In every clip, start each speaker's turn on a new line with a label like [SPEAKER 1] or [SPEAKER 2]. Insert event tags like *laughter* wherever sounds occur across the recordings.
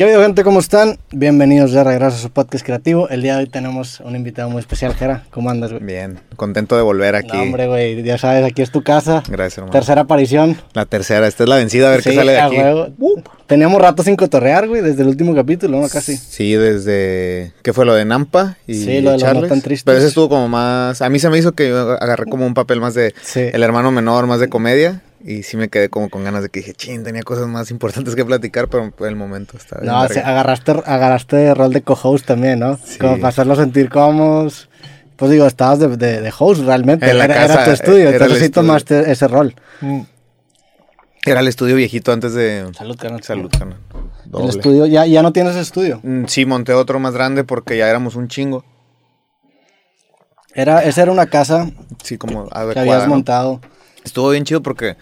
[SPEAKER 1] ¿Qué ha gente? ¿Cómo están? Bienvenidos de regreso a su podcast creativo. El día de hoy tenemos un invitado muy especial, Jera. ¿Cómo andas, güey?
[SPEAKER 2] Bien, contento de volver aquí.
[SPEAKER 1] No, hombre, güey, ya sabes, aquí es tu casa.
[SPEAKER 2] Gracias, hermano.
[SPEAKER 1] Tercera aparición.
[SPEAKER 2] La tercera, esta es la vencida, a ver qué sale de aquí.
[SPEAKER 1] huevo. Teníamos rato sin cotorrear, güey, desde el último capítulo, ¿no? Casi.
[SPEAKER 2] Sí, desde. ¿Qué fue lo de Nampa? Y
[SPEAKER 1] Sí, lo de
[SPEAKER 2] Charles?
[SPEAKER 1] no tan tristes.
[SPEAKER 2] Pero ese estuvo como más. A mí se me hizo que yo agarré como un papel más de.
[SPEAKER 1] Sí.
[SPEAKER 2] El hermano menor, más de comedia. Y sí me quedé como con ganas de que dije, ching, tenía cosas más importantes que platicar, pero por el momento está bien.
[SPEAKER 1] No,
[SPEAKER 2] verga".
[SPEAKER 1] sí, agarraste, agarraste rol de co-host también, ¿no?
[SPEAKER 2] Sí.
[SPEAKER 1] Como para hacerlo sentir cómodos. Pues digo, estabas de, de, de host realmente.
[SPEAKER 2] En la
[SPEAKER 1] era,
[SPEAKER 2] casa,
[SPEAKER 1] era tu estudio,
[SPEAKER 2] era el
[SPEAKER 1] entonces sí
[SPEAKER 2] estudio.
[SPEAKER 1] tomaste ese rol.
[SPEAKER 2] Era el estudio viejito antes de.
[SPEAKER 1] Salud, carnal.
[SPEAKER 2] Salud, carnal.
[SPEAKER 1] El estudio, ya, ya no tienes estudio.
[SPEAKER 2] Mm, Sí, monté otro más grande porque ya éramos un chingo.
[SPEAKER 1] Era, esa era una casa
[SPEAKER 2] Sí, como
[SPEAKER 1] que
[SPEAKER 2] adecuada.
[SPEAKER 1] habías
[SPEAKER 2] ¿no?
[SPEAKER 1] montado.
[SPEAKER 2] Estuvo bien chido porque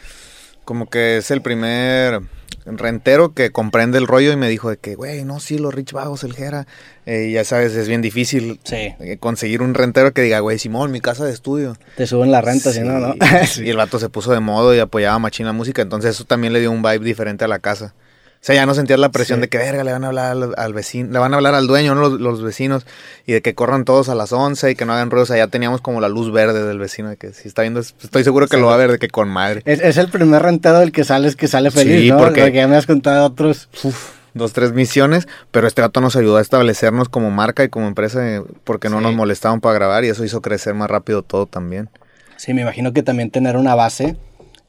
[SPEAKER 2] como que es el primer rentero que comprende el rollo y me dijo de que, güey, no, sí, los rich vagos, el Jera. Eh, ya sabes, es bien difícil
[SPEAKER 1] Sí.
[SPEAKER 2] eh, conseguir un rentero que diga, güey, Simón, mi casa de estudio.
[SPEAKER 1] Te suben la renta, si no, ¿no? *laughs* *laughs*
[SPEAKER 2] Y el vato se puso de modo y apoyaba machín la música, entonces eso también le dio un vibe diferente a la casa. O sea, ya no sentías la presión
[SPEAKER 1] Sí.
[SPEAKER 2] de que, verga, le van a hablar al, al vecino, le van a hablar al dueño, ¿no? Los, los vecinos, y de que corran todos a las 11 y que no hagan ruido. O sea, ya teníamos como la luz verde del vecino, de que si está viendo, estoy seguro que lo va a ver, de que con madre.
[SPEAKER 1] Es, es el primer rentero del que sales que sale feliz,
[SPEAKER 2] Sí,
[SPEAKER 1] ¿no?
[SPEAKER 2] porque-
[SPEAKER 1] ya me has contado otros.
[SPEAKER 2] dos, tres misiones, pero este gato nos ayudó a establecernos como marca y como empresa eh, porque no
[SPEAKER 1] Sí.
[SPEAKER 2] nos molestaban para grabar y eso hizo crecer más rápido todo también.
[SPEAKER 1] Sí, me imagino que también tener una base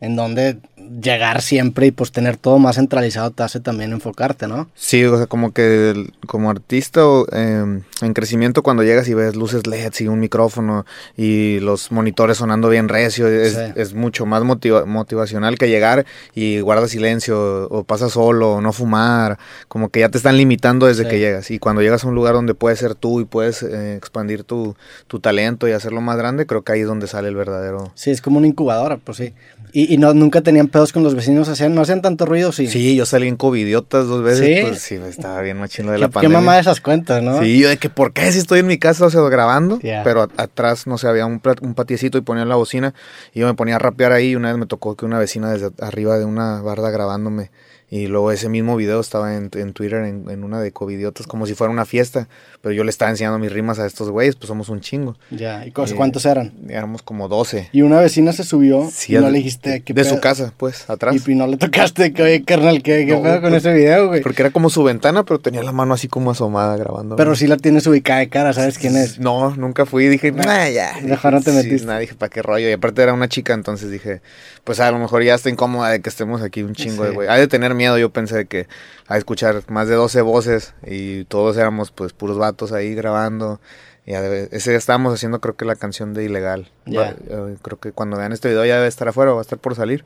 [SPEAKER 1] en donde llegar siempre y pues tener todo más centralizado te hace también enfocarte, ¿no?
[SPEAKER 2] Sí, o sea, como que como artista eh, en crecimiento cuando llegas y ves luces LEDs y un micrófono y los monitores sonando bien recio, es,
[SPEAKER 1] Sí.
[SPEAKER 2] es mucho más motiva- motivacional que llegar y guarda silencio o pasa solo o no fumar, como que ya te están limitando desde
[SPEAKER 1] Sí.
[SPEAKER 2] que llegas y cuando llegas a un lugar donde puedes ser tú y puedes eh, expandir tu, tu talento y hacerlo más grande, creo que ahí es donde sale el verdadero...
[SPEAKER 1] Sí, es como una incubadora, pues sí. Y, y no, nunca tenían pedos con los vecinos, hacían, no hacían tanto ruido, sí.
[SPEAKER 2] Sí, yo salí en covidiotas dos veces,
[SPEAKER 1] ¿Sí?
[SPEAKER 2] pues sí, estaba bien machino de
[SPEAKER 1] ¿Qué,
[SPEAKER 2] la
[SPEAKER 1] qué
[SPEAKER 2] pandemia.
[SPEAKER 1] mamá de esas cuentas, no?
[SPEAKER 2] Sí, yo de que, ¿por qué si estoy en mi casa, o sea, grabando? Pero a- atrás, no sé, había un, un patiecito y ponían la bocina y yo me ponía a rapear ahí y una vez me tocó que una vecina desde arriba de una barda grabándome y luego ese mismo video estaba en, en Twitter en, en una de covidiotas como si fuera una fiesta, pero yo le estaba enseñando mis rimas a estos güeyes, pues somos un chingo.
[SPEAKER 1] Ya, ¿y
[SPEAKER 2] Eh,
[SPEAKER 1] cuántos eran?
[SPEAKER 2] Éramos como 12.
[SPEAKER 1] Y una vecina se subió
[SPEAKER 2] Sí,
[SPEAKER 1] y no le dijiste ¿qué
[SPEAKER 2] de su casa, pues, atrás.
[SPEAKER 1] Y, y no le tocaste, que oye, carnal, ¿qué, pedo con ese video, güey?
[SPEAKER 2] Porque era como su ventana, pero tenía la mano así como asomada grabando.
[SPEAKER 1] Pero sí la tienes ubicada de cara, ¿sabes quién es?
[SPEAKER 2] No, nunca fui. Dije, nah, ya.
[SPEAKER 1] Mejor no te
[SPEAKER 2] Sí,
[SPEAKER 1] metiste.
[SPEAKER 2] nada, dije, ¿para qué rollo? Y aparte era una chica, entonces dije, pues a lo mejor ya está incómoda de que estemos aquí un chingo de
[SPEAKER 1] Sí.
[SPEAKER 2] güey. Ha de tener miedo, yo pensé que a escuchar más de 12 voces y todos éramos pues puros vatos ahí grabando. Y ese día estábamos haciendo creo que la canción de Ilegal. Eh, creo que cuando vean este video ya debe estar afuera, va a estar por salir.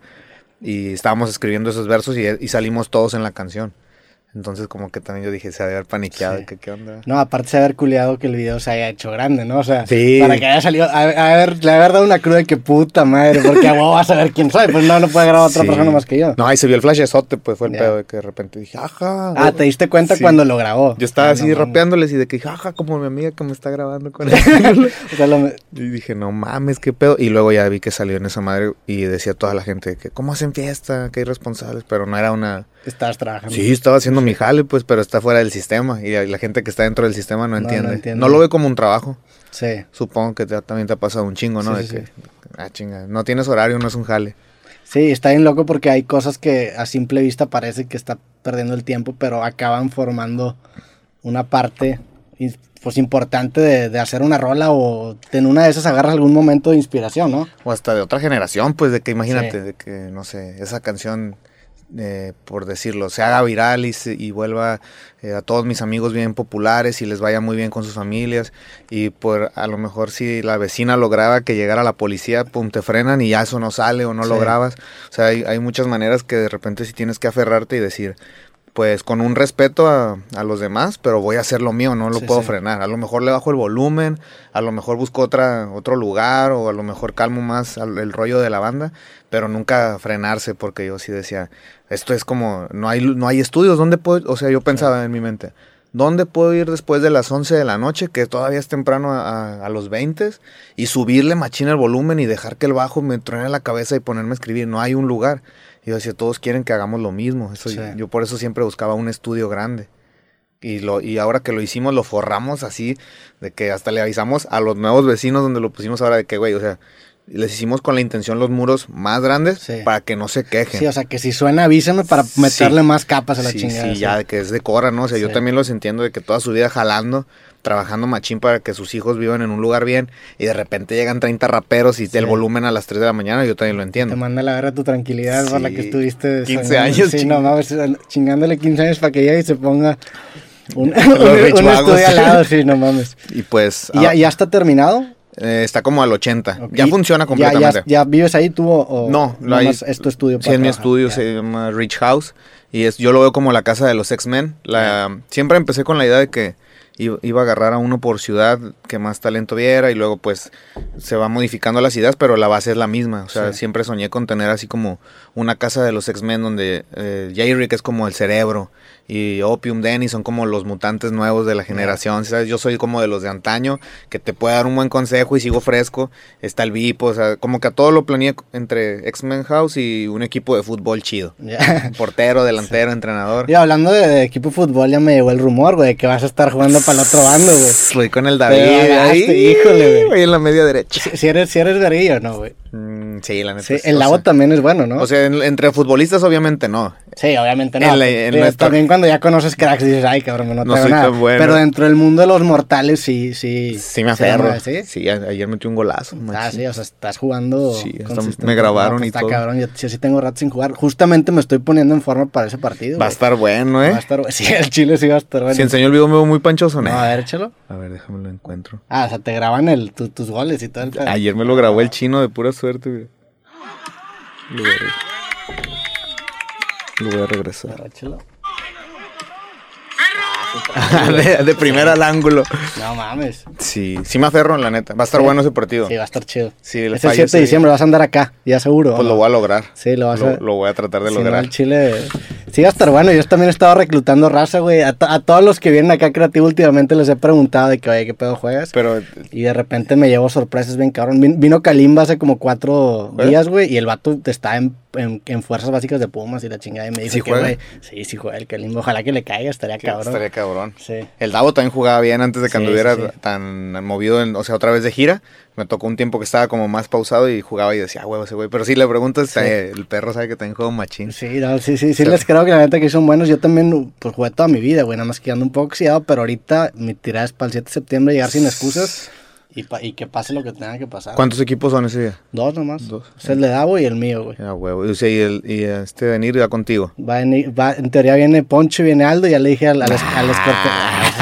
[SPEAKER 2] Y estábamos escribiendo esos versos y, y salimos todos en la canción. Entonces como que también yo dije, se había paniqueado,
[SPEAKER 1] Sí.
[SPEAKER 2] de que qué onda.
[SPEAKER 1] No, aparte de haber culiado que el video se haya hecho grande, ¿no? O sea,
[SPEAKER 2] Sí.
[SPEAKER 1] para que haya salido, a, a ver, le haber dado una cruda de que puta madre, porque a vas a ver quién soy, pues no, no puede grabar otra
[SPEAKER 2] Sí.
[SPEAKER 1] persona más que yo.
[SPEAKER 2] No, ahí se vio el flashezote, pues fue el pedo de que de repente dije, ajá.
[SPEAKER 1] Ah, te diste cuenta cuando lo grabó.
[SPEAKER 2] Yo estaba
[SPEAKER 1] Ah,
[SPEAKER 2] así
[SPEAKER 1] no
[SPEAKER 2] rapeándoles y de que, jaja, como mi amiga que me está grabando con *laughs* él.
[SPEAKER 1] O sea, lo-
[SPEAKER 2] y dije, no mames, qué pedo. Y luego ya vi que salió en esa madre y decía toda la gente que, ¿cómo hacen fiesta? Qué irresponsables. Pero no era una.
[SPEAKER 1] Estabas trabajando.
[SPEAKER 2] Sí, estaba haciendo mi jale, pues, pero está fuera del sistema. Y la, la gente que está dentro del sistema no
[SPEAKER 1] No, no
[SPEAKER 2] entiende. No,
[SPEAKER 1] entiende.
[SPEAKER 2] lo ve como un trabajo.
[SPEAKER 1] Sí.
[SPEAKER 2] Supongo que te- también te ha pasado un chingo, ¿no?
[SPEAKER 1] Sí,
[SPEAKER 2] de
[SPEAKER 1] sí,
[SPEAKER 2] que, ah, chinga, no tienes horario, no es un jale.
[SPEAKER 1] Sí, está bien loco porque hay cosas que a simple vista parece que está perdiendo el tiempo, pero acaban formando una parte pues importante de, de hacer una rola o en una de esas agarras algún momento de inspiración, ¿no?
[SPEAKER 2] O hasta de otra generación, pues, de que imagínate,
[SPEAKER 1] Sí.
[SPEAKER 2] de que, no sé, esa canción, eh, por decirlo, se haga viral y, se- y vuelva eh, a todos mis amigos bien populares y les vaya muy bien con sus familias. Y por a lo mejor si la vecina lograba que llegara la policía, pum, te frenan y ya eso no sale o no lo
[SPEAKER 1] Sí.
[SPEAKER 2] grabas. O sea, hay, hay muchas maneras que de repente sí tienes que aferrarte y decir, pues con un respeto a, a los demás, pero voy a hacer lo mío, no lo
[SPEAKER 1] Sí,
[SPEAKER 2] puedo
[SPEAKER 1] sí.
[SPEAKER 2] frenar. A lo mejor le bajo el volumen, a lo mejor busco otra, otro lugar, o a lo mejor calmo más al- el rollo de la banda, pero nunca frenarse, porque yo sí decía, esto es como, no hay, no hay estudios, ¿dónde puedo? O sea, yo pensaba en mi mente, ¿dónde puedo ir después de las 11 de la noche, que todavía es temprano a, a- a los 20, y subirle machina el volumen y dejar que el bajo me truene la cabeza y ponerme a escribir? No hay un lugar. Y yo decía, todos quieren que hagamos lo mismo. Eso,
[SPEAKER 1] Sí.
[SPEAKER 2] Yo por eso siempre buscaba un estudio grande. Y, lo, y ahora que lo hicimos, lo forramos así, de que hasta le avisamos a los nuevos vecinos donde lo pusimos ahora de que, güey, o sea, les hicimos con la intención los muros más grandes
[SPEAKER 1] Sí.
[SPEAKER 2] para que no se quejen.
[SPEAKER 1] Sí, o sea, que si suena, avísame para
[SPEAKER 2] Sí.
[SPEAKER 1] meterle más capas a la
[SPEAKER 2] sí,
[SPEAKER 1] chingada.
[SPEAKER 2] sí, ya que es de cora, ¿no? O sea, yo también los entiendo de que toda su vida jalando, trabajando machín para que sus hijos vivan en un lugar bien y de repente llegan 30 raperos y el volumen a las 3 de la mañana, yo también lo
[SPEAKER 1] Te
[SPEAKER 2] entiendo.
[SPEAKER 1] manda a la verga tu tranquilidad por la que estuviste.
[SPEAKER 2] 15
[SPEAKER 1] soñando.
[SPEAKER 2] años,
[SPEAKER 1] Sí,
[SPEAKER 2] ching-
[SPEAKER 1] no mames, chingándole 15 años para que llegue y se ponga un, *laughs* un, un estudio al lado, sí, no mames.
[SPEAKER 2] Y pues
[SPEAKER 1] ¿Y ya,
[SPEAKER 2] ah,
[SPEAKER 1] ya está terminado?
[SPEAKER 2] Eh, está como al 80.
[SPEAKER 1] Ok.
[SPEAKER 2] Ya funciona
[SPEAKER 1] ¿Ya,
[SPEAKER 2] completamente.
[SPEAKER 1] ya, ya vives ahí tú o,
[SPEAKER 2] No, lo hay-
[SPEAKER 1] es tu estudio?
[SPEAKER 2] Sí,
[SPEAKER 1] para
[SPEAKER 2] es mi estudio, se llama Rich House. Y es, yo lo veo como la casa de los X-Men. La, siempre empecé con la idea de que iba, a agarrar a uno por ciudad que más talento viera y luego pues se va modificando las ideas, pero la base es la misma. O sea,
[SPEAKER 1] Sí.
[SPEAKER 2] siempre soñé con tener así como una casa de los X-Men donde eh, J-Rick es como el cerebro y Opium Denny son como los mutantes nuevos de la generación. ¿sabes? Yo soy como de los de antaño, que te puede dar un buen consejo y sigo fresco. Está el VIP, o sea, como que a todo lo planeé entre X-Men House y un equipo de fútbol chido. *laughs* Portero, delantero, entrenador.
[SPEAKER 1] Y hablando de, de equipo de fútbol, ya me llegó el rumor, güey, que vas a estar jugando para el otro bando, güey. *laughs*
[SPEAKER 2] Estoy con el David. Ahí,
[SPEAKER 1] híjole, güey.
[SPEAKER 2] en la media derecha.
[SPEAKER 1] Si, si eres, si eres verguillo, ¿no, güey?
[SPEAKER 2] Mm, sí, la neta.
[SPEAKER 1] Sí, el
[SPEAKER 2] o
[SPEAKER 1] lago
[SPEAKER 2] sea-
[SPEAKER 1] también es bueno, ¿no?
[SPEAKER 2] O sea, en- entre futbolistas obviamente no.
[SPEAKER 1] Sí, obviamente no.
[SPEAKER 2] En la- en
[SPEAKER 1] Pero
[SPEAKER 2] nuestra-
[SPEAKER 1] También cuando ya conoces cracks dices, ay, cabrón, no,
[SPEAKER 2] No
[SPEAKER 1] te
[SPEAKER 2] soy
[SPEAKER 1] nada.
[SPEAKER 2] tan bueno.
[SPEAKER 1] Pero dentro del mundo de los mortales sí, sí.
[SPEAKER 2] Sí me aferro.
[SPEAKER 1] ¿sí?
[SPEAKER 2] ¿sí? ayer metí un golazo.
[SPEAKER 1] Ah, sí, o sea, estás jugando.
[SPEAKER 2] Sí, me grabaron
[SPEAKER 1] pues
[SPEAKER 2] y
[SPEAKER 1] está
[SPEAKER 2] todo.
[SPEAKER 1] cabrón, yo sí, sí tengo rato sin jugar. Justamente me estoy poniendo en forma para ese partido.
[SPEAKER 2] Va a estar bueno, ¿eh?
[SPEAKER 1] Va a estar, *laughs* sí, el chile sí va a estar bueno.
[SPEAKER 2] Si enseño el video me veo muy panchoso,
[SPEAKER 1] No,
[SPEAKER 2] ¿no?
[SPEAKER 1] a ver, échalo.
[SPEAKER 2] A ver, déjame lo encuentro.
[SPEAKER 1] Ah, o sea, te graban el, tu- tus goles y todo el pedo.
[SPEAKER 2] Ayer me lo grabó el chino de pura suerte, güey. Lo voy a, re- lo voy a regresar.
[SPEAKER 1] A ver, échalo. *laughs*
[SPEAKER 2] de, de primera al ángulo.
[SPEAKER 1] No mames.
[SPEAKER 2] Sí, sí me aferro, la neta. Va a estar
[SPEAKER 1] Sí.
[SPEAKER 2] bueno ese partido.
[SPEAKER 1] Sí, va a estar chido.
[SPEAKER 2] Sí, el
[SPEAKER 1] es el
[SPEAKER 2] fallo
[SPEAKER 1] 7 de diciembre, vas a andar acá, ya seguro.
[SPEAKER 2] Pues
[SPEAKER 1] ¿o
[SPEAKER 2] lo
[SPEAKER 1] no?
[SPEAKER 2] voy a lograr.
[SPEAKER 1] Sí, lo vas
[SPEAKER 2] lo,
[SPEAKER 1] a...
[SPEAKER 2] lo voy a tratar de
[SPEAKER 1] Si no,
[SPEAKER 2] lograr.
[SPEAKER 1] el Chile. Sí, va a estar bueno. Yo también he estado reclutando raza, güey. A, to- a todos los que vienen acá creativo últimamente les he preguntado de que, oye, ¿qué pedo juegas?
[SPEAKER 2] Pero
[SPEAKER 1] Y de repente me llevo sorpresas bien cabrón. Vin- Vino Kalimba hace como cuatro
[SPEAKER 2] ¿Eh?
[SPEAKER 1] días, güey, y el vato está en, en, en fuerzas básicas de Pumas y la chingada. Y me dijo
[SPEAKER 2] ¿Sí
[SPEAKER 1] que,
[SPEAKER 2] juega?
[SPEAKER 1] güey, sí, sí juega el Kalimba. Ojalá que le caiga, estaría cabrón.
[SPEAKER 2] estaría cabrón.
[SPEAKER 1] Sí.
[SPEAKER 2] El Davo también jugaba bien antes de que
[SPEAKER 1] Sí,
[SPEAKER 2] anduviera tan movido, en- o sea, otra vez de gira. Me tocó un tiempo que estaba como más pausado y jugaba y decía, ah, huevo ese güey. Pero sí le preguntas,
[SPEAKER 1] Sí.
[SPEAKER 2] eh, el perro sabe que también juega un machín.
[SPEAKER 1] Sí, no, sí, sí, sí,
[SPEAKER 2] Sí.
[SPEAKER 1] les creo que la neta que son buenos. Yo también, pues jugué toda mi vida, güey, nada más que ando un poco oxidado, pero ahorita mi tirada es para el 7 de septiembre llegar sin excusas y, pa- y que pase lo que tenga que pasar.
[SPEAKER 2] ¿Cuántos equipos son ese día?
[SPEAKER 1] Dos nomás.
[SPEAKER 2] Dos.
[SPEAKER 1] Es el de Davo y el mío, güey.
[SPEAKER 2] Ah, huevo. O sea, y, el, y este venir ya contigo.
[SPEAKER 1] Va en, va, en teoría viene Poncho y viene Aldo, ya le dije al, al, escorte-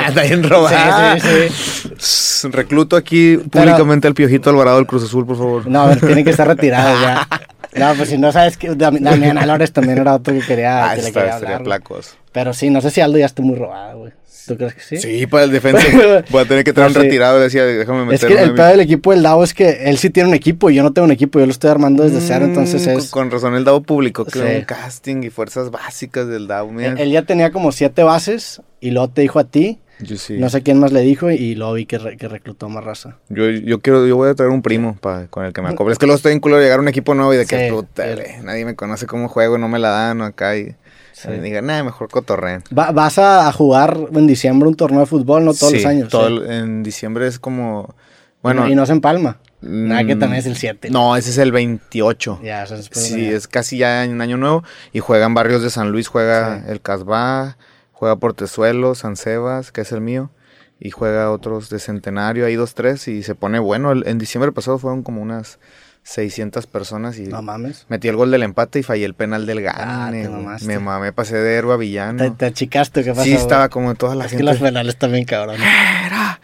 [SPEAKER 1] *laughs*
[SPEAKER 2] Está bien robado.
[SPEAKER 1] Sí, sí, sí.
[SPEAKER 2] Recluto aquí públicamente al Piojito Alvarado del Cruz Azul, por favor.
[SPEAKER 1] No, a ver, tiene que estar retirado ya. *laughs* No, pues si no sabes que Dam- Damián Alores también era otro que quería,
[SPEAKER 2] Ah,
[SPEAKER 1] que le quería hablar. güey. Pero sí, no sé si Aldo ya está muy robado, güey. ¿Tú crees que sí?
[SPEAKER 2] Sí, para el defensa. *laughs* Voy a tener que traer un
[SPEAKER 1] sí.
[SPEAKER 2] retirado. Le decía, déjame
[SPEAKER 1] Es
[SPEAKER 2] meter
[SPEAKER 1] que el pedo del equipo del DAO es que él sí tiene un equipo y yo no tengo un equipo, yo lo estoy armando desde cero, entonces
[SPEAKER 2] Mm,
[SPEAKER 1] es...
[SPEAKER 2] Con, con razón, el DAO publicó que
[SPEAKER 1] Sí.
[SPEAKER 2] un casting y fuerzas básicas del DAO. Mira.
[SPEAKER 1] Él, él ya tenía como siete bases y luego te dijo a ti,
[SPEAKER 2] Yo sí.
[SPEAKER 1] no sé quién más le dijo y luego vi que, re- que reclutó más raza.
[SPEAKER 2] Yo, yo quiero, yo voy a traer un primo pa- con el que me acople. Es que luego estoy en culo de llegar a un equipo nuevo y de que puta, nadie me conoce cómo juego, no me la dan acá y
[SPEAKER 1] Sí.
[SPEAKER 2] y digan, nah, mejor cotorreen.
[SPEAKER 1] Va- vas a, jugar en diciembre un torneo de fútbol, no todos
[SPEAKER 2] Sí,
[SPEAKER 1] los años.
[SPEAKER 2] todo
[SPEAKER 1] sí.
[SPEAKER 2] el- en diciembre es como,
[SPEAKER 1] Y
[SPEAKER 2] bueno.
[SPEAKER 1] no- y no se empalma. Nada que
[SPEAKER 2] mm,
[SPEAKER 1] también es el 7.
[SPEAKER 2] No, ese es el 28.
[SPEAKER 1] Ya, eso es
[SPEAKER 2] Sí, es casi ya en Año Nuevo. Y juegan barrios de San Luis, juega
[SPEAKER 1] Sí.
[SPEAKER 2] el Casbah, juega Portezuelo, San Sebas, que es el mío. Y juega otros de Centenario, hay dos, tres, y se pone bueno. El- en diciembre pasado fueron como unas 600 personas y
[SPEAKER 1] No mames.
[SPEAKER 2] metí el gol del empate y fallé el penal del
[SPEAKER 1] Ah,
[SPEAKER 2] gane.
[SPEAKER 1] mamaste.
[SPEAKER 2] Me mamé, pasé de héroe a villano.
[SPEAKER 1] ¿Te, te achicaste? ¿Qué pasó?
[SPEAKER 2] sí, estaba como toda la
[SPEAKER 1] Es que
[SPEAKER 2] gente.
[SPEAKER 1] los penales también, cabrón.
[SPEAKER 2] Era.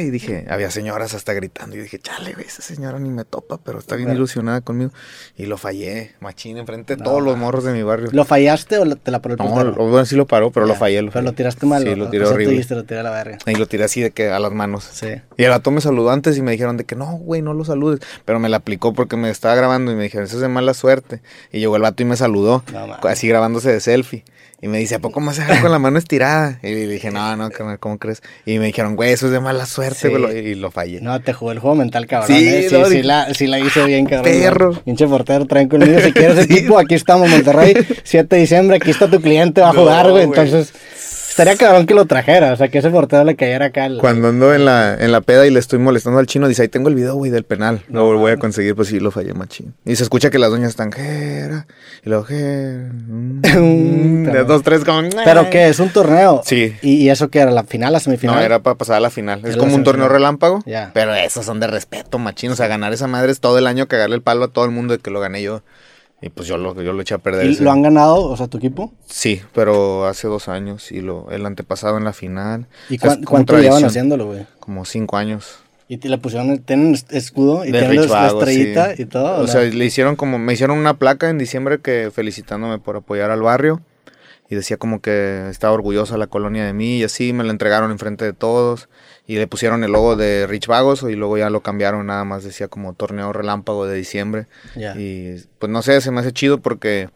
[SPEAKER 2] Y dije, había señoras hasta gritando. Y dije, chale, güey, esa señora ni me topa, pero está bien
[SPEAKER 1] Claro.
[SPEAKER 2] ilusionada conmigo. Y lo fallé, machín, enfrente de
[SPEAKER 1] No,
[SPEAKER 2] todos los morros de mi barrio.
[SPEAKER 1] ¿Lo fallaste o te la paró el
[SPEAKER 2] no, lo- bueno, sí lo paró, pero lo fallé. Lo
[SPEAKER 1] Pero lo tiraste mal.
[SPEAKER 2] Sí, lo tiré horrible.
[SPEAKER 1] dijiste, lo tiré a la verga.
[SPEAKER 2] Y lo tiré así de que a las manos.
[SPEAKER 1] Sí.
[SPEAKER 2] Y el vato me saludó antes y me dijeron de que no, güey, no lo saludes. Pero me la aplicó porque me estaba grabando y me dijeron, eso es de mala suerte. Y llegó el vato y me saludó,
[SPEAKER 1] No,
[SPEAKER 2] así grabándose de selfie. Y me dice, ¿a poco haces con la mano estirada? Y le dije, no, no, *laughs* ¿cómo crees? Y me dijeron, güey, eso es de mala suerte,
[SPEAKER 1] Sí.
[SPEAKER 2] güey, y lo fallé.
[SPEAKER 1] No, te jugó el juego mental, cabrón.
[SPEAKER 2] Sí,
[SPEAKER 1] ¿eh? sí,
[SPEAKER 2] no,
[SPEAKER 1] sí, la, sí la hice bien, cabrón.
[SPEAKER 2] perro.
[SPEAKER 1] Pinche portero, traen conmigo. Si *laughs* quieres
[SPEAKER 2] Sí.
[SPEAKER 1] equipo, aquí estamos, Monterrey. 7 de diciembre, aquí está tu cliente, va a
[SPEAKER 2] No,
[SPEAKER 1] jugar, güey. Entonces, Estaría cabrón que lo trajera, o sea, que ese portero le cayera acá.
[SPEAKER 2] Cuando ando en la, en la peda y le estoy molestando al chino, dice, ahí tengo el video, güey, del penal. Lo voy a conseguir, pues sí, lo fallé machín. Y se escucha que las doñas están, Jera. Y luego, Jera. mm, de dos, tres, como...
[SPEAKER 1] ¿Pero qué? ¿Es un torneo?
[SPEAKER 2] Sí.
[SPEAKER 1] ¿Y, y eso qué era? ¿La final, la semifinal?
[SPEAKER 2] No, era para pasar a la final. Es como un torneo relámpago.
[SPEAKER 1] Ya.
[SPEAKER 2] Pero esos son de respeto, machín. O sea, ganar esa madre es todo el año cagarle el palo a todo el mundo de que lo gané yo. Y pues yo lo, yo lo eché a perder.
[SPEAKER 1] ¿Y
[SPEAKER 2] ese.
[SPEAKER 1] lo han ganado, o sea, tu equipo?
[SPEAKER 2] Sí, pero hace dos años y lo, el antepasado en la final.
[SPEAKER 1] ¿Y
[SPEAKER 2] O sea,
[SPEAKER 1] cuán- cuánto llevan haciéndolo, güey?
[SPEAKER 2] Como cinco años.
[SPEAKER 1] Y te le pusieron, tienen es- escudo y
[SPEAKER 2] De
[SPEAKER 1] tienen
[SPEAKER 2] Rich
[SPEAKER 1] la estrellita
[SPEAKER 2] sí.
[SPEAKER 1] y todo.
[SPEAKER 2] O
[SPEAKER 1] ¿no?
[SPEAKER 2] sea, le hicieron como, me hicieron una placa en diciembre que felicitándome por apoyar al barrio. Y decía como que estaba orgullosa la colonia de mí y así me la entregaron enfrente de todos. Y le pusieron el logo de Rich Vagos y luego ya lo cambiaron nada más, decía como torneo relámpago de diciembre. Y pues no sé, se me hace chido porque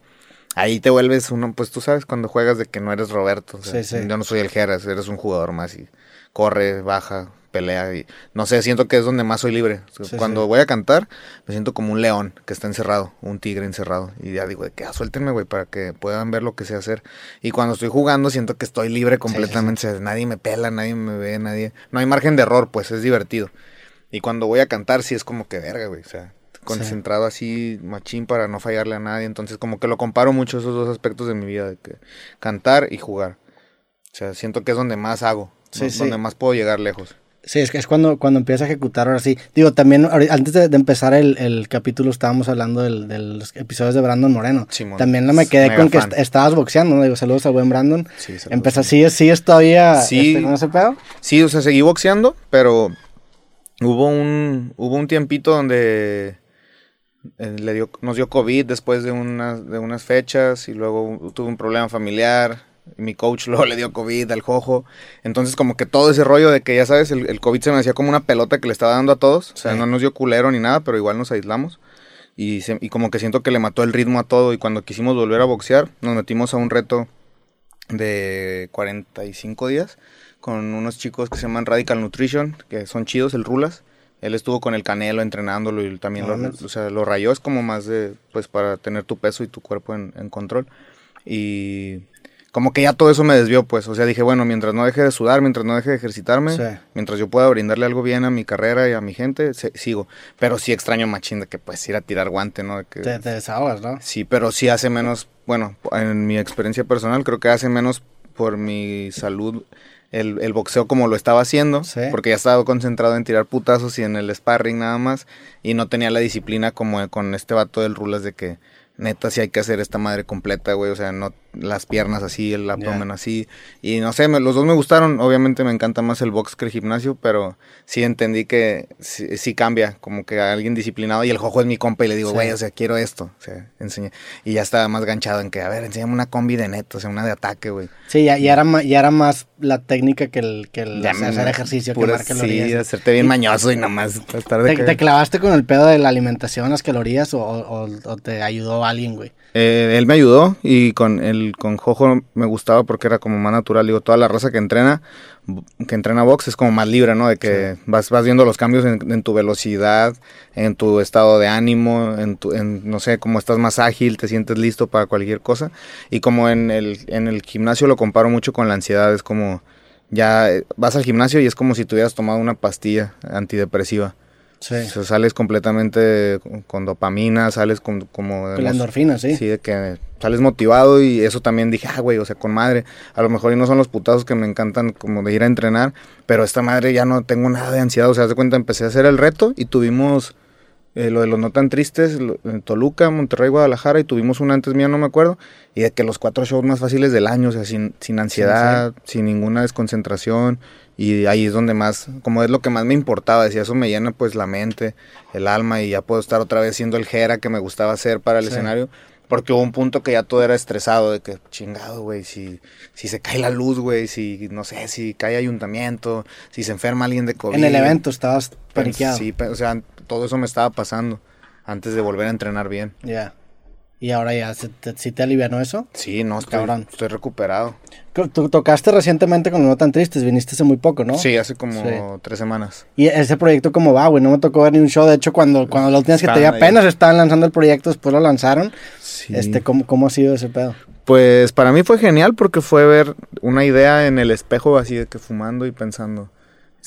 [SPEAKER 2] ahí te vuelves uno, pues tú sabes cuando juegas de que no eres Roberto. o sea,
[SPEAKER 1] Sí, sí.
[SPEAKER 2] Yo no soy el Geras, eres un jugador más y corre, baja, pelea y no sé, siento que es donde más soy libre. O sea,
[SPEAKER 1] Sí,
[SPEAKER 2] cuando
[SPEAKER 1] sí.
[SPEAKER 2] voy a cantar me siento como un león que está encerrado, un tigre encerrado y ya digo de que ah, suéltenme güey para que puedan ver lo que sé hacer. Y cuando estoy jugando siento que estoy libre completamente, o sea, nadie me pela, nadie me ve, nadie, no hay margen de error, pues es divertido. Y cuando voy a cantar sí es como que verga, güey, o sea, concentrado así, machín para no fallarle a nadie. Entonces como que lo comparo mucho esos dos aspectos de mi vida, de que cantar y jugar. O sea, siento que es donde más hago,
[SPEAKER 1] Sí, sí.
[SPEAKER 2] donde más puedo llegar lejos.
[SPEAKER 1] Sí, es que es cuando, cuando empieza a ejecutar ahora sí. Digo, también antes de, de empezar el, el capítulo estábamos hablando del- de los episodios de Brandon Moreno.
[SPEAKER 2] Simón.
[SPEAKER 1] También no me quedé con que est- estabas boxeando, ¿no? Digo, saludos al buen Brandon.
[SPEAKER 2] Sí.
[SPEAKER 1] Empezó, ¿sigues, sigues todavía
[SPEAKER 2] Sí.
[SPEAKER 1] este, con ese pedo?
[SPEAKER 2] Sí, o sea, seguí boxeando, pero hubo un, hubo un tiempito donde eh, le dio, nos dio COVID después de unas, de unas fechas y luego tuve un problema familiar. Mi coach luego le dio COVID al jojo. Entonces, como que todo ese rollo de que ya sabes, el, el COVID se me hacía como una pelota que le estaba dando a todos. O sea,
[SPEAKER 1] Sí.
[SPEAKER 2] no nos dio culero ni nada, pero igual nos aislamos. Y, se- y como que siento que le mató el ritmo a todo. Y cuando quisimos volver a boxear, nos metimos a un reto de 45 días con unos chicos que se llaman Radical Nutrition, que son chidos, el Rulas. Él estuvo con el Canelo entrenándolo y también lo, o sea, lo rayó. Es como más de, pues, para tener tu peso y tu cuerpo en, en control. Y como que ya todo eso me desvió, pues. O sea, dije, bueno, mientras no deje de sudar, mientras no deje de ejercitarme,
[SPEAKER 1] Sí.
[SPEAKER 2] mientras yo pueda brindarle algo bien a mi carrera y a mi gente, se- sigo. Pero sí extraño machín de que, pues, ir a tirar guante, ¿no? De que,
[SPEAKER 1] Te, te desahogas, ¿no?
[SPEAKER 2] Sí, pero sí hace menos, bueno, en mi experiencia personal creo que hace menos por mi salud el, el boxeo como lo estaba haciendo,
[SPEAKER 1] Sí.
[SPEAKER 2] porque ya estaba concentrado en tirar putazos y en el sparring nada más, y no tenía la disciplina como con este vato del Rulas de que neta sí hay que hacer esta madre completa, güey, o sea, no las piernas así, el abdomen así, y no sé, me- los dos me gustaron, obviamente me encanta más el box que el gimnasio, pero sí entendí que sí, sí cambia, como que alguien disciplinado, y el jojo es mi compa, y le digo,
[SPEAKER 1] Sí.
[SPEAKER 2] güey, o sea, quiero esto, o sea, enseñé, y ya estaba más ganchado en que, a ver, enséñame una combi de neto, o sea, una de ataque, güey.
[SPEAKER 1] Sí, ya, ya era, ya era más la técnica que el, que el hacer,
[SPEAKER 2] me-
[SPEAKER 1] ejercicio, que más calorías.
[SPEAKER 2] Sí, hacerte bien mañoso y nomás estar de
[SPEAKER 1] ¿Te,
[SPEAKER 2] que-
[SPEAKER 1] te clavaste con el pedo de la alimentación, las calorías, o, o- o te ayudó alguien, güey?
[SPEAKER 2] Eh, él me ayudó y con el con Jojo me gustaba porque era como más natural. Digo, toda la raza que entrena, que entrena box es como más libre, ¿no? De que vas, vas viendo los cambios en, en tu velocidad, en tu estado de ánimo, en, tu, en no sé, cómo estás más ágil, te sientes listo para cualquier cosa. Y como en el, en el gimnasio lo comparo mucho con la ansiedad, es como ya eh, vas al gimnasio y es como si tuvieras tomado una pastilla antidepresiva.
[SPEAKER 1] Sí.
[SPEAKER 2] O sea, sales completamente con, dopamina, sales con como...
[SPEAKER 1] Con la endorfina, sí.
[SPEAKER 2] Sí, de que sales motivado y eso también dije, ah, güey, o sea, con madre. A lo mejor y no son los putazos que me encantan como de ir a entrenar, pero esta madre ya no tengo nada de ansiedad. O sea, de cuenta, empecé a hacer el reto y tuvimos eh, lo de los no tan tristes lo- en Toluca, Monterrey, Guadalajara y tuvimos un antes mío, no me acuerdo. Y de que los cuatro shows más fáciles del año, o sea, sin, sin ansiedad, sin ninguna desconcentración. Y ahí es donde más, como es lo que más me importaba, decía, eso me llena pues la mente, el alma y ya puedo estar otra vez siendo el jera que me gustaba hacer para el
[SPEAKER 1] Sí.
[SPEAKER 2] escenario. Porque hubo un punto que ya todo era estresado, de que chingado, güey, si, si se cae la luz, güey, si, no sé, si cae ayuntamiento, si se enferma alguien de COVID.
[SPEAKER 1] En el evento estabas
[SPEAKER 2] Pero
[SPEAKER 1] paniqueado.
[SPEAKER 2] Sí, o sea, todo eso me estaba pasando antes de volver a entrenar bien.
[SPEAKER 1] Ya. Y ahora ya, ¿se te- ¿sí te alivianó eso?
[SPEAKER 2] Sí, no, estoy,
[SPEAKER 1] Cabrón.
[SPEAKER 2] estoy recuperado.
[SPEAKER 1] Tú tocaste recientemente con No Tan Tristes, viniste hace muy poco, ¿no?
[SPEAKER 2] Sí, hace como
[SPEAKER 1] Sí.
[SPEAKER 2] tres semanas.
[SPEAKER 1] Y ese proyecto cómo va, güey, no me tocó ver ni un show, de hecho cuando, cuando lo tenías que te apenas estaban lanzando el proyecto, después lo lanzaron,
[SPEAKER 2] Sí.
[SPEAKER 1] este, ¿cómo, ¿cómo ha sido ese pedo?
[SPEAKER 2] Pues para mí fue genial porque fue ver una idea en el espejo así de que fumando y pensando,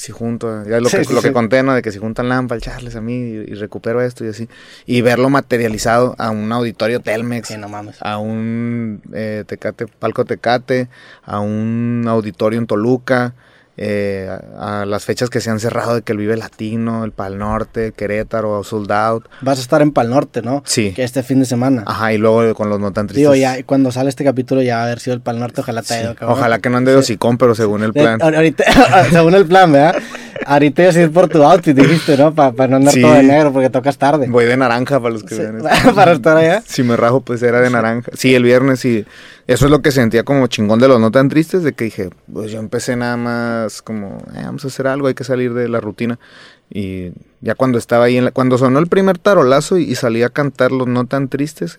[SPEAKER 2] si junto, ya lo,
[SPEAKER 1] Sí,
[SPEAKER 2] que,
[SPEAKER 1] sí,
[SPEAKER 2] lo que
[SPEAKER 1] sí.
[SPEAKER 2] conté, ¿no? De que si juntan Lampa, el Charles a mí y, y recupero esto y así. Y verlo materializado a un auditorio Telmex,
[SPEAKER 1] no mames.
[SPEAKER 2] a un eh, Tecate, Palco Tecate, a un auditorio en Toluca, eh, a, a las fechas que se han cerrado de que el Vive Latino, el Pal Norte, Querétaro, Sold Out.
[SPEAKER 1] Vas a estar en Pal Norte, ¿no?
[SPEAKER 2] Sí.
[SPEAKER 1] Que este fin de semana.
[SPEAKER 2] Ajá, y luego con los no tan tristes.
[SPEAKER 1] Digo, ya cuando sale este capítulo ya va a haber sido el Pal Norte, ojalá te haya
[SPEAKER 2] Sí. Ojalá que no ande de hocicón, pero según el plan.
[SPEAKER 1] ahor- ahorita, *laughs* según el plan, ¿verdad? Ahorita ibas a ir por tu outfit, dijiste, ¿no? Para no andar
[SPEAKER 2] Sí.
[SPEAKER 1] todo de negro porque tocas tarde.
[SPEAKER 2] Voy de naranja para los que
[SPEAKER 1] Sí,
[SPEAKER 2] vean esto. *laughs*
[SPEAKER 1] para estar allá.
[SPEAKER 2] Si me rajo, pues era de naranja. Sí, el viernes y eso es lo que sentía como chingón de los no tan tristes, de que dije, pues yo empecé nada más como, "Eh, vamos a hacer algo, hay que salir de la rutina. Y ya cuando estaba ahí, en la- cuando sonó el primer tarolazo y, y salí a cantar los no tan tristes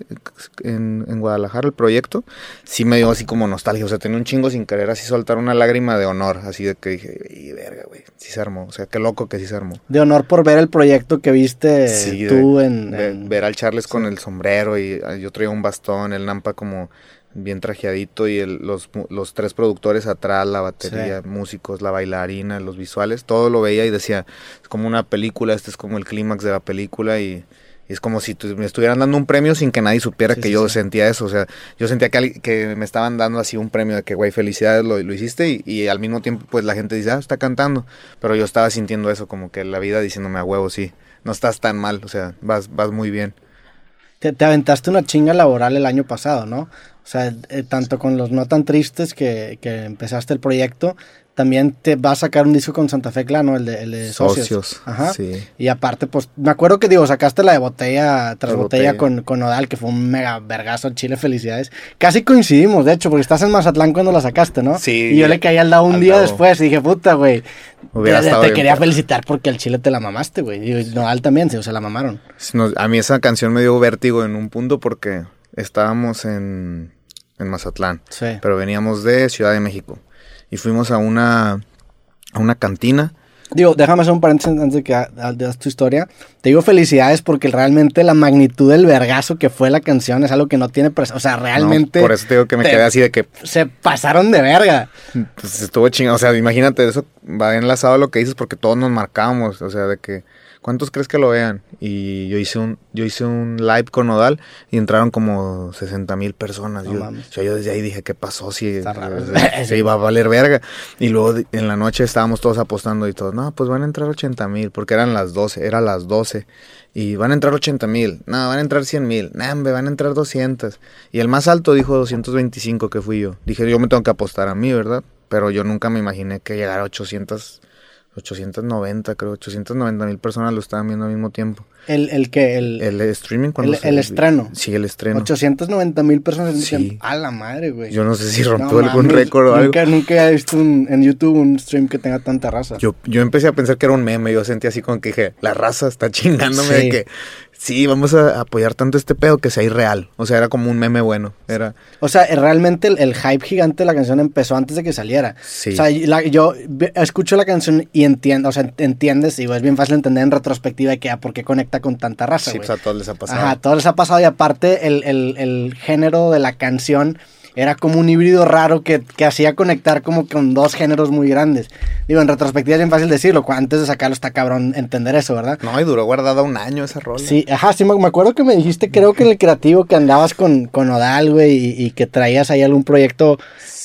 [SPEAKER 2] en, en Guadalajara, el proyecto, sí me dio así como nostalgia, o sea, tenía un chingo sin querer así soltar una lágrima de honor, así de que dije, y verga, güey, sí se armó, o sea, qué loco que sí se armó.
[SPEAKER 1] De honor por ver el proyecto que viste
[SPEAKER 2] Sí,
[SPEAKER 1] tú
[SPEAKER 2] de-
[SPEAKER 1] en,
[SPEAKER 2] de-
[SPEAKER 1] en-
[SPEAKER 2] ver al Charles con el sombrero y ah, yo traía un bastón, el Nampa como bien trajeadito y el- los, los tres productores atrás, la batería, músicos, la bailarina, los visuales, todo lo veía y decía, es como una película, este es como el clímax de la película y, y es como si me estuvieran dando un premio sin que nadie supiera
[SPEAKER 1] Sí,
[SPEAKER 2] que
[SPEAKER 1] sí,
[SPEAKER 2] yo sentía eso, o sea, yo sentía que, que me estaban dando así un premio de que, güey, felicidades, lo, lo hiciste y, y al mismo tiempo pues la gente dice, ah, está cantando, pero yo estaba sintiendo eso, como que la vida diciéndome a huevo, sí, no estás tan mal, o sea, vas, vas muy bien.
[SPEAKER 1] te, te aventaste una chinga laboral el año pasado, ¿no? O sea, eh, tanto con los no tan tristes que, que empezaste el proyecto, también te va a sacar un disco con Santa Fe Clan, ¿no? El de, el de Socios.
[SPEAKER 2] Socios,
[SPEAKER 1] Ajá.
[SPEAKER 2] sí.
[SPEAKER 1] Y aparte, pues, me acuerdo que, digo, sacaste la de botella tras
[SPEAKER 2] La
[SPEAKER 1] botella,
[SPEAKER 2] botella.
[SPEAKER 1] Con, con Nodal, que fue un mega vergazo al Chile, felicidades. Casi coincidimos, de hecho, porque estás en Mazatlán cuando la sacaste, ¿no?
[SPEAKER 2] Sí.
[SPEAKER 1] Y yo le caí al lado un
[SPEAKER 2] Al
[SPEAKER 1] día
[SPEAKER 2] lado.
[SPEAKER 1] después y dije, puta, güey.
[SPEAKER 2] Hubiera
[SPEAKER 1] Te, te
[SPEAKER 2] bien,
[SPEAKER 1] quería felicitar porque al Chile te la mamaste, güey. Y Nodal también, sí, o se la mamaron.
[SPEAKER 2] A mí esa canción me dio vértigo en un punto porque estábamos en, en Mazatlán,
[SPEAKER 1] Sí.
[SPEAKER 2] pero veníamos de Ciudad de México y fuimos a una, a una cantina.
[SPEAKER 1] Digo, déjame hacer un paréntesis antes de que ha- das tu historia. Te digo felicidades porque realmente la magnitud del vergazo que fue la canción es algo que no tiene... O sea, realmente
[SPEAKER 2] No, por eso te digo que me
[SPEAKER 1] te-
[SPEAKER 2] quedé así de que
[SPEAKER 1] se pasaron de verga.
[SPEAKER 2] pues, estuvo chingado. O sea, imagínate, eso va enlazado a lo que dices porque todos nos marcábamos. O sea, de que, ¿cuántos crees que lo vean? Y yo hice un, yo hice un live con Nodal y entraron como 60 mil personas.
[SPEAKER 1] No
[SPEAKER 2] yo, o sea, yo desde ahí dije, ¿qué pasó? Si se, *laughs* se iba a valer verga. Y luego en la noche estábamos todos apostando y todos, no, pues van a entrar 80 mil, porque eran las 12, era las 12. Y van a entrar 80 mil, no, van a entrar 100 mil, no, hombre, van a entrar 200. Y el más alto dijo 225, que fui yo. Dije, yo me tengo que apostar a mí, ¿verdad? Pero yo nunca me imaginé que llegara a 800, 890, creo, 890 mil personas lo estaban viendo al mismo tiempo.
[SPEAKER 1] El, el que, el,
[SPEAKER 2] El streaming cuando
[SPEAKER 1] El-
[SPEAKER 2] se-
[SPEAKER 1] el estreno.
[SPEAKER 2] Sí, el estreno.
[SPEAKER 1] 890 mil personas
[SPEAKER 2] Sí.
[SPEAKER 1] tiempo. A la madre, güey.
[SPEAKER 2] Yo no sé si
[SPEAKER 1] No
[SPEAKER 2] rompió algún
[SPEAKER 1] mames,
[SPEAKER 2] récord o algo.
[SPEAKER 1] Nunca, nunca he visto un- en YouTube un stream que tenga tanta raza.
[SPEAKER 2] Yo, yo empecé a pensar que era un meme, yo sentí así como que dije, la raza está chingándome
[SPEAKER 1] Sí.
[SPEAKER 2] de que sí, vamos a apoyar tanto este pedo que sea irreal. O sea, era como un meme bueno. Era,
[SPEAKER 1] O sea, realmente el, el hype gigante de la canción empezó antes de que saliera.
[SPEAKER 2] Sí.
[SPEAKER 1] O sea, la- yo escucho la canción y entiendo, o sea, ent- entiendes, y es bien fácil entender en retrospectiva que, ah, ¿por qué conecta con tanta raza,
[SPEAKER 2] sí,
[SPEAKER 1] güey?
[SPEAKER 2] pues a todos les ha pasado.
[SPEAKER 1] Ajá, todo les ha pasado y aparte el, el- el género de la canción era como un híbrido raro que, que hacía conectar como con dos géneros muy grandes. Digo, en retrospectiva es bien fácil decirlo, antes de sacarlo está cabrón entender eso, ¿verdad?
[SPEAKER 2] No, y duró guardada un año esa rola.
[SPEAKER 1] Sí, ajá, sí, me, acuerdo que me dijiste, creo que en el creativo que andabas con, con Odal, güey, y, y que traías ahí algún proyecto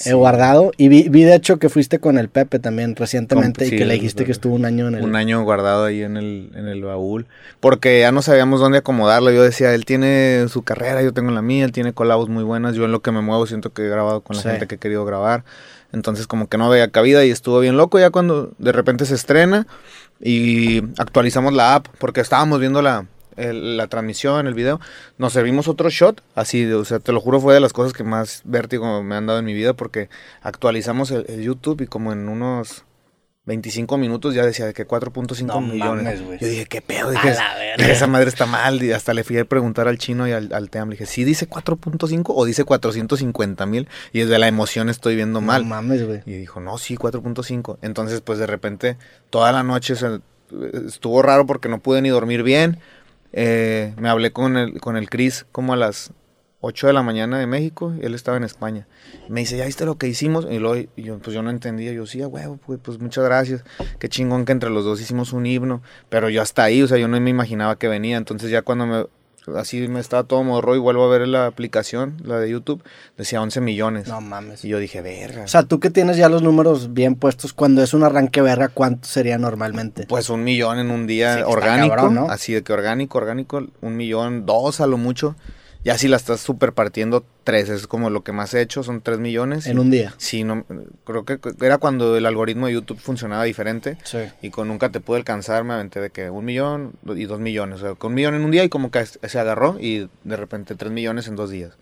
[SPEAKER 1] eh, guardado. Y vi, vi, de hecho, que fuiste con el Pepe también recientemente
[SPEAKER 2] Con-
[SPEAKER 1] y
[SPEAKER 2] sí,
[SPEAKER 1] que le dijiste que estuvo un año en el...
[SPEAKER 2] Un año guardado ahí en el, en el baúl. Porque ya no sabíamos dónde acomodarlo. Yo decía, él tiene su carrera, yo tengo la mía, él tiene colabos muy buenas. Yo en lo que me muevo siento que he grabado con la
[SPEAKER 1] Sí.
[SPEAKER 2] gente que he querido grabar. Entonces como que no veía cabida y estuvo bien loco ya cuando de repente se estrena y actualizamos la app porque estábamos viendo la, el- la transmisión, el video. Nos servimos otro shot, así, de- o sea, te lo juro fue de las cosas que más vértigo me han dado en mi vida porque actualizamos el, el YouTube y como en unos 25 minutos ya decía de que 4.5
[SPEAKER 1] No
[SPEAKER 2] millones.
[SPEAKER 1] mames.
[SPEAKER 2] Yo dije, ¿qué pedo? Dije, esa madre está mal. Y hasta le fui a preguntar al chino y al, al Team. Le dije, ¿sí dice 4.5 o dice 450 mil? Y desde la emoción estoy viendo mal.
[SPEAKER 1] No mames, güey.
[SPEAKER 2] Y dijo, no, sí, 4.5. Entonces, pues de repente, toda la noche o sea, estuvo raro porque no pude ni dormir bien. Eh, me hablé con el, con el Chris como a las 8 de la mañana de México y él estaba en España. Me dice, ¿ya viste lo que hicimos? Y, luego, y yo, pues yo no entendía. Yo, sí, huevo, pues, pues muchas gracias. Qué chingón que entre los dos hicimos un himno. Pero yo hasta ahí, o sea, yo no me imaginaba que venía. Entonces ya cuando me así me estaba todo morro y vuelvo a ver la aplicación, la de YouTube, decía 11 millones.
[SPEAKER 1] No mames.
[SPEAKER 2] Y yo dije, verga.
[SPEAKER 1] O sea, tú que tienes ya los números bien puestos, cuando es un arranque verga, ¿cuánto sería normalmente?
[SPEAKER 2] Pues un millón en un día orgánico, ¿no? así de que orgánico, orgánico, un millón, dos a lo mucho. Ya si la estás super partiendo, tres, es como lo que más he hecho, son tres millones.
[SPEAKER 1] En un día.
[SPEAKER 2] Sí, no, creo que era cuando el algoritmo de YouTube funcionaba diferente.
[SPEAKER 1] Sí.
[SPEAKER 2] Y con nunca te pude alcanzar, me aventé de que un millón y dos millones. O sea, con un millón en un día y como que se agarró y de repente tres millones en dos días.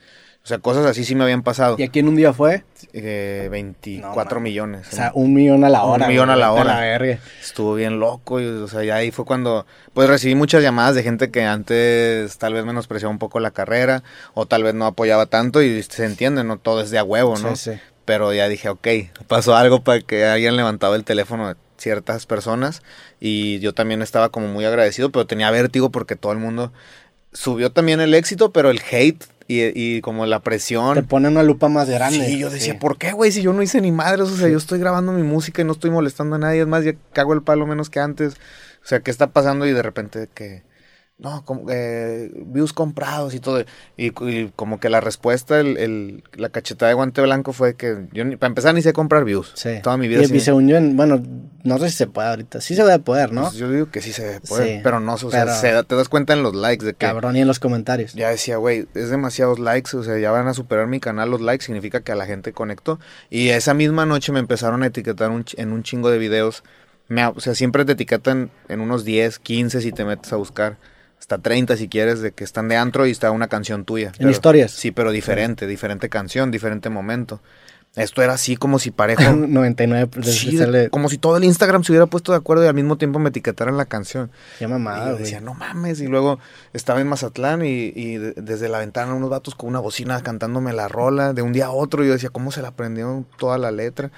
[SPEAKER 2] O sea, cosas así sí me habían pasado.
[SPEAKER 1] ¿Y aquí en un día fue?
[SPEAKER 2] Eh, 24 millones.
[SPEAKER 1] O sea, un millón a la hora.
[SPEAKER 2] Un millón a la hora.
[SPEAKER 1] verga.
[SPEAKER 2] Estuvo bien loco. Y, o sea, ya ahí fue cuando, pues recibí muchas llamadas de gente que antes tal vez menospreciaba un poco la carrera o tal vez no apoyaba tanto y se entiende, ¿no? Todo es de a huevo, ¿no?
[SPEAKER 1] Sí, sí.
[SPEAKER 2] Pero ya dije, ok, pasó algo para que hayan levantado el teléfono de ciertas personas y yo también estaba como muy agradecido, pero tenía vértigo porque todo el mundo subió también el éxito, pero el hate y, y, como la presión.
[SPEAKER 1] Te pone una lupa más grande.
[SPEAKER 2] Sí, yo decía, ¿por qué, güey? Si yo no hice ni madres, o sea, yo estoy grabando mi música y no estoy molestando a nadie, es más, ya cago el palo menos que antes. O sea, ¿qué está pasando? Y de repente que, no, como, eh, views comprados y todo. Y, y como que la respuesta, el, el, la cachetada de guante blanco fue que yo, ni, para empezar, ni sé comprar views.
[SPEAKER 1] Sí.
[SPEAKER 2] Toda mi vida.
[SPEAKER 1] Y,
[SPEAKER 2] sí.
[SPEAKER 1] y según yo, en- bueno, no sé si se puede ahorita. Sí se debe poder, ¿no?
[SPEAKER 2] Pues yo digo que sí se debe poder,
[SPEAKER 1] Sí,
[SPEAKER 2] pero no, o sea,
[SPEAKER 1] pero-
[SPEAKER 2] se da- te das cuenta en los likes de que
[SPEAKER 1] Cabrón, y en los comentarios.
[SPEAKER 2] ya decía, güey, es demasiados likes, o sea, ya van a superar mi canal los likes, significa que a la gente conectó. Y esa misma noche me empezaron a etiquetar un en un chingo de videos. Me, o sea, siempre te etiquetan en unos 10, 15 si te metes a buscar. Hasta 30 si quieres, de que están de antro y está una canción tuya.
[SPEAKER 1] En historias.
[SPEAKER 2] Sí, pero diferente, diferente canción, diferente momento. Esto era así como si parejo... *laughs*
[SPEAKER 1] 99 de-
[SPEAKER 2] Sí, como si todo el Instagram se hubiera puesto de acuerdo y al mismo tiempo me etiquetaran la canción.
[SPEAKER 1] Qué
[SPEAKER 2] Y
[SPEAKER 1] mamada, güey.
[SPEAKER 2] decía, no mames. Y luego estaba en Mazatlán y, y de- desde la ventana unos vatos con una bocina cantándome la rola de un día a otro. Y yo decía, ¿cómo se la aprendió toda la letra?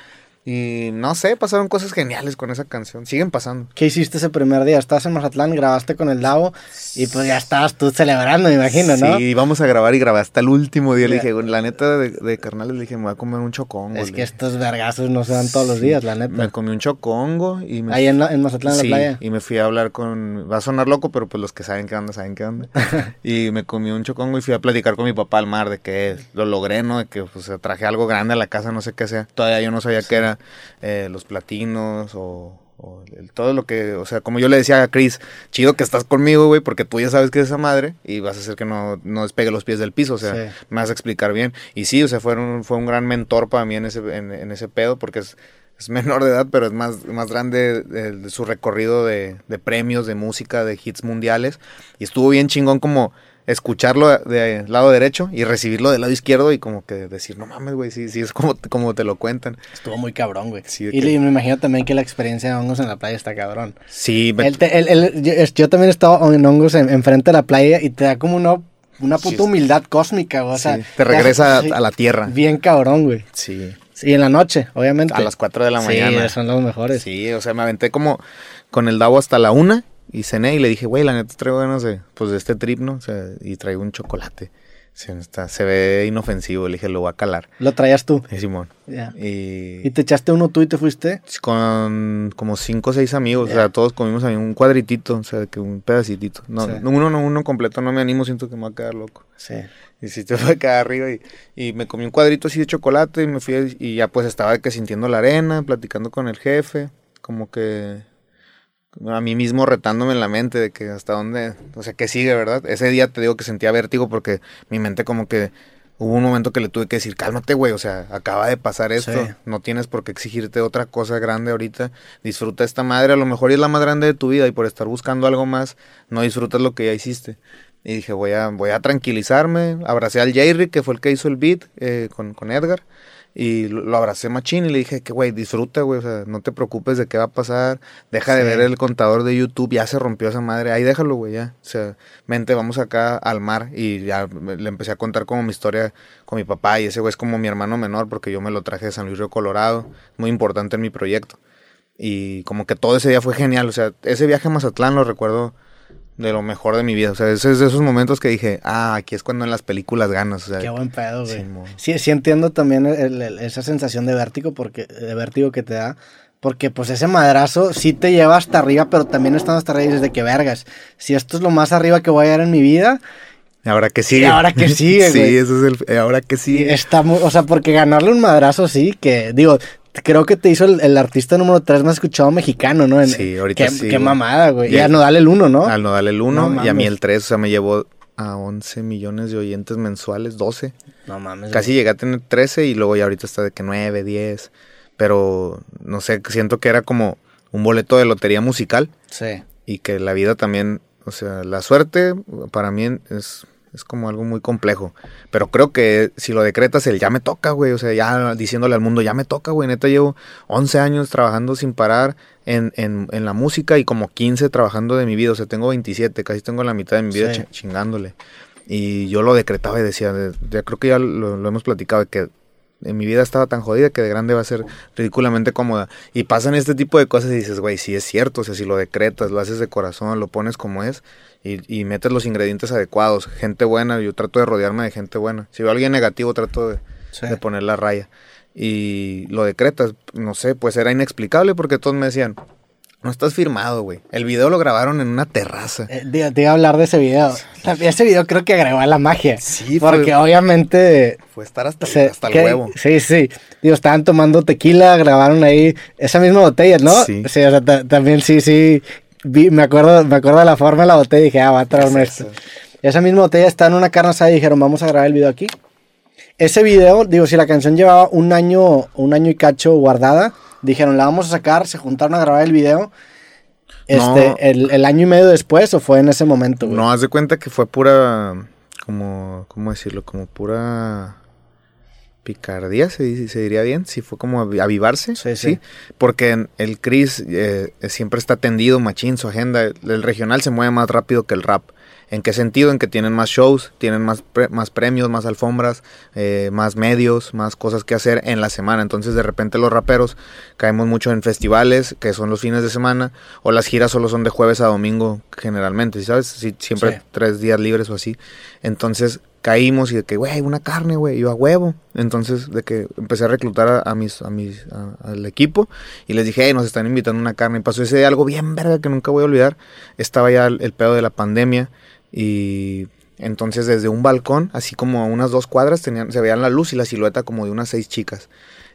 [SPEAKER 2] Y no sé, pasaron cosas geniales con esa canción. Siguen pasando.
[SPEAKER 1] ¿Qué hiciste ese primer día? Estabas en Mazatlán, grabaste con el Davo y pues ya estabas tú celebrando, me imagino, ¿no?
[SPEAKER 2] Sí, vamos a grabar y grabé hasta el último día. Le dije, "Güey, la neta de, de carnales, le dije, me voy a comer un chocongo.
[SPEAKER 1] Es
[SPEAKER 2] le
[SPEAKER 1] que estos vergazos no se dan todos los días, la
[SPEAKER 2] Me
[SPEAKER 1] neta.
[SPEAKER 2] comí un chocongo y me
[SPEAKER 1] Ahí en, en Mazatlán, en
[SPEAKER 2] Sí,
[SPEAKER 1] la playa.
[SPEAKER 2] y me fui a hablar con... Va a sonar loco, pero pues los que saben qué onda, saben qué onda. *laughs* y me comí un chocongo y fui a platicar con mi papá al mar de que lo logré, ¿no? De que pues traje algo grande a la casa, no sé qué sea. Todavía yo no sabía qué era eh, los platinos o... o el- todo lo que, o sea, como yo le decía a Chris, chido que estás conmigo, güey, porque tú ya sabes que es esa madre y vas a hacer que no, no despegue los pies del piso, o sea,
[SPEAKER 1] Sí.
[SPEAKER 2] me vas a explicar bien. Y sí, o sea, fue un, fue un gran mentor para mí en ese, en, en ese pedo, porque es, es *laughs* menor de edad, pero es más, más grande de, de su recorrido de, de premios, de música, de hits mundiales. Y estuvo bien chingón como escucharlo de, de lado derecho y recibirlo del lado izquierdo y como que decir, no mames, güey, sí, sí, es como, como te lo cuentan.
[SPEAKER 1] Estuvo muy cabrón, güey.
[SPEAKER 2] Sí,
[SPEAKER 1] y,
[SPEAKER 2] que-
[SPEAKER 1] me imagino también que la experiencia de hongos en la playa está cabrón.
[SPEAKER 2] Sí, me-
[SPEAKER 1] te- él- yo, también he estado en hongos en- enfrente de la playa y te da como una, una puta
[SPEAKER 2] Sí.
[SPEAKER 1] humildad cósmica, güey. O sea,
[SPEAKER 2] sí, te regresa a, a la tierra.
[SPEAKER 1] Bien cabrón, güey.
[SPEAKER 2] Sí.
[SPEAKER 1] Sí, en la noche, obviamente.
[SPEAKER 2] A las 4 de la
[SPEAKER 1] Sí,
[SPEAKER 2] mañana.
[SPEAKER 1] son los mejores.
[SPEAKER 2] Sí, o sea, me aventé como con el Davo hasta la una y cené y le dije, güey, la neta traigo ganas de, pues, de este trip, ¿no? O sea, y traigo un chocolate. Sí, está, se ve inofensivo, le dije, lo voy a calar.
[SPEAKER 1] Lo traías tú.
[SPEAKER 2] Y Simón.
[SPEAKER 1] Ya.
[SPEAKER 2] Y,
[SPEAKER 1] Y te echaste uno tú y te fuiste.
[SPEAKER 2] con como cinco o seis amigos, o sea, todos comimos ahí un cuadritito, o sea, que un pedacitito. No,
[SPEAKER 1] Sí.
[SPEAKER 2] no, uno no, uno completo, no me animo, siento que me va a quedar loco.
[SPEAKER 1] Sí.
[SPEAKER 2] Y sí te fue a quedar arriba y, y me comí un cuadrito así de chocolate y me fui y ya pues estaba que sintiendo la arena, platicando con el jefe, como que a mí mismo retándome en la mente de que hasta dónde, o sea, que sigue, ¿verdad? Ese día te digo que sentía vértigo porque mi mente como que hubo un momento que le tuve que decir, cálmate, güey, o sea, acaba de pasar esto,
[SPEAKER 1] Sí.
[SPEAKER 2] no tienes por qué exigirte otra cosa grande ahorita, disfruta esta madre, a lo mejor es la más grande de tu vida y por estar buscando algo más, no disfrutas lo que ya hiciste. Y dije, voy a, voy a tranquilizarme. Abracé al Jerry, que fue el que hizo el beat eh, con, con Edgar. Y lo, abracé machín y le dije que, güey, disfruta, güey. O sea, no te preocupes de qué va a pasar. Deja de ver el contador de YouTube. Ya se rompió esa madre. Ahí déjalo, güey, ya. O sea, mente, vamos acá al mar. Y ya le empecé a contar como mi historia con mi papá. Y ese güey es como mi hermano menor porque yo me lo traje de San Luis Río Colorado. Muy importante en mi proyecto. Y como que todo ese día fue genial. O sea, ese viaje a Mazatlán lo recuerdo de lo mejor de mi vida. O sea, es, es de esos momentos que dije, ah, aquí es cuando en las películas ganas. O sea,
[SPEAKER 1] Qué buen pedo, güey.
[SPEAKER 2] Sí.
[SPEAKER 1] Sí, sí entiendo también el- el- esa sensación de vértigo, porque, de vértigo que te da. Porque pues ese madrazo sí te lleva hasta arriba, pero también estando hasta arriba y dices de que vergas. Si esto es lo más arriba que voy a llegar en mi vida,
[SPEAKER 2] Y ahora que sigue.
[SPEAKER 1] Y ahora que sigue, *laughs*
[SPEAKER 2] sí,
[SPEAKER 1] güey.
[SPEAKER 2] eso es el. eh, Ahora que sigue.
[SPEAKER 1] está mu- o sea, porque ganarle un madrazo sí, que digo, creo que te hizo el, el artista número 3 más escuchado mexicano, ¿no? En-
[SPEAKER 2] Sí, ahorita
[SPEAKER 1] qué,
[SPEAKER 2] sí,
[SPEAKER 1] Qué mamada, güey.
[SPEAKER 2] Ya-
[SPEAKER 1] Ya no dale el 1, ¿no?
[SPEAKER 2] Al Nodal el 1
[SPEAKER 1] No
[SPEAKER 2] y a mí el 3. O sea, me llevó a 11 millones de oyentes mensuales, 12.
[SPEAKER 1] No mames.
[SPEAKER 2] Casi llegué a tener 13 y luego ya ahorita está de que 9, 10. Pero no sé, siento que era como un boleto de lotería musical
[SPEAKER 1] Sí.
[SPEAKER 2] y que la vida también, o sea, la suerte para mí es, es como algo muy complejo. Pero creo que si lo decretas, el ya me toca, güey. O sea, ya diciéndole al mundo, ya me toca, güey. Neta, llevo 11 años trabajando sin parar en, en, en la música y como 15 trabajando de mi vida. O sea, tengo 27, casi tengo la mitad de mi vida
[SPEAKER 1] Sí.
[SPEAKER 2] chingándole. Y yo lo decretaba y decía, de- ya creo que ya lo, lo hemos platicado, que en mi vida estaba tan jodida que de grande va a ser ridículamente cómoda. Y pasan este tipo de cosas y dices, güey, sí es cierto, o sea, si lo decretas, lo haces de corazón, lo pones como es y, y metes los ingredientes adecuados, gente buena, yo trato de rodearme de gente buena. Si veo a alguien negativo, trato de,
[SPEAKER 1] Sí.
[SPEAKER 2] de poner la raya. Y lo decretas, no sé, pues era inexplicable porque todos me decían, no estás firmado, güey. El video lo grabaron en una terraza.
[SPEAKER 1] Eh, te, te iba a hablar de ese video. Ese video creo que agregó a la magia.
[SPEAKER 2] Sí,
[SPEAKER 1] Porque
[SPEAKER 2] fue-
[SPEAKER 1] obviamente.
[SPEAKER 2] Fue estar hasta,
[SPEAKER 1] se-
[SPEAKER 2] hasta el
[SPEAKER 1] que-
[SPEAKER 2] huevo.
[SPEAKER 1] Sí, sí. Digo, estaban tomando tequila, grabaron ahí esa misma botella, ¿no?
[SPEAKER 2] Sí.
[SPEAKER 1] o sea, ta- también sí, sí. Vi- me, acuerdo, me acuerdo de la forma de la botella y dije, ah, va a traerme
[SPEAKER 2] Es
[SPEAKER 1] esto. Esa misma botella está en una carne asada y dijeron, vamos a grabar el video aquí. Ese video, digo, si la canción llevaba un año, un año y cacho guardada, dijeron, la vamos a sacar, se juntaron a grabar el video. Este,
[SPEAKER 2] No.
[SPEAKER 1] el, el año y medio después o fue en ese momento, güey?
[SPEAKER 2] No, haz de cuenta que fue pura, como, ¿cómo decirlo? Como pura picardía, se, diría bien. Sí, fue como avi- avivarse.
[SPEAKER 1] Sí,
[SPEAKER 2] Sí,
[SPEAKER 1] sí.
[SPEAKER 2] Porque en- el Chris eh, siempre está tendido, machín, su agenda. El regional se mueve más rápido que el rap. ¿En qué sentido? En que tienen más shows, tienen más, pre- más premios, más alfombras, eh, más medios, más cosas que hacer en la semana. Entonces de repente los raperos caemos mucho en festivales, que son los fines de semana, o las giras solo son de jueves a domingo generalmente, ¿sabes? Sí, siempre
[SPEAKER 1] Sí.
[SPEAKER 2] tres días libres o así. Entonces caímos y de que, güey, una carne, güey, yo a huevo. Entonces, de que empecé a reclutar a, mis, a mis, al equipo y les dije, hey, nos están invitando una carne. Y pasó ese día algo bien verga que nunca voy a olvidar. Estaba ya el, pedo de la pandemia y entonces desde un balcón, así como a unas dos cuadras, se veían la luz y la silueta como de unas seis chicas.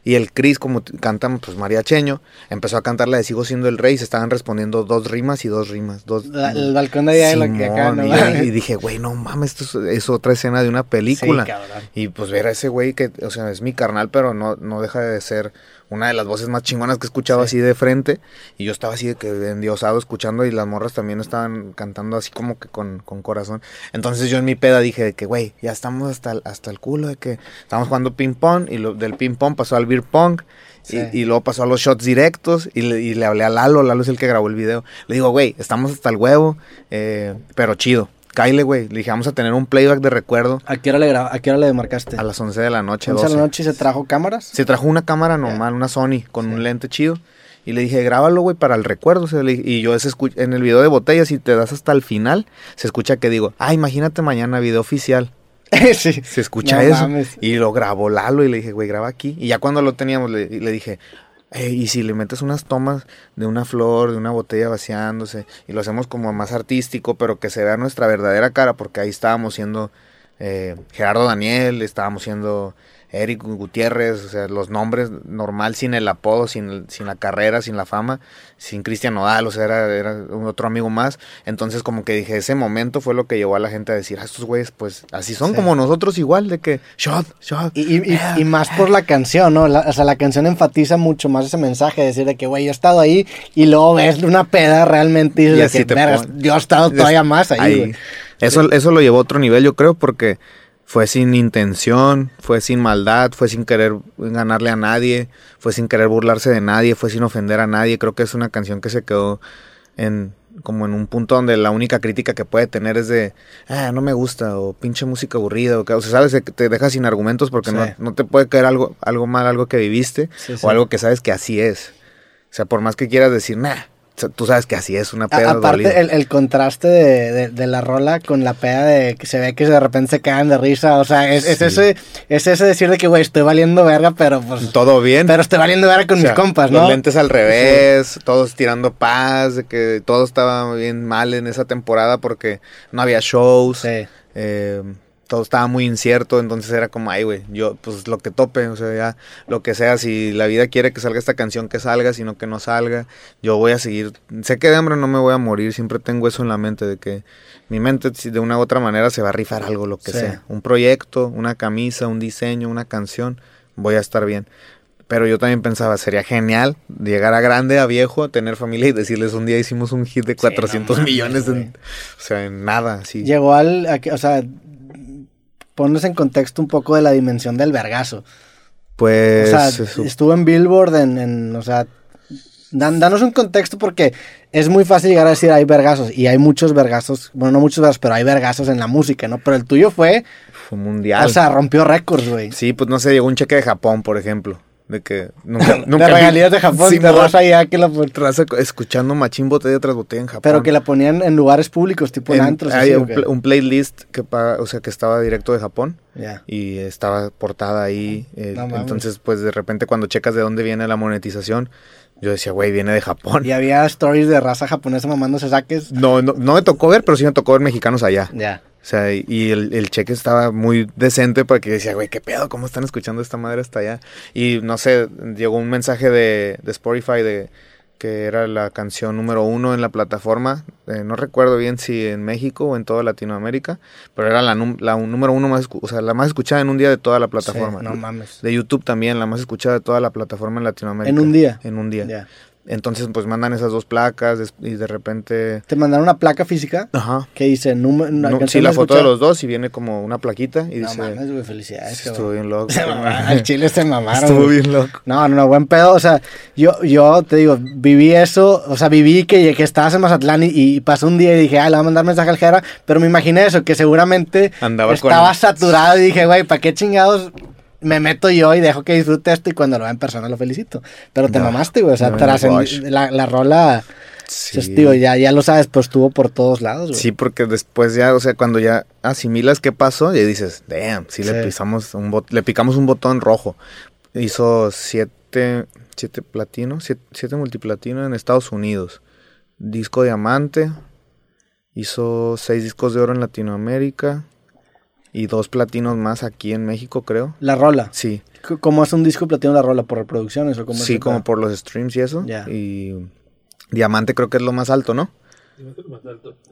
[SPEAKER 2] Y el Chris, como cantan pues mariacheño, empezó a cantar la de Sigo siendo el rey y se estaban respondiendo dos rimas y dos rimas. Dos,
[SPEAKER 1] La- el balcón de allá de lo que acá, ¿no?
[SPEAKER 2] y, y dije, güey, no mames, esto es, es otra escena de una película.
[SPEAKER 1] Sí,
[SPEAKER 2] y pues ver a ese güey que, o sea, es mi carnal, pero no, no deja de ser una de las voces más chingonas que he escuchado
[SPEAKER 1] Sí.
[SPEAKER 2] así de frente. Y yo estaba así de que endiosado escuchando y las morras también estaban cantando así como que con, con corazón. Entonces yo en mi peda dije de que, güey, ya estamos hasta el, hasta el culo de que estamos jugando ping pong y lo, del ping pong pasó al beer pong.
[SPEAKER 1] Sí.
[SPEAKER 2] Y, y luego pasó a los shots directos y le, y le hablé a Lalo, Lalo es el que grabó el video. Le digo, güey, estamos hasta el huevo, eh, pero chido. Cáile, güey. Le dije, vamos a tener un playback de recuerdo
[SPEAKER 1] ¿A qué hora le, a qué hora le marcaste?
[SPEAKER 2] a las 11 de la noche.
[SPEAKER 1] 11 de
[SPEAKER 2] 12.
[SPEAKER 1] la noche y se trajo cámaras.
[SPEAKER 2] Se trajo una cámara normal, una Sony, con un lente chido. Y le dije, grábalo, güey, para el recuerdo. O sea, le dije- y yo ese en el video de botella, si te das hasta el final, se escucha que digo, ah, imagínate mañana video oficial. *laughs*
[SPEAKER 1] sí.
[SPEAKER 2] Se escucha
[SPEAKER 1] No
[SPEAKER 2] eso.
[SPEAKER 1] mames.
[SPEAKER 2] Y lo grabó Lalo y le dije, güey, graba aquí. Y ya cuando lo teníamos, le, le dije, "Ey, y si le metes unas tomas de una flor, de una botella vaciándose, y lo hacemos como más artístico, pero que se vea nuestra verdadera cara, porque ahí estábamos siendo eh, Gerardo Daniel, estábamos siendo Eric Gutiérrez, o sea, los nombres normal, sin el apodo, sin, sin la carrera, sin la fama, sin Cristian Nodal, o sea, era, era un otro amigo más. Entonces, como que dije, ese momento fue lo que llevó a la gente a decir, ah, estos güeyes, pues así son
[SPEAKER 1] Sí.
[SPEAKER 2] como nosotros igual, de que, shot, shot.
[SPEAKER 1] Y, y- y-
[SPEAKER 2] yeah".
[SPEAKER 1] y más por la canción, ¿no? La- o sea, la canción enfatiza mucho más ese mensaje, decir de que, güey, yo he estado ahí y luego ves una peda realmente y dices de que,
[SPEAKER 2] te
[SPEAKER 1] "Vergas,
[SPEAKER 2] pon-
[SPEAKER 1] yo he estado todavía más ahí.
[SPEAKER 2] Eso, eso lo llevó a otro nivel, yo creo, porque fue sin intención, fue sin maldad, fue sin querer ganarle a nadie, fue sin querer burlarse de nadie, fue sin ofender a nadie. Creo que es una canción que se quedó en como en un punto donde la única crítica que puede tener es de, ah, no me gusta, o pinche música aburrida, o, que- o sea, sabes, que te deja sin argumentos porque
[SPEAKER 1] Sí.
[SPEAKER 2] no, no te puede caer algo, algo mal, algo que viviste,
[SPEAKER 1] Sí, sí.
[SPEAKER 2] o algo que sabes que así es. O sea, por más que quieras decir, nah, tú sabes que así es una peda
[SPEAKER 1] aparte, el, el contraste de, de- de la rola con la peda de que se ve que de repente se cagan de risa. O sea, es, es
[SPEAKER 2] Sí.
[SPEAKER 1] ese es ese decir de que, güey, estoy valiendo verga, pero pues.
[SPEAKER 2] Todo bien.
[SPEAKER 1] Pero estoy valiendo verga con
[SPEAKER 2] O sea,
[SPEAKER 1] mis compas,
[SPEAKER 2] Los
[SPEAKER 1] ¿no?
[SPEAKER 2] lentes al revés, todos tirando paz, de que todo estaba bien mal en esa temporada porque no había shows.
[SPEAKER 1] Sí.
[SPEAKER 2] eh, todo estaba muy incierto, entonces era como, ay, güey, yo, pues lo que tope, o sea, ya, lo que sea, si la vida quiere que salga esta canción, que salga, sino que no salga, yo voy a seguir, sé que de hambre no me voy a morir, siempre tengo eso en la mente, de que mi mente si de una u otra manera se va a rifar algo, lo que
[SPEAKER 1] Sí.
[SPEAKER 2] sea, un proyecto, una camisa, un diseño, una canción, voy a estar bien. Pero yo también pensaba, sería genial llegar a grande, a viejo, tener familia y decirles un día hicimos un hit de 400
[SPEAKER 1] mames,
[SPEAKER 2] millones, en, o sea, en nada, así.
[SPEAKER 1] Llegó al. a o sea, pones en contexto un poco de la dimensión del vergazo.
[SPEAKER 2] Pues,
[SPEAKER 1] o sea,
[SPEAKER 2] eso-
[SPEAKER 1] estuvo en Billboard en, en, o sea, dan- danos un contexto porque es muy fácil llegar a decir hay vergazos y hay muchos vergazos, bueno, no muchos vergazos, pero hay vergazos en la música, ¿no? Pero el tuyo fue,
[SPEAKER 2] fue mundial.
[SPEAKER 1] o sea, rompió récords, güey.
[SPEAKER 2] Sí, pues no sé, llegó un cheque de Japón, por ejemplo. De que *laughs* nunca,
[SPEAKER 1] de
[SPEAKER 2] nunca vi-
[SPEAKER 1] regalías de Japón,
[SPEAKER 2] Sí,
[SPEAKER 1] raza allá que la *laughs*
[SPEAKER 2] raza escuchando machín botella tras botella en Japón.
[SPEAKER 1] pero que la ponían en lugares públicos, tipo en,
[SPEAKER 2] En-
[SPEAKER 1] antros.
[SPEAKER 2] hay
[SPEAKER 1] así,
[SPEAKER 2] un, playlist que pa- o sea, que estaba directo de Japón
[SPEAKER 1] Ya.
[SPEAKER 2] y estaba portada ahí. eh,
[SPEAKER 1] No
[SPEAKER 2] entonces, pues de repente cuando checas de dónde viene la monetización, yo decía, güey, viene de Japón.
[SPEAKER 1] Y había stories de raza japonesa mamándose saques.
[SPEAKER 2] No, no, no me tocó ver, pero sí me tocó ver mexicanos allá.
[SPEAKER 1] Ya.
[SPEAKER 2] O sea, y- el, el cheque estaba muy decente para que decía, güey, qué pedo, ¿cómo están escuchando esta madre hasta allá? Y no sé, llegó un mensaje de, de Spotify de que era la canción número uno en la plataforma. eh, no recuerdo bien si en México o en toda Latinoamérica, pero era la, la número uno más, o sea, la más escuchada en un día de toda la plataforma.
[SPEAKER 1] Sí, no mames.
[SPEAKER 2] De YouTube también, la más escuchada de toda la plataforma en Latinoamérica.
[SPEAKER 1] En un día.
[SPEAKER 2] En un día.
[SPEAKER 1] Ya.
[SPEAKER 2] Entonces, pues mandan esas dos placas y de repente...
[SPEAKER 1] Te mandaron una placa física
[SPEAKER 2] Ajá.
[SPEAKER 1] que dice número.
[SPEAKER 2] No, sí, la foto de los dos y viene como una plaquita y
[SPEAKER 1] No
[SPEAKER 2] dice...
[SPEAKER 1] mames, güey, felicidades.
[SPEAKER 2] Estuvo bien loco. *laughs*
[SPEAKER 1] Al chile se mamaron.
[SPEAKER 2] Estuvo
[SPEAKER 1] güey.
[SPEAKER 2] bien loco.
[SPEAKER 1] No, no, no, buen pedo. O sea, yo, yo te digo, viví eso. O sea, viví que, que estabas en Mazatlán y, y pasó un día y dije, ah, le voy a mandar mensaje al Jera. Pero me imaginé eso, que seguramente
[SPEAKER 2] Andaba con-
[SPEAKER 1] estaba saturado y dije, güey, ¿para qué chingados me meto yo y dejo que disfrute esto? Y cuando lo vea en persona lo felicito. Pero te
[SPEAKER 2] No,
[SPEAKER 1] mamaste, güey. O sea,
[SPEAKER 2] no,
[SPEAKER 1] la, la rola,
[SPEAKER 2] Sí.
[SPEAKER 1] pues, digo, ya, ya lo sabes, pues estuvo por todos lados, güey.
[SPEAKER 2] Sí, porque después ya, o sea, cuando ya asimilas qué pasó, y dices, damn, sí, le pisamos un bot- le picamos un botón rojo. Hizo siete, siete platino, siete, siete multiplatino en Estados Unidos. Disco diamante. Hizo seis discos de oro en Latinoamérica. Y dos platinos más aquí en México, creo.
[SPEAKER 1] La rola.
[SPEAKER 2] Sí,
[SPEAKER 1] ¿Cómo es un disco platino la rola? ¿Por reproducciones o cómo
[SPEAKER 2] sí, como por los streams y eso.
[SPEAKER 1] Ya.
[SPEAKER 2] Y diamante creo que es lo más alto, ¿no?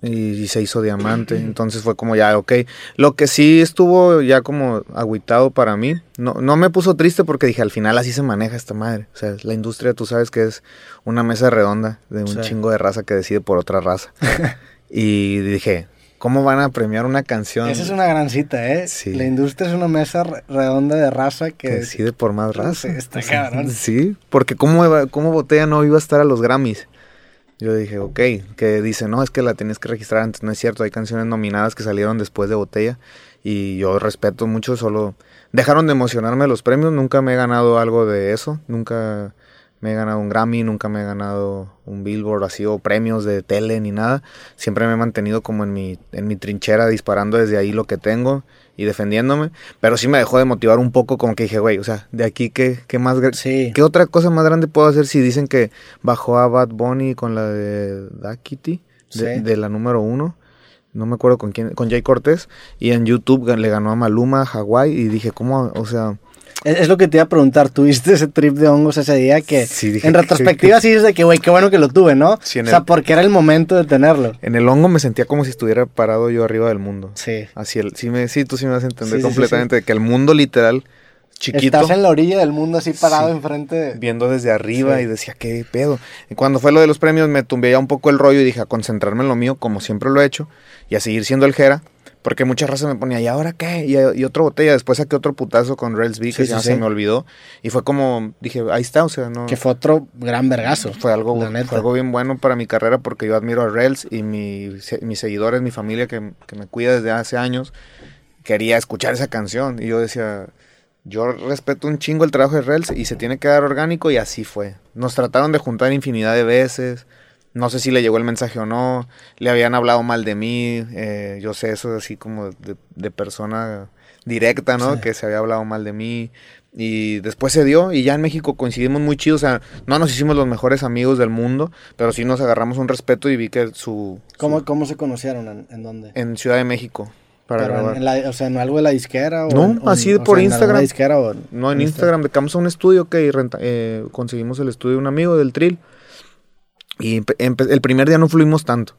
[SPEAKER 2] Y, y se hizo diamante. Entonces fue como ya, ok. Lo que sí estuvo ya como agüitado para mí. No, no me puso triste porque dije, al final así se maneja esta madre. O sea, la industria tú sabes que es una mesa redonda de un
[SPEAKER 1] Sí.
[SPEAKER 2] chingo de raza que decide por otra raza. *laughs* y dije, ¿cómo van a premiar una canción
[SPEAKER 1] Esa es una gran cita, ¿eh?
[SPEAKER 2] Sí.
[SPEAKER 1] La industria es una mesa re- redonda de raza
[SPEAKER 2] que
[SPEAKER 1] que...
[SPEAKER 2] decide por más raza?
[SPEAKER 1] Sí, está cabrón. *laughs*
[SPEAKER 2] Sí, porque ¿cómo, cómo Botella no iba a estar a los Grammys? Yo dije, ok, que dice, no, es que la tenías que registrar antes, no es cierto, hay canciones nominadas que salieron después de Botella y yo respeto mucho, solo dejaron de emocionarme los premios, nunca me he ganado algo de eso, nunca me he ganado un Grammy, nunca me he ganado un Billboard así o premios de tele ni nada, siempre me he mantenido como en mi, en mi trinchera disparando desde ahí lo que tengo y defendiéndome, pero sí me dejó de motivar un poco como que dije, güey, o sea, de aquí qué, qué más...
[SPEAKER 1] Sí.
[SPEAKER 2] ¿Qué otra cosa más grande puedo hacer si dicen que bajó a Bad Bunny con la de Da Kitty, de,
[SPEAKER 1] Sí.
[SPEAKER 2] de la número uno? No me acuerdo con quién, con Jay Cortés. Y en YouTube le ganó a Maluma, Hawái. Y dije, ¿cómo? O sea,
[SPEAKER 1] Es, es lo que te iba a preguntar. ¿Tuviste ese trip de hongos ese día? Que
[SPEAKER 2] Sí, dije,
[SPEAKER 1] en
[SPEAKER 2] ¿qué-
[SPEAKER 1] retrospectiva sí dices de que, güey, qué bueno que lo tuve, ¿no?
[SPEAKER 2] Sí,
[SPEAKER 1] o sea,
[SPEAKER 2] el-
[SPEAKER 1] porque era el momento de tenerlo.
[SPEAKER 2] en el hongo me sentía como si estuviera parado yo arriba del mundo.
[SPEAKER 1] Sí.
[SPEAKER 2] Así, el, sí, me, sí, tú sí me vas a entender
[SPEAKER 1] Sí,
[SPEAKER 2] completamente de que el mundo literal, chiquito,
[SPEAKER 1] Estás en la orilla del mundo así parado enfrente de...
[SPEAKER 2] viendo desde arriba y decía, ¿qué pedo? Y cuando fue lo de los premios me tumbé ya un poco el rollo y dije a concentrarme en lo mío como siempre lo he hecho y a seguir siendo el Jera. Porque muchas razas me ponía, ¿y ahora qué? Y, y otra botella. Después saqué otro putazo con Rails B, que
[SPEAKER 1] Sí,
[SPEAKER 2] ya
[SPEAKER 1] sí.
[SPEAKER 2] se me olvidó. Y fue como, dije, ahí está, o sea, no.
[SPEAKER 1] Que fue otro gran vergazo.
[SPEAKER 2] Fue algo, fue algo bien bueno para mi carrera porque yo admiro a Rails y mi, mis seguidores, mi familia que, que me cuida desde hace años, quería escuchar esa canción. Y yo decía, yo respeto un chingo el trabajo de Rails y se tiene que dar orgánico y así fue. Nos trataron de juntar infinidad de veces, No sé si le llegó el mensaje o no. Le habían hablado mal de mí. eh, yo sé eso así como de, de persona directa, ¿no?
[SPEAKER 1] Sí.
[SPEAKER 2] Que se había hablado mal de mí. Y después se dio y ya en México coincidimos muy chido. O sea, no nos hicimos los mejores amigos del mundo, pero sí nos agarramos un respeto y vi que su...
[SPEAKER 1] ¿Cómo, cómo se conocieron? ¿En, en dónde?
[SPEAKER 2] En Ciudad de México. Para
[SPEAKER 1] Pero en- la- o sea, en algo de la disquera o
[SPEAKER 2] No, así
[SPEAKER 1] o
[SPEAKER 2] por
[SPEAKER 1] sea,
[SPEAKER 2] Instagram.
[SPEAKER 1] disquera o
[SPEAKER 2] No, en Instagram, becamos a un estudio que renta- eh, conseguimos el estudio de un amigo del Trill. Y el primer día no fluimos tanto.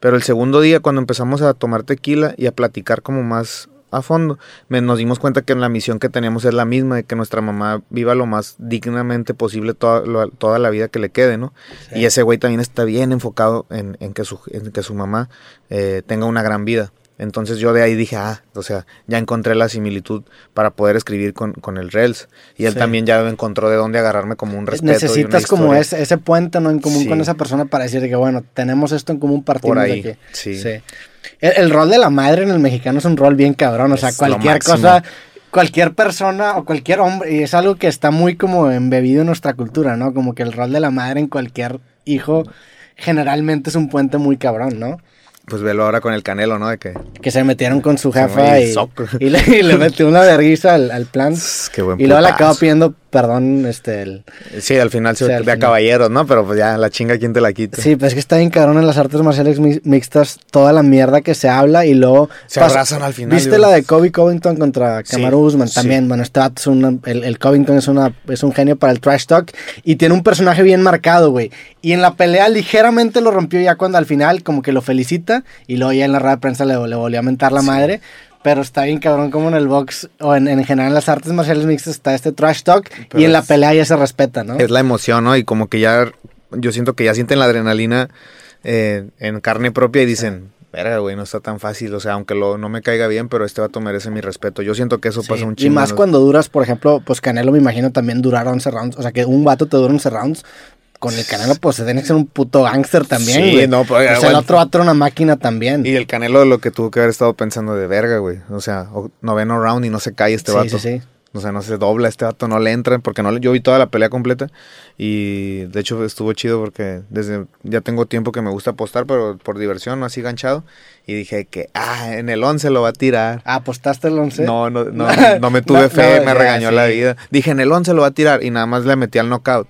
[SPEAKER 2] Pero el segundo día, cuando empezamos a tomar tequila y a platicar como más a fondo, me- nos dimos cuenta que la misión que teníamos es la misma, de que nuestra mamá viva lo más dignamente posible toda, lo- toda la vida que le quede, ¿no?
[SPEAKER 1] Sí.
[SPEAKER 2] Y ese güey también está bien enfocado en, en que, su, en que su mamá eh, tenga una gran vida. Entonces yo de ahí dije, ah, o sea, ya encontré la similitud para poder escribir con, con el Rels. Y él
[SPEAKER 1] Sí.
[SPEAKER 2] también ya encontró de dónde agarrarme como un respeto. y
[SPEAKER 1] Necesitas como ese, ese puente no en común
[SPEAKER 2] Sí.
[SPEAKER 1] con esa persona para decir que, bueno, tenemos esto en común, partimos
[SPEAKER 2] Por
[SPEAKER 1] de
[SPEAKER 2] ahí,
[SPEAKER 1] aquí.
[SPEAKER 2] sí.
[SPEAKER 1] El, el rol de la madre en el mexicano es un rol bien cabrón. O sea,
[SPEAKER 2] Es
[SPEAKER 1] cualquier cosa, cualquier persona o cualquier hombre, y es algo que está muy como embebido en nuestra cultura, ¿no? Como que el rol de la madre en cualquier hijo generalmente es un puente muy cabrón, ¿no?
[SPEAKER 2] Pues velo ahora con el Canelo, ¿no? De que...
[SPEAKER 1] Que se metieron con su
[SPEAKER 2] Sí,
[SPEAKER 1] jefa *laughs*
[SPEAKER 2] y
[SPEAKER 1] le, y le metió una vergüenza al, al plan.
[SPEAKER 2] Qué buen
[SPEAKER 1] Y luego le acaba pidiendo perdón, este, el,
[SPEAKER 2] Sí, al final se
[SPEAKER 1] Sí, al
[SPEAKER 2] a caballeros, ¿no? Pero pues ya la chinga, ¿quién te la quita?
[SPEAKER 1] Sí, pues es que está bien cabrón en las artes marciales mi- mixtas toda la mierda que se habla y luego...
[SPEAKER 2] Se abrazan al final,
[SPEAKER 1] ¿Viste la de Kobe Covington contra
[SPEAKER 2] Sí,
[SPEAKER 1] Kamaru Usman?
[SPEAKER 2] sí.
[SPEAKER 1] También, bueno, este es una- el, el Covington es, una, es un genio para el trash talk y tiene un personaje bien marcado, güey. Y en la pelea ligeramente lo rompió ya cuando al final como que lo felicita y luego ya en la rueda de prensa le, le volvió a mentar la
[SPEAKER 2] Sí.
[SPEAKER 1] madre. Pero está bien cabrón como en el box o en, en general en las artes marciales mixtas está este trash talk
[SPEAKER 2] Pero
[SPEAKER 1] y en la pelea ya se respeta, ¿no?
[SPEAKER 2] Es la emoción, ¿no? Y como que ya, yo siento que ya sienten la adrenalina eh, en carne propia y dicen, verga, güey, no está tan fácil. O sea, aunque lo, no me caiga bien, pero este vato merece mi respeto. Yo siento que eso
[SPEAKER 1] Sí,
[SPEAKER 2] pasa un
[SPEAKER 1] Y
[SPEAKER 2] chingo.
[SPEAKER 1] más
[SPEAKER 2] ¿no?
[SPEAKER 1] cuando duras, por ejemplo, pues Canelo me imagino también durar 11 rounds. O sea, que un vato te dura 11 rounds. Con el Canelo, pues se tiene que ser un puto gángster también,
[SPEAKER 2] Sí,
[SPEAKER 1] güey.
[SPEAKER 2] no, pero,
[SPEAKER 1] O sea, el otro vato era una máquina también.
[SPEAKER 2] Y el Canelo lo que tuvo que haber estado pensando de verga, güey. O sea, noveno round y no se cae este
[SPEAKER 1] sí,
[SPEAKER 2] vato.
[SPEAKER 1] sí, sí.
[SPEAKER 2] O sea, no se dobla, este vato no le entra, porque no le, yo vi toda la pelea completa y de hecho estuvo chido porque desde ya tengo tiempo que me gusta apostar, pero por diversión, no así ganchado. Y dije que, ah, en el 11 lo va a tirar.
[SPEAKER 1] Ah, ¿apostaste el 11?
[SPEAKER 2] No, no, no, *laughs* no me tuve
[SPEAKER 1] No,
[SPEAKER 2] fe,
[SPEAKER 1] no,
[SPEAKER 2] me
[SPEAKER 1] ya,
[SPEAKER 2] regañó
[SPEAKER 1] sí.
[SPEAKER 2] la vida. Dije, en el 11 lo va a tirar y nada más le metí al knockout.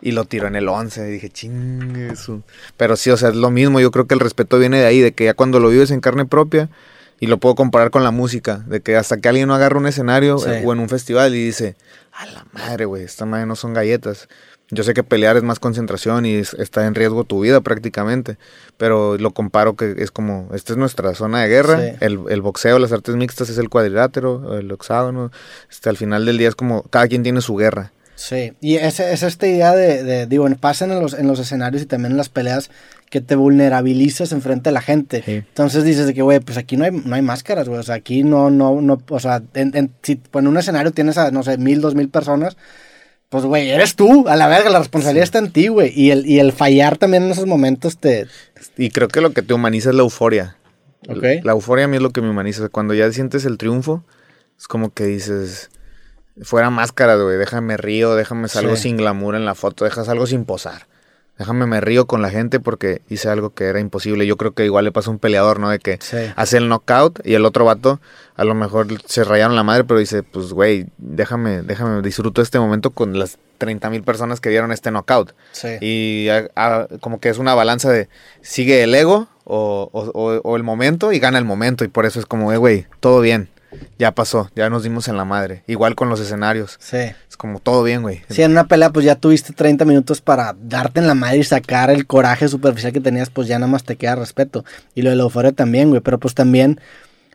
[SPEAKER 2] Y lo tiró en el 11. Y dije, chingue su-". Pero sí, o sea, es lo mismo. Yo creo que el respeto viene de ahí, de que ya cuando lo vives en carne propia, y lo puedo comparar con la música, de que hasta que alguien no agarra un escenario
[SPEAKER 1] Sí.
[SPEAKER 2] eh, o en un festival y dice, a la madre, güey, esta madre no son galletas. Yo sé que pelear es más concentración y es- está en riesgo tu vida prácticamente, pero lo comparo que es como, esta es nuestra zona de guerra,
[SPEAKER 1] Sí.
[SPEAKER 2] el, el boxeo, las artes mixtas es el cuadrilátero, el hexágono, este, al final del día es como, cada quien tiene su guerra.
[SPEAKER 1] Sí, y es, es esta idea de, de digo, pasan en los, en los escenarios y también en las peleas que te vulnerabilizas enfrente de la gente.
[SPEAKER 2] Sí.
[SPEAKER 1] Entonces dices de que, güey, pues aquí no hay, no hay máscaras, güey, o sea, aquí no, no, no, o sea, en, en- si en un escenario tienes a, no sé, mil, dos mil personas, pues, güey, eres tú, a la verga, la responsabilidad está en ti, güey, y el, y el fallar también en esos momentos te...
[SPEAKER 2] Y creo que lo que te humaniza es la euforia.
[SPEAKER 1] Ok.
[SPEAKER 2] La euforia a mí es lo que me humaniza. Cuando ya sientes el triunfo, es como que dices, fuera máscara, güey, déjame río, déjame salgo
[SPEAKER 1] Sí.
[SPEAKER 2] sin glamour en la foto, dejas algo sin posar. Déjame me río con la gente porque hice algo que era imposible. Yo creo que igual le pasa a un peleador, ¿no? De que
[SPEAKER 1] Sí.
[SPEAKER 2] hace el knockout y el otro vato a lo mejor se rayaron la madre, pero dice, pues güey, déjame, déjame, disfruto este momento con las 30 mil personas que vieron este knockout.
[SPEAKER 1] Sí.
[SPEAKER 2] Y a- a- como que es una balanza de sigue el ego o, o- o- o el momento y gana el momento. Y por eso es como, eh, güey, todo bien. Ya pasó, ya nos dimos en la madre. Igual con los escenarios.
[SPEAKER 1] Sí.
[SPEAKER 2] Es como todo bien, güey.
[SPEAKER 1] Sí, en una pelea pues ya tuviste 30 minutos para darte en la madre y sacar el coraje superficial que tenías, pues ya nada más te queda respeto. Y lo de la euforia también, güey, pero pues también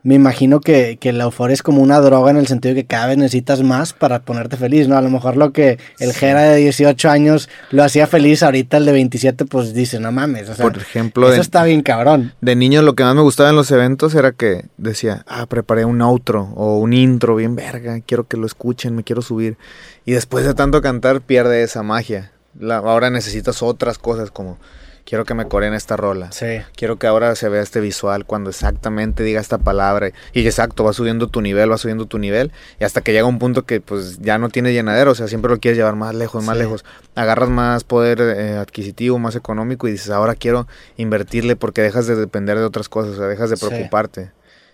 [SPEAKER 1] me imagino que, que la euforia es como una droga en el sentido de que cada vez necesitas más para ponerte feliz, ¿no? A lo mejor lo que el
[SPEAKER 2] Sí.
[SPEAKER 1] Jera de 18 años lo hacía feliz, ahorita el de 27 pues dice, no mames, o sea,
[SPEAKER 2] Por ejemplo,
[SPEAKER 1] eso
[SPEAKER 2] de-
[SPEAKER 1] está bien cabrón.
[SPEAKER 2] De niño lo que más me gustaba en los eventos era que decía, ah, preparé un outro o un intro bien verga, quiero que lo escuchen, me quiero subir. Y después de tanto cantar pierde esa magia. La- ahora necesitas otras cosas como quiero que me coreen esta rola.
[SPEAKER 1] Sí.
[SPEAKER 2] Quiero que ahora se vea este visual cuando exactamente diga esta palabra. Y exacto, va subiendo tu nivel, va subiendo tu nivel. Y hasta que llega un punto que pues ya no tiene llenadero. O sea, siempre lo quieres llevar más lejos, más
[SPEAKER 1] Sí.
[SPEAKER 2] lejos. Agarras más poder eh, adquisitivo, más económico y dices, ahora quiero invertirle porque dejas de depender de otras cosas. O sea, dejas de
[SPEAKER 1] Sí.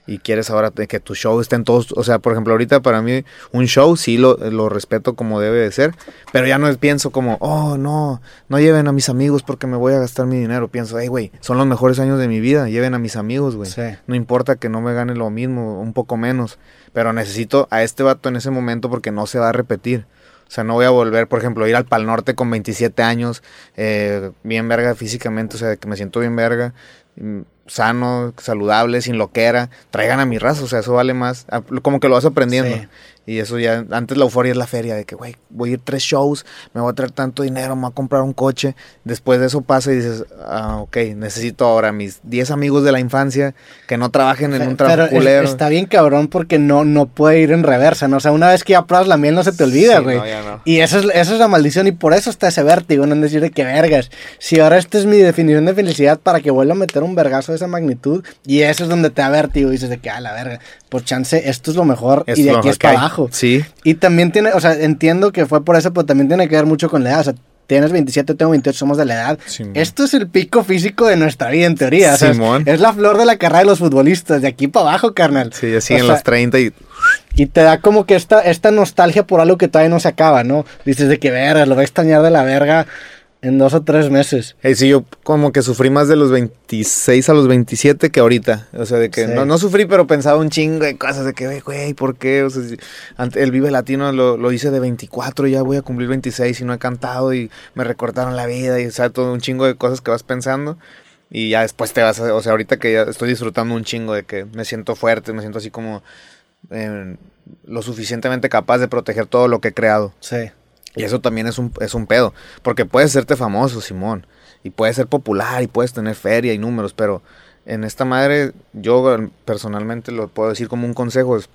[SPEAKER 2] Y quieres ahora que tu show esté en todos. O sea, por ejemplo, ahorita para mí un show sí lo, lo respeto como debe de ser. Pero ya no pienso como, oh, no, no lleven a mis amigos porque me voy a gastar mi dinero. Pienso, hey, güey, son los mejores años de mi vida. Lleven a mis amigos, güey.
[SPEAKER 1] Sí.
[SPEAKER 2] No importa que no me gane lo mismo, un poco menos. Pero necesito a este vato en ese momento porque no se va a repetir. O sea, no voy a volver, por ejemplo, a ir al Pal Norte con 27 años, eh, bien verga físicamente, o sea, que me siento bien verga, mm, sano, saludable, sin loquera. Traigan a mi raza, o sea, eso vale más. Como que lo vas aprendiendo.
[SPEAKER 1] Sí.
[SPEAKER 2] Y eso ya, antes la euforia es la feria, de que, güey, voy a ir tres shows, me voy a traer tanto dinero, me voy a comprar un coche. Después de eso pasa y dices, ah, ok, necesito ahora mis 10 amigos de la infancia que no trabajen en un trabajo
[SPEAKER 1] es- está bien cabrón porque no, no puede ir en reversa, ¿no? O sea, una vez que ya pruebas la miel no se te olvida,
[SPEAKER 2] Sí,
[SPEAKER 1] güey.
[SPEAKER 2] no, ya no.
[SPEAKER 1] Y eso es, eso es la maldición y por eso está ese vértigo, no decir de que vergas. Si ahora esta es mi definición de felicidad para que vuelva a meter un vergazo de esa magnitud y eso es donde te da vértigo y dices de que, a la verga, por chance, esto es lo mejor
[SPEAKER 2] Esto
[SPEAKER 1] y de aquí es para
[SPEAKER 2] hay.
[SPEAKER 1] Abajo.
[SPEAKER 2] Sí,
[SPEAKER 1] Y también tiene, o sea, entiendo que fue por eso, pero también tiene que ver mucho con la edad. O sea, tienes 27, tengo 28, somos de la edad.
[SPEAKER 2] Simón.
[SPEAKER 1] Esto es el pico físico de nuestra vida, en teoría. O sea, es,
[SPEAKER 2] Simón.
[SPEAKER 1] es la flor de la carrera de los futbolistas, de aquí para abajo, carnal.
[SPEAKER 2] sí, así en
[SPEAKER 1] O sea,
[SPEAKER 2] los 30 y...
[SPEAKER 1] Y te da como que esta, esta nostalgia por algo que todavía no se acaba, ¿no? Dices de que verga, lo voy a extrañar de la verga en dos o tres meses.
[SPEAKER 2] Eh, sí, yo como que sufrí más de los 26 a los 27 que ahorita. O sea, de que
[SPEAKER 1] Sí.
[SPEAKER 2] no, no sufrí, pero pensaba un chingo de cosas de que, güey, ¿por qué? O sea, si- el Vive Latino lo, lo hice de 24 y ya voy a cumplir 26 y no he cantado y me recortaron la vida y, o sea, todo un chingo de cosas que vas pensando. Y ya después te vas a, o sea, ahorita que ya estoy disfrutando un chingo de que me siento fuerte, me siento así como eh, lo suficientemente capaz de proteger todo lo que he creado.
[SPEAKER 1] Sí.
[SPEAKER 2] Y eso también es un, es un pedo. Porque puedes hacerte famoso, Simón. Y puedes ser popular y puedes tener feria y números. Pero en esta madre, yo personalmente lo puedo decir como un consejo. Es,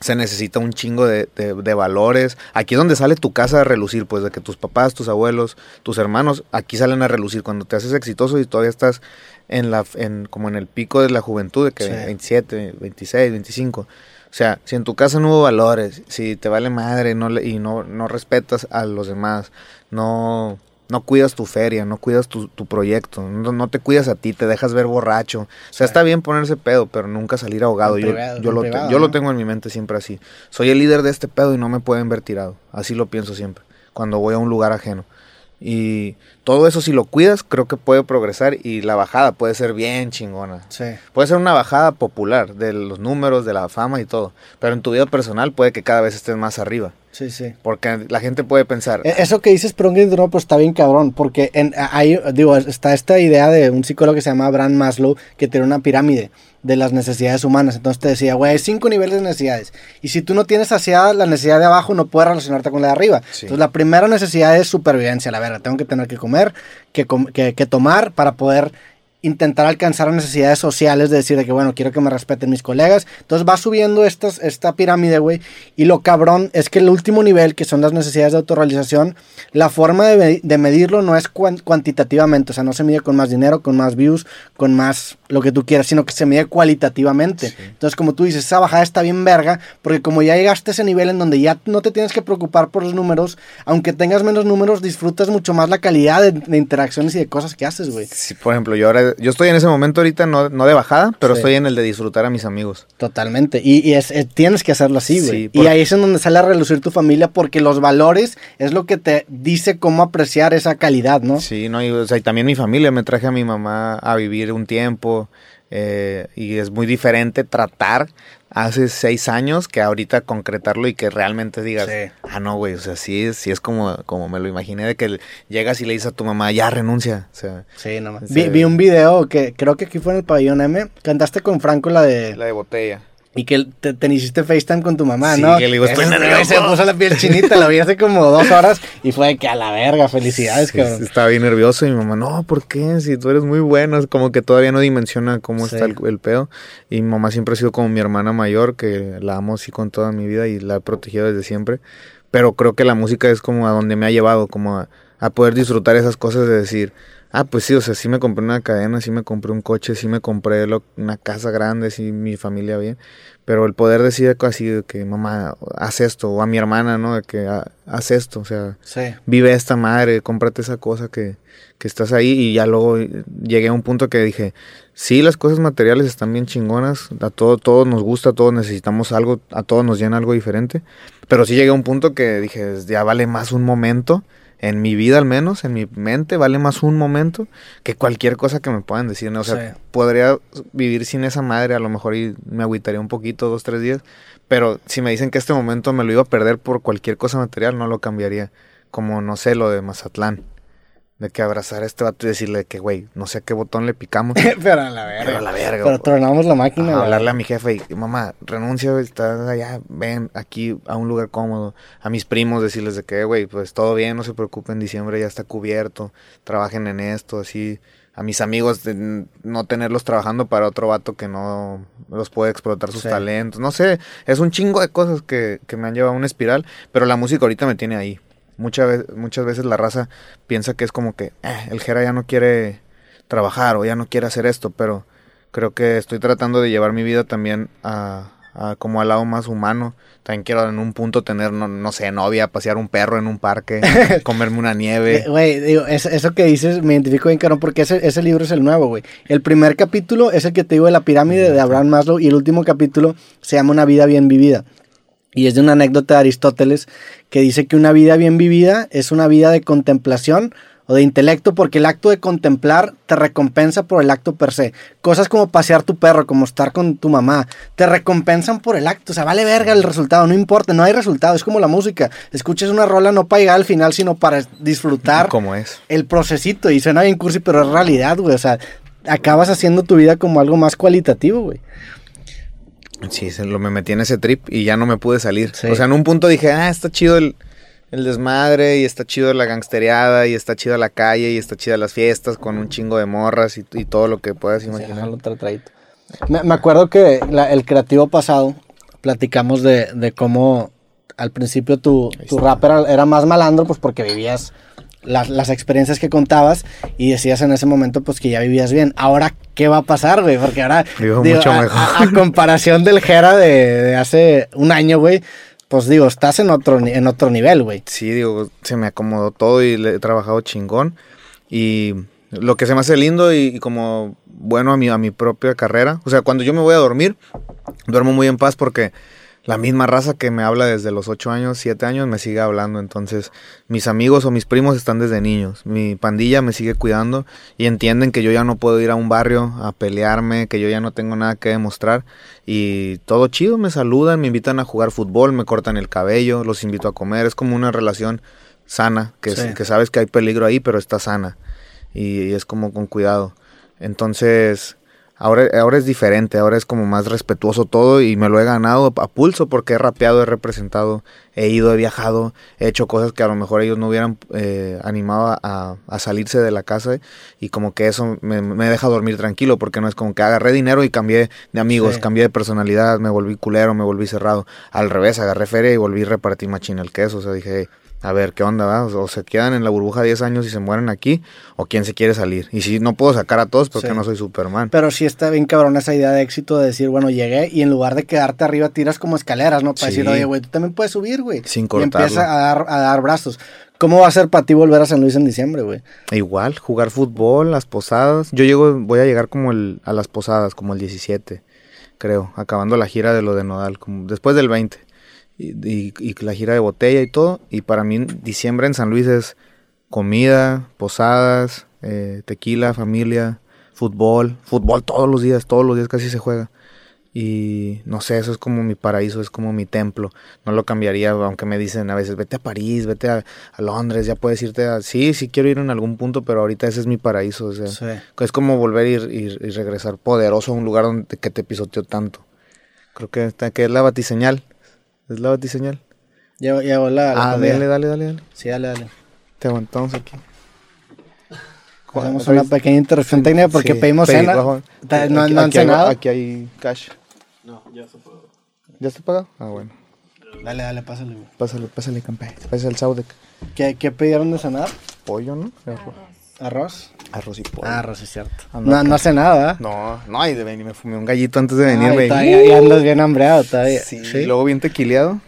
[SPEAKER 2] se necesita un chingo de, de- de valores. Aquí es donde sale tu casa a relucir. Pues de que tus papás, tus abuelos, tus hermanos, aquí salen a relucir. Cuando te haces exitoso y todavía estás en la, en, como en el pico de la juventud, de que
[SPEAKER 1] Sí.
[SPEAKER 2] 27, 26, 25. O sea, si en tu casa no hubo valores, si te vale madre no le- y no, no respetas a los demás, no, no cuidas tu feria, no cuidas tu, tu proyecto, no, no te cuidas a ti, te dejas ver borracho. O sea, está bien ponerse pedo, pero nunca salir ahogado. Yo,
[SPEAKER 1] privado,
[SPEAKER 2] yo,
[SPEAKER 1] en
[SPEAKER 2] lo,
[SPEAKER 1] privado,
[SPEAKER 2] yo lo tengo en mi mente siempre así. Soy el líder de este pedo y no me pueden ver tirado. Así lo pienso siempre, cuando voy a un lugar ajeno. Y todo eso si lo cuidas, creo que puede progresar y la bajada puede ser bien chingona.
[SPEAKER 1] Sí.
[SPEAKER 2] Puede ser una bajada popular de los números, de la fama y todo. Pero en tu vida personal puede que cada vez estés más arriba.
[SPEAKER 1] Sí, sí.
[SPEAKER 2] Porque la gente puede pensar,
[SPEAKER 1] E- Eso que dices, que interrumpa, pues está bien cabrón, porque en, hay, digo, está esta idea de un psicólogo que se llama Abraham Maslow, que tiene una pirámide de las necesidades humanas. Entonces te decía, güey, hay cinco niveles de necesidades. Y si tú no tienes saciada la necesidad de abajo, no puedes relacionarte con la de arriba.
[SPEAKER 2] Sí.
[SPEAKER 1] Entonces la primera necesidad es supervivencia, la verdad. Tengo que tener que comer, que, com- que, que tomar para poder intentar alcanzar necesidades sociales de decir de que, bueno, quiero que me respeten mis colegas. Entonces va subiendo estas, esta pirámide, güey. Y lo cabrón es que el último nivel, que son las necesidades de autorrealización, la forma de, de medirlo no es cuan- cuantitativamente. O sea, no se mide con más dinero, con más views, con más lo que tú quieras, sino que se mide cualitativamente.
[SPEAKER 2] Sí.
[SPEAKER 1] Entonces, como tú dices, esa bajada está bien verga, porque como ya llegaste a ese nivel en donde ya no te tienes que preocupar por los números, aunque tengas menos números, disfrutas mucho más la calidad de, de interacciones y de cosas que haces, güey.
[SPEAKER 2] si, por ejemplo, yo ahora, yo estoy en ese momento ahorita, no, no de bajada, pero
[SPEAKER 1] Sí.
[SPEAKER 2] estoy en el de disfrutar a mis amigos.
[SPEAKER 1] Totalmente. Y, y es, es- tienes que hacerlo así, güey.
[SPEAKER 2] Sí,
[SPEAKER 1] Y ahí es en donde sale a relucir tu familia porque los valores es lo que te dice cómo apreciar esa calidad, ¿no?
[SPEAKER 2] Sí, no, y, o sea, y también mi familia, me traje a mi mamá a vivir un tiempo eh, y es muy diferente tratar hace seis años que ahorita concretarlo y que realmente digas,
[SPEAKER 1] Sí.
[SPEAKER 2] ah, no, güey, o sea, sí, es- sí es como, como me lo imaginé, de que llegas y le dices a tu mamá, ya renuncia, o sea,
[SPEAKER 1] Sí, no más.
[SPEAKER 2] Sí.
[SPEAKER 1] Vi, vi un video que creo que aquí fue en el pabellón M. Cantaste con Franco la de.
[SPEAKER 2] la de botella.
[SPEAKER 1] Y que te, te hiciste FaceTime con tu mamá,
[SPEAKER 2] Sí,
[SPEAKER 1] ¿no?
[SPEAKER 2] que le digo, estoy nervioso.
[SPEAKER 1] Se puso la piel chinita, la vi hace como dos horas y fue de que a la verga, felicidades,
[SPEAKER 2] Sí,
[SPEAKER 1] cabrón.
[SPEAKER 2] Estaba bien nervioso y mi mamá, no, ¿por qué? Si tú eres muy bueno, es como que todavía no dimensiona cómo
[SPEAKER 1] Sí.
[SPEAKER 2] está el, el pedo. Y mi mamá siempre ha sido como mi hermana mayor, que la amo así con toda mi vida y la he protegido desde siempre. Pero creo que la música es como a donde me ha llevado, como a, a poder disfrutar esas cosas de decir, Ah, pues sí, o sea, sí me compré una cadena, sí me compré un coche, sí me compré lo- una casa grande, sí mi familia bien. Pero el poder decir así de que mamá, haz esto, o a mi hermana, ¿no? De que "Ah, haz esto, o sea,
[SPEAKER 1] Sí.
[SPEAKER 2] vive esta madre, cómprate esa cosa que, que estás ahí. Y ya luego llegué a un punto que dije, sí, las cosas materiales están bien chingonas, a todo, todos nos gusta, a todos necesitamos algo, a todos nos llena algo diferente. Pero sí llegué a un punto que dije, ya vale más un momento, en mi vida al menos, en mi mente, vale más un momento que cualquier cosa que me puedan decir. ¿no? O sea,
[SPEAKER 1] Sí.
[SPEAKER 2] podría vivir sin esa madre, a lo mejor y me agüitaría un poquito, dos, tres días. Pero si me dicen que este momento me lo iba a perder por cualquier cosa material, no lo cambiaría. Como, no sé, lo de Mazatlán. De que abrazar a este vato y decirle que, güey, no sé a qué botón le picamos. *laughs*
[SPEAKER 1] pero a la verga.
[SPEAKER 2] pero a la verga.
[SPEAKER 1] Pero tronamos la máquina,
[SPEAKER 2] Ajá, hablarle a mi jefe y, mamá, renuncia, estás allá, ven aquí a un lugar cómodo. A mis primos decirles de que, güey, pues todo bien, no se preocupen, diciembre ya está cubierto, trabajen en esto, así. A mis amigos, de no tenerlos trabajando para otro vato que no los puede explotar sus
[SPEAKER 1] Sí.
[SPEAKER 2] talentos. No sé, es un chingo de cosas que, que me han llevado a una espiral, pero la música ahorita me tiene ahí. Muchas veces, muchas veces la raza piensa que es como que eh, el Jera ya no quiere trabajar o ya no quiere hacer esto, pero creo que estoy tratando de llevar mi vida también a, a como al lado más humano. También quiero en un punto tener, no, no sé, novia, pasear un perro en un parque, *laughs* comerme una
[SPEAKER 1] Eh,
[SPEAKER 2] nieve.
[SPEAKER 1] Güey, digo, es- eso que dices me identifico bien, cabrón, porque ese, ese libro es el nuevo, güey. El primer capítulo es el que te digo de la pirámide de Abraham Maslow y el último capítulo se llama Una vida bien vivida. Y es de una anécdota de Aristóteles que dice que una vida bien vivida es una vida de contemplación o de intelecto porque el acto de contemplar te recompensa por el acto per se. Cosas como pasear tu perro, como estar con tu mamá, te recompensan por el acto. O sea, vale verga el resultado, no importa, no hay resultado. Es como la música. Escuchas una rola no para llegar al final, sino para disfrutar *laughs*
[SPEAKER 2] Como es.
[SPEAKER 1] el procesito. Y suena bien cursi, pero es realidad, güey. O sea, acabas haciendo tu vida como algo más cualitativo, güey.
[SPEAKER 2] Sí, se lo me metí en ese trip y ya no me pude salir.
[SPEAKER 1] Sí.
[SPEAKER 2] O sea, en un punto dije, ah, está chido el, el desmadre y está chido la gangstereada y está chida la calle y está chida las fiestas con un chingo de morras y, y todo lo que puedas imaginar.
[SPEAKER 1] Me, me acuerdo que la- el creativo pasado platicamos de, de cómo al principio tu, tu rap era, era más malandro, pues porque vivías las, las experiencias que contabas y decías en ese momento pues que ya vivías bien. Ahora, ¿qué va a pasar, güey? Porque ahora,
[SPEAKER 2] Vivo mucho
[SPEAKER 1] a,
[SPEAKER 2] mejor.
[SPEAKER 1] a- a comparación del Jera de, de hace un año, güey, pues digo, estás en otro, en otro nivel, güey.
[SPEAKER 2] Sí, digo, se me acomodó todo y le he trabajado chingón. Y lo que se me hace lindo y, y como bueno a mi, a mi propia carrera. O sea, cuando yo me voy a dormir, duermo muy en paz porque la misma raza que me habla desde los 8 años, 7 años, me sigue hablando. Entonces, mis amigos o mis primos están desde niños. Mi pandilla me sigue cuidando y entienden que yo ya no puedo ir a un barrio a pelearme, que yo ya no tengo nada que demostrar. Y todo chido, me saludan, me invitan a jugar fútbol, me cortan el cabello, los invito a comer. Es como una relación sana, que,
[SPEAKER 1] Sí.
[SPEAKER 2] que sabes que hay peligro ahí, pero está sana. Y, y es como con cuidado. Entonces, ahora, ahora es diferente, ahora es como más respetuoso todo y me lo he ganado a pulso porque he rapeado, he representado, he ido, he viajado, he hecho cosas que a lo mejor ellos no hubieran eh, animado a, a salirse de la casa y como que eso me, me deja dormir tranquilo porque no es como que agarré dinero y cambié de amigos,
[SPEAKER 1] Sí.
[SPEAKER 2] cambié de personalidad, me volví culero, me volví cerrado. Al revés, agarré feria y volví a repartir machina el queso, o sea, dije, a ver qué onda, va? O se quedan en la burbuja 10 años y se mueren aquí, o quién se quiere salir. Y si no puedo sacar a todos porque
[SPEAKER 1] Sí.
[SPEAKER 2] no soy Superman.
[SPEAKER 1] Pero sí está bien cabrón esa idea de éxito de decir, bueno, llegué y en lugar de quedarte arriba tiras como escaleras, ¿no? Para
[SPEAKER 2] Sí.
[SPEAKER 1] decir, oye, güey, tú también puedes subir, güey.
[SPEAKER 2] Sin
[SPEAKER 1] Y
[SPEAKER 2] cortarlo.
[SPEAKER 1] empieza a dar, a dar brazos. ¿Cómo va a ser para ti volver a San Luis en diciembre, güey?
[SPEAKER 2] Igual, jugar fútbol, las posadas. Yo llego, voy a llegar como el, a las posadas, como el 17, creo, acabando la gira de lo de Nodal, como después del 20. Y, y- la gira de botella y todo. Y para mí, diciembre en San Luis es comida, posadas, eh, tequila, familia, fútbol. Fútbol todos los días, todos los días casi se juega. Y no sé, eso es como mi paraíso, es como mi templo. No lo cambiaría, aunque me dicen a veces, vete a París, vete a, a Londres, ya puedes irte a... Sí, sí quiero ir en algún punto, pero ahorita ese es mi paraíso. O sea,
[SPEAKER 1] Sí.
[SPEAKER 2] es como volver y, y- y regresar poderoso a un lugar donde que te pisoteó tanto. Creo que, que es la batiseñal. Es la batiseñal.
[SPEAKER 1] La, la
[SPEAKER 2] Ah,
[SPEAKER 1] comida.
[SPEAKER 2] dale, dale, dale, dale.
[SPEAKER 1] Sí, dale, dale.
[SPEAKER 2] Te aguantamos aquí.
[SPEAKER 1] Hacemos
[SPEAKER 2] ¿Otra
[SPEAKER 1] una pequeña interrupción técnica porque
[SPEAKER 2] Sí,
[SPEAKER 1] pedimos
[SPEAKER 2] pedí,
[SPEAKER 1] cena.
[SPEAKER 2] bajo.
[SPEAKER 1] ¿No,
[SPEAKER 2] Aquí-
[SPEAKER 1] no han
[SPEAKER 2] aquí hay-
[SPEAKER 1] cenado?
[SPEAKER 2] Aquí hay cash. No, ya se pagó. ¿Ya está pagado? Ah, bueno.
[SPEAKER 1] Dale, dale, pásale, güey.
[SPEAKER 2] Pásale, pásale, campe. Pásale el Saudek.
[SPEAKER 1] ¿Qué, ¿Qué pidieron de cenar?
[SPEAKER 2] Pollo, ¿no?
[SPEAKER 1] Ah, ¿Arroz?
[SPEAKER 2] Arroz y pollo.
[SPEAKER 1] Ah, arroz, es cierto.
[SPEAKER 2] Ando
[SPEAKER 1] No,
[SPEAKER 2] acá.
[SPEAKER 1] no hace nada, ¿eh?
[SPEAKER 2] No, no, y de venir me fumé un gallito antes de venir, güey.
[SPEAKER 1] ya andas bien hambreado todavía.
[SPEAKER 2] Sí,
[SPEAKER 1] Sí.
[SPEAKER 2] y luego bien tequileado.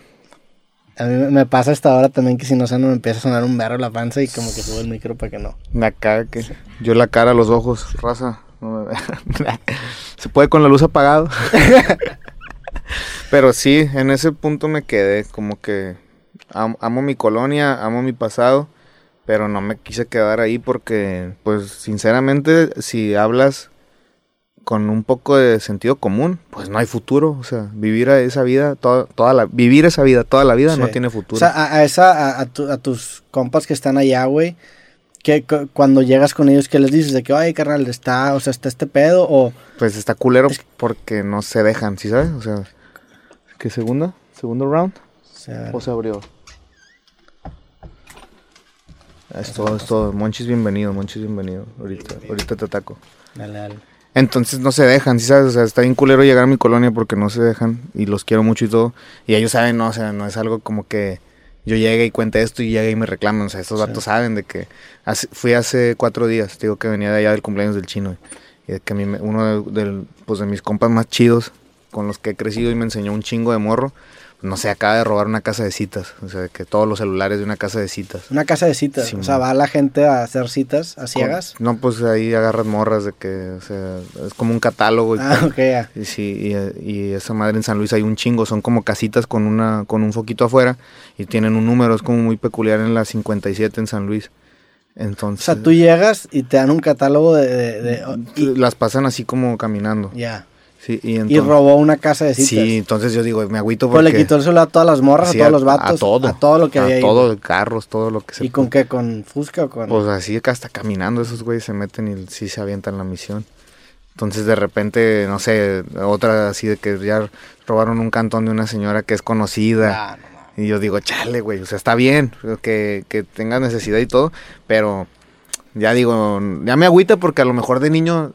[SPEAKER 1] A mí me- pasa hasta ahora también que si no sano me empieza a sonar un berro la panza y como que subo el micro para que no.
[SPEAKER 2] Me caga que yo la cara, los ojos, raza. no me. *laughs* Se puede con la luz apagada. *laughs* Pero sí, en ese punto me quedé como que am- amo mi colonia, amo mi pasado, pero no me quise quedar ahí porque, pues, sinceramente, si hablas con un poco de sentido común, pues no hay futuro. O sea, vivir esa vida, toda, toda la, vivir esa vida toda la vida no tiene
[SPEAKER 1] O
[SPEAKER 2] futuro.
[SPEAKER 1] sea, a, a esa, a, a tu- a tus compas que están allá, güey, que cu- cuando llegas con ellos, ¿qué les dices? De que, ay, carnal, está, o sea, está este pedo, o...
[SPEAKER 2] Pues está culero porque no se dejan, ¿sí sabes? O sea, ¿qué segunda? ¿Segundo round?
[SPEAKER 1] o
[SPEAKER 2] ¿O se abrió? Es todo, es todo. Monchis, bienvenido, Monchis, bienvenido. Ahorita, ahorita te ataco.
[SPEAKER 1] dale, dale.
[SPEAKER 2] Entonces no se dejan, ¿sí sabes? O sea, está bien culero llegar a mi colonia porque no se dejan y los quiero mucho y todo. Y ellos saben, no, o sea, no es algo como que yo llegue y cuente esto y llegue y me reclaman. O sea, estos
[SPEAKER 1] Sí.
[SPEAKER 2] vatos saben de que hace- fui hace cuatro días, te digo que venía de allá del cumpleaños del chino. Y de que a mí me- uno de, del- pues, de mis compas más chidos con los que he crecido y me enseñó un chingo de morro, no sé, acaba de robar una casa de citas. O sea, de que todos los celulares de una casa de citas.
[SPEAKER 1] Una casa de citas,
[SPEAKER 2] Sí,
[SPEAKER 1] o sea, va la gente a hacer citas a ciegas.
[SPEAKER 2] Con- no, pues ahí agarras morras de que, o sea, es como un catálogo. Y
[SPEAKER 1] Ah, ok, ya.
[SPEAKER 2] Y sí, y, y esa madre en San Luis hay un chingo, son como casitas con una con un foquito afuera y tienen un número, es como muy peculiar en la 57 en San Luis.
[SPEAKER 1] O
[SPEAKER 2] Entonces,
[SPEAKER 1] sea, tú llegas y te dan un catálogo de... de- de- y,
[SPEAKER 2] las pasan así como caminando.
[SPEAKER 1] ya.
[SPEAKER 2] Sí, y
[SPEAKER 1] robó una casa de citas.
[SPEAKER 2] Sí, entonces yo digo, me agüito
[SPEAKER 1] Pues
[SPEAKER 2] porque
[SPEAKER 1] le quitó el celular a todas las morras,
[SPEAKER 2] sí,
[SPEAKER 1] a todos los vatos.
[SPEAKER 2] a todo,
[SPEAKER 1] A todo lo que
[SPEAKER 2] a
[SPEAKER 1] había ahí.
[SPEAKER 2] todo, carros, todo lo que se
[SPEAKER 1] ¿Y con qué? ¿Con Fusca o con...?
[SPEAKER 2] Pues así que hasta caminando esos güeyes se meten y sí se avientan la misión. Entonces de repente, no sé, otra así de que ya robaron un cantón de una señora que es conocida.
[SPEAKER 1] Ah, no, no.
[SPEAKER 2] Y yo digo, chale, güey, o sea, está bien que, que tengas necesidad y todo, pero ya digo, ya me agüita porque a lo mejor de niño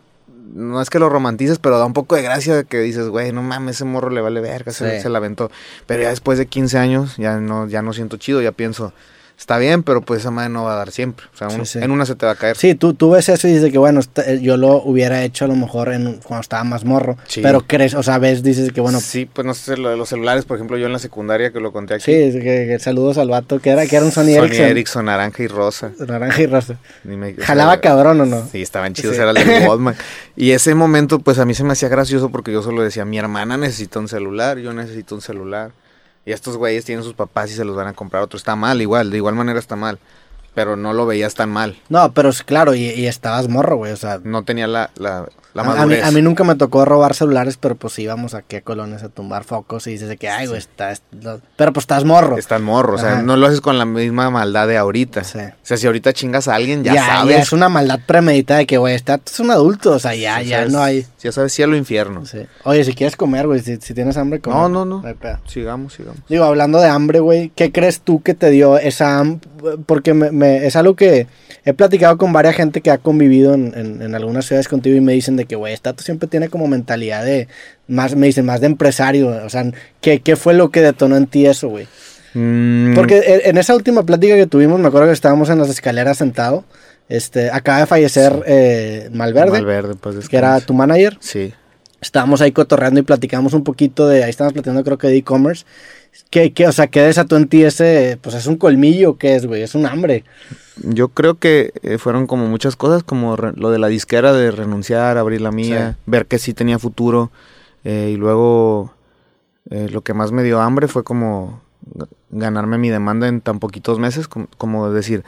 [SPEAKER 2] no es que lo romantices, pero da un poco de gracia que dices, güey, no mames, ese morro le vale verga, se, se la aventó. Pero ya después de 15 años ya no, ya no siento chido, ya pienso, está bien, pero pues esa madre no va a dar siempre. O sea,
[SPEAKER 1] Sí,
[SPEAKER 2] un-
[SPEAKER 1] sí.
[SPEAKER 2] en una se te va a caer.
[SPEAKER 1] Sí, tú, tú ves eso y dices que bueno, eh, yo lo hubiera hecho a lo mejor en, cuando estaba más morro.
[SPEAKER 2] Sí.
[SPEAKER 1] Pero crees, o sea, ves, dices que bueno, sí,
[SPEAKER 2] sí, pues no sé, lo de los celulares, por ejemplo, yo en la secundaria que lo conté aquí.
[SPEAKER 1] es que, que saludos al vato que era, que era un Sony,
[SPEAKER 2] Sony
[SPEAKER 1] Ericsson.
[SPEAKER 2] Ericsson, naranja y rosa.
[SPEAKER 1] Naranja y rosa.
[SPEAKER 2] Me-
[SPEAKER 1] Jalaba cabrón o no.
[SPEAKER 2] Sí, estaban chidos,
[SPEAKER 1] Sí.
[SPEAKER 2] era el de. *laughs* Y ese momento, pues a mí se me hacía gracioso porque yo solo decía, mi hermana necesita un celular, yo necesito un celular. Y estos güeyes tienen sus papás y se los van a comprar otro. Está mal, igual, de igual manera está mal. Pero no lo veías tan mal.
[SPEAKER 1] No, pero es claro, y, y estabas morro, güey, o sea.
[SPEAKER 2] No tenía la, la, la
[SPEAKER 1] a, mí, a mí nunca me tocó robar celulares, pero pues íbamos aquí a colonias a tumbar focos y dices de que, ay, güey, está, es- lo- Pero pues estás morro.
[SPEAKER 2] Estás morro, o sea, no lo haces con la misma maldad de ahorita.
[SPEAKER 1] Sí.
[SPEAKER 2] O sea, si ahorita chingas a alguien, ya,
[SPEAKER 1] ya,
[SPEAKER 2] sabes.
[SPEAKER 1] ya es una maldad premeditada de que, güey, está, es un adulto, o sea, ya,
[SPEAKER 2] Ya
[SPEAKER 1] ya
[SPEAKER 2] sabes-
[SPEAKER 1] no hay.
[SPEAKER 2] Ya sabes, cielo infierno.
[SPEAKER 1] Sí. Oye, si quieres comer, güey, si, si tienes hambre, come.
[SPEAKER 2] No, no, no. Sigamos, sigamos.
[SPEAKER 1] Digo, hablando de hambre, güey, ¿qué crees tú que te dio esa hambre? Porque me, me- es algo que he platicado con varias gente que ha convivido en, en- en algunas ciudades contigo y me dicen de que, güey, esta siempre tiene como mentalidad de, más, me dicen, más de empresario. O sea, ¿qué, qué fue lo que detonó en ti eso, güey?
[SPEAKER 2] Mm,
[SPEAKER 1] Porque en, en esa última plática que tuvimos, me acuerdo que estábamos en las escaleras sentado. Este, acaba de fallecer eh, Malverde,
[SPEAKER 2] Malverde, pues
[SPEAKER 1] que era tu manager.
[SPEAKER 2] Sí.
[SPEAKER 1] Estábamos ahí cotorreando y platicamos un poquito de, ahí estábamos platicando creo que de e-commerce. ¿Qué, qué, o sea, ¿qué desató en ti ese, pues es un colmillo, ¿qué es, güey? Es un hambre.
[SPEAKER 2] Yo creo que eh, fueron como muchas cosas, como re- lo de la disquera, de renunciar, abrir la mía, ver que sí tenía futuro. eh, y luego eh, lo que más me dio hambre fue como ganarme mi demanda en tan poquitos meses, com- como decir,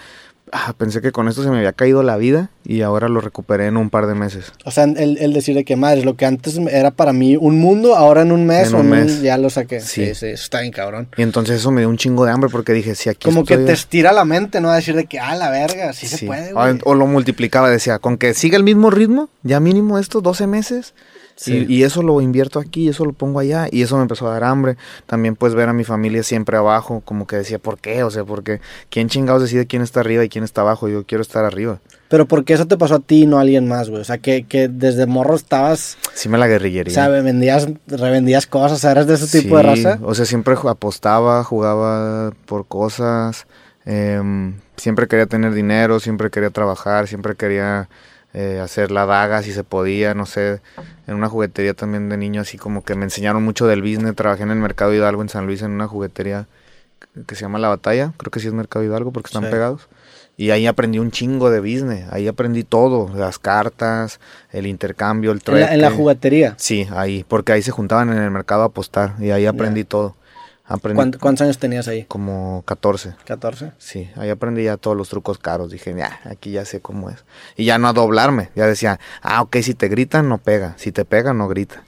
[SPEAKER 2] ah, pensé que con esto se me había caído la vida y ahora lo recuperé en un par de meses.
[SPEAKER 1] O sea, el, el decir de que, madre, lo que antes era para mí un mundo, ahora en un mes
[SPEAKER 2] En
[SPEAKER 1] o
[SPEAKER 2] un mes.
[SPEAKER 1] ya lo saqué. Sí.
[SPEAKER 2] Sí.
[SPEAKER 1] sí, eso está bien cabrón.
[SPEAKER 2] Y entonces eso me dio un chingo de hambre porque dije, si aquí
[SPEAKER 1] Como que te estira la mente, ¿no? Decir de que, ah, la verga, sí, se
[SPEAKER 2] Sí.
[SPEAKER 1] puede,
[SPEAKER 2] o,
[SPEAKER 1] güey.
[SPEAKER 2] o lo multiplicaba, decía, con que siga el mismo ritmo, ya mínimo estos 12 meses.
[SPEAKER 1] Sí.
[SPEAKER 2] Y, y eso lo invierto aquí, eso lo pongo allá. Y eso me empezó a dar hambre. También pues ver a mi familia siempre abajo, como que decía, ¿por qué? O sea, porque ¿quién chingados decide quién está arriba y quién está abajo? Yo quiero estar arriba.
[SPEAKER 1] Pero ¿por qué eso te pasó a ti y no a alguien más, güey? O sea, que, que desde morro estabas,
[SPEAKER 2] Sí me la guerrillería.
[SPEAKER 1] o sea, vendías, revendías cosas, ¿eres de ese tipo de raza?
[SPEAKER 2] O sea, siempre apostaba, jugaba por cosas. Em, siempre quería tener dinero, siempre quería trabajar, siempre quería eh, hacer la daga si se podía, no sé. En una juguetería también de niño, así como que me enseñaron mucho del business. Trabajé en el Mercado Hidalgo en San Luis en una juguetería que se llama La Batalla. Creo que sí es Mercado Hidalgo porque están
[SPEAKER 1] Sí.
[SPEAKER 2] pegados. Y ahí aprendí un chingo de business. Ahí aprendí todo: las cartas, el intercambio, el
[SPEAKER 1] En la, en la juguetería.
[SPEAKER 2] Sí, ahí, porque ahí se juntaban en el mercado a apostar y ahí aprendí todo. Aprendí
[SPEAKER 1] ¿Cuánt- ¿Cuántos años tenías ahí?
[SPEAKER 2] como 14.
[SPEAKER 1] 14.
[SPEAKER 2] Sí, ahí aprendí ya todos los trucos caros. Dije, ya, aquí ya sé cómo es. Y ya no a doblarme. Ya decía, ah, ok, si te gritan, no pega. Si te pega, no grita.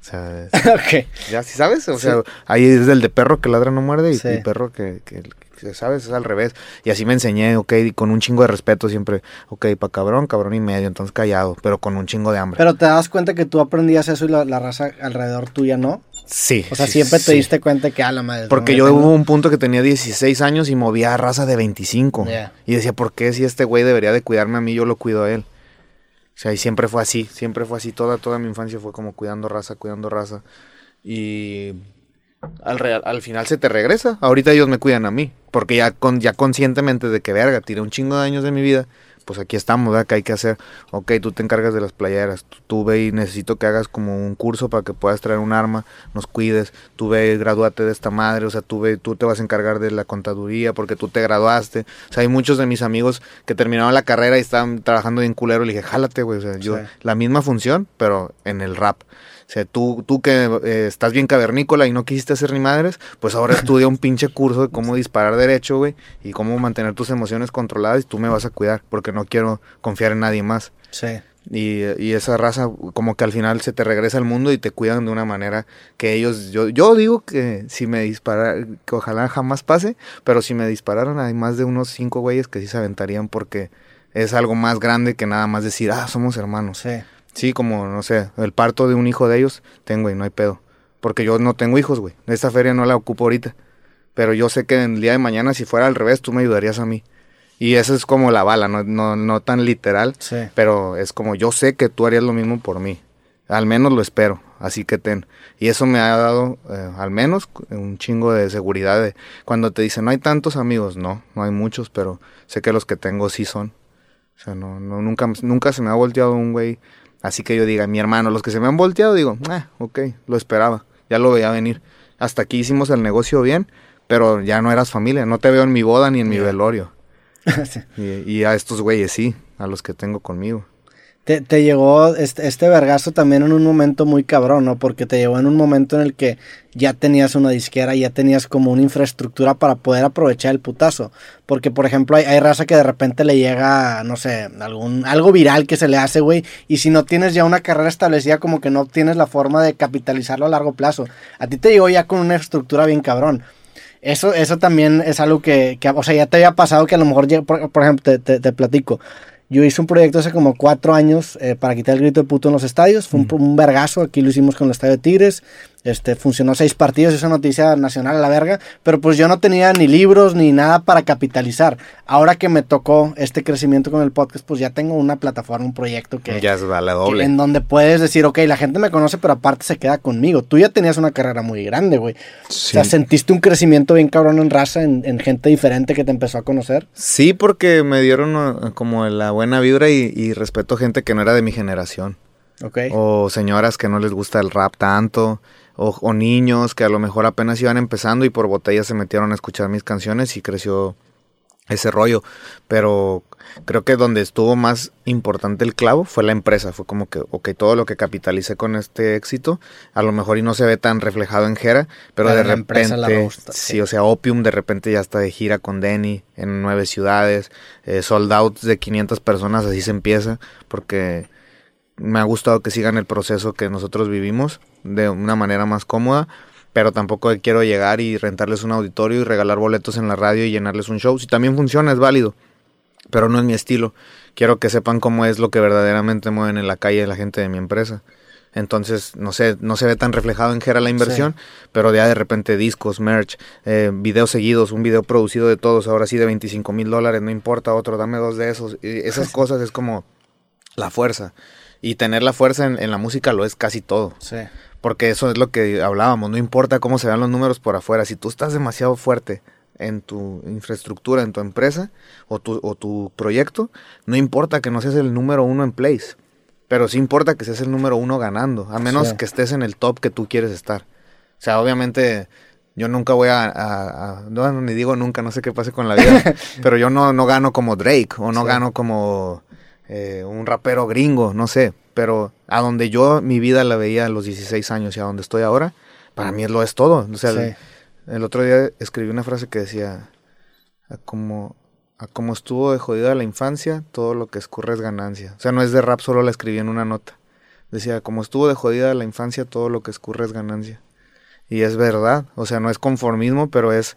[SPEAKER 2] O sea, *laughs* ya sí sabes. O sea, ahí es el de perro que ladra no muerde y,
[SPEAKER 1] Sí.
[SPEAKER 2] y perro que, que, que, sabes, es al revés. Y así me enseñé, ok, y con un chingo de respeto siempre. Ok, pa' cabrón, cabrón y medio, entonces callado, pero con un chingo de hambre.
[SPEAKER 1] Pero te das cuenta que tú aprendías eso y la, la raza alrededor tuya no.
[SPEAKER 2] Sí.
[SPEAKER 1] O sea,
[SPEAKER 2] sí,
[SPEAKER 1] siempre te diste cuenta que a la madre.
[SPEAKER 2] Porque
[SPEAKER 1] no
[SPEAKER 2] yo
[SPEAKER 1] tengo-
[SPEAKER 2] hubo un punto que tenía 16 años y movía a raza de 25.
[SPEAKER 1] Ya.
[SPEAKER 2] Y decía, ¿por qué si este güey debería de cuidarme a mí, yo lo cuido a él? O sea, y siempre fue así, siempre fue así. Toda, toda mi infancia fue como cuidando raza, cuidando raza. Y al, real- al final se te regresa. Ahorita ellos me cuidan a mí. Porque ya, con, ya conscientemente de que, verga, tiré un chingo de años de mi vida. Pues aquí estamos, ¿verdad? Que hay que hacer. Ok, tú te encargas de las playeras. Tú, tú ve y necesito que hagas como un curso para que puedas traer un arma, nos cuides. Tú ve, gradúate de esta madre. O sea, tú ve, tú te vas a encargar de la contaduría porque tú te graduaste. O sea, hay muchos de mis amigos que terminaron la carrera y estaban trabajando bien culero. Le dije, jálate, güey. O sea, yo,
[SPEAKER 1] Sí.
[SPEAKER 2] la misma función, pero en el rap. O sea, tú, tú que eh, estás bien cavernícola y no quisiste hacer ni madres, pues ahora *laughs* estudia un pinche curso de cómo disparar derecho, güey, y cómo mantener tus emociones controladas y tú me vas a cuidar, porque no quiero confiar en nadie más.
[SPEAKER 1] Sí.
[SPEAKER 2] Y, y esa raza como que al final se te regresa al mundo y te cuidan de una manera que ellos, yo, yo digo que si me dispararan, que ojalá jamás pase, pero si me dispararan hay más de unos cinco güeyes que sí se aventarían porque es algo más grande que nada más decir, ah, somos hermanos.
[SPEAKER 1] Sí.
[SPEAKER 2] Sí, como, no sé, el parto de un hijo de ellos, tengo y no hay pedo. Porque yo no tengo hijos, güey. Esta feria no la ocupo ahorita. Pero yo sé que en el día de mañana, si fuera al revés, tú me ayudarías a mí. Y eso es como la bala, no, no, no tan literal.
[SPEAKER 1] Sí.
[SPEAKER 2] Pero es como yo sé que tú harías lo mismo por mí. Al menos lo espero. Así que ten. Y eso me ha dado, eh, al menos, un chingo de seguridad. De, cuando te dicen, no hay tantos amigos. No, no hay muchos, pero sé que los que tengo sí son. O sea, no, no, nunca, nunca se me ha volteado un güey. Así que yo diga, mi hermano, los que se me han volteado, digo, ah, ok, lo esperaba. Ya lo veía venir. Hasta aquí hicimos el negocio bien, pero ya no eras familia. No te veo en mi boda ni en mi velorio. *laughs*
[SPEAKER 1] Sí.
[SPEAKER 2] Y, y a estos güeyes sí, a los que tengo conmigo.
[SPEAKER 1] Te, llegó este, este vergazo también en un momento muy cabrón, ¿no? Porque te llegó en un momento en el que ya tenías una disquera, ya tenías como una infraestructura para poder aprovechar el putazo. Porque, por ejemplo, hay, hay raza que de repente le llega, no sé, algún, algo viral que se le hace, güey. Y si no tienes ya una carrera establecida, como que no tienes la forma de capitalizarlo a largo plazo. A ti te llegó ya con una estructura bien cabrón. Eso, eso también es algo que, que, o sea, ya te había pasado que a lo mejor, por, ejemplo, te platico. Yo hice un proyecto hace como cuatro años eh, para quitar el grito de puto en los estadios. Fue un, un vergazo. Aquí lo hicimos con el Estadio de Tigres. Este, funcionó seis partidos, esa noticia nacional a la verga. Pero pues yo no tenía ni libros ni nada para capitalizar. Ahora que me tocó este crecimiento con el podcast, pues ya tengo una plataforma, un proyecto que,
[SPEAKER 2] ya es la
[SPEAKER 1] que-
[SPEAKER 2] doble.
[SPEAKER 1] en donde puedes decir, ok, la gente me conoce, pero aparte se queda conmigo. Tú ya tenías una carrera muy grande, güey. O sea, sentiste un crecimiento bien cabrón en raza, en, en gente diferente que te empezó a conocer.
[SPEAKER 2] Sí, porque me dieron uh, como la buena vibra y, y respeto gente que no era de mi generación.
[SPEAKER 1] Ok.
[SPEAKER 2] O señoras que no les gusta el rap tanto. O, o niños que a lo mejor apenas iban empezando y por botella se metieron a escuchar mis canciones y creció ese rollo. Pero creo que donde estuvo más importante el clavo fue la empresa. Fue como que, ok, todo lo que capitalicé con este éxito, a lo mejor y no se ve tan reflejado en Jera, pero,
[SPEAKER 1] Pero
[SPEAKER 2] de
[SPEAKER 1] la la
[SPEAKER 2] repente, sí,
[SPEAKER 1] sí.
[SPEAKER 2] o sea, Opium de repente ya está de gira con Denny en nueve ciudades, eh, sold out de 500 personas, así se empieza, porque me ha gustado que sigan el proceso que nosotros vivimos de una manera más cómoda, pero tampoco quiero llegar y rentarles un auditorio y regalar boletos en la radio y llenarles un show. Si también funciona, es válido, pero no es mi estilo. Quiero que sepan cómo es lo que verdaderamente mueven en la calle la gente de mi empresa. Entonces, no sé, no se ve tan reflejado en Gera la inversión, pero ya de repente discos, merch, eh, videos seguidos, un video producido de todos, ahora sí de 25 mil dólares, no importa otro, dame dos de esos. Y esas cosas es como la fuerza. Y tener la fuerza en, en la música lo es casi todo.
[SPEAKER 1] Sí.
[SPEAKER 2] Porque eso es lo que hablábamos, no importa cómo se vean los números por afuera, si tú estás demasiado fuerte en tu infraestructura, en tu empresa o tu, o tu proyecto, no importa que no seas el número uno en plays, pero sí importa que seas el número uno ganando, a menos que estés en el top que tú quieres estar. O sea, obviamente yo nunca voy a, no, ni digo nunca, no sé qué pase con la vida, *laughs* pero yo no, no gano como Drake o no gano como eh, un rapero gringo, no sé, pero a donde yo mi vida la veía a los 16 años y a donde estoy ahora, para mí lo es todo. O sea, el, otro día escribí una frase que decía, como, a como estuvo de jodida la infancia, todo lo que escurre es ganancia. O sea, no es de rap, solo la escribí en una nota. Decía, como estuvo de jodida la infancia, todo lo que escurre es ganancia. Y es verdad, o sea, no es conformismo, pero es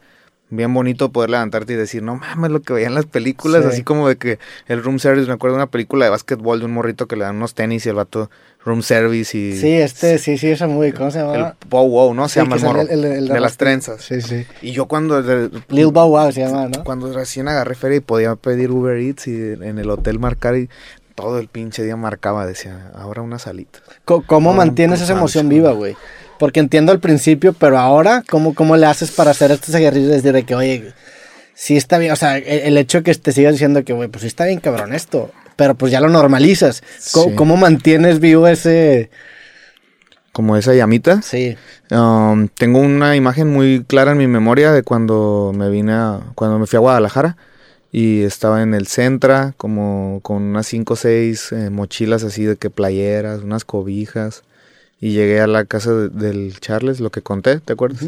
[SPEAKER 2] bien bonito poder levantarte y decir, no mames, lo que veían las películas, así como de que el room service, me acuerdo de una película de básquetbol de un morrito que le dan unos tenis y el vato room service y...
[SPEAKER 1] Sí, este, sí, sí, esa muy, ¿cómo se llama?
[SPEAKER 2] El Bow Wow, ¿no? Se llama el morro, de las trenzas.
[SPEAKER 1] Sí, sí.
[SPEAKER 2] Y yo cuando...
[SPEAKER 1] Lil Bow Wow se llama, ¿no?
[SPEAKER 2] Cuando recién agarré feria y podía pedir Uber Eats y en el hotel marcar y todo el pinche día marcaba, decía, ahora una salita.
[SPEAKER 1] ¿Cómo, mantienes esa emoción viva, güey? Porque entiendo al principio, pero ahora, ¿cómo, cómo le haces para hacer estos ejercicios de que, oye, sí está bien, o sea, el, hecho de que te sigas diciendo que, güey, pues sí está bien cabrón esto, pero pues ya lo normalizas. ¿Cómo, mantienes vivo ese...
[SPEAKER 2] Como esa llamita.
[SPEAKER 1] Sí.
[SPEAKER 2] Um, tengo una imagen muy clara en mi memoria de cuando me vine a, cuando me fui a Guadalajara y estaba en el Centra como con unas cinco o seis eh, mochilas así de que playeras, unas cobijas y llegué a la casa del Charles, lo que conté, ¿te acuerdas?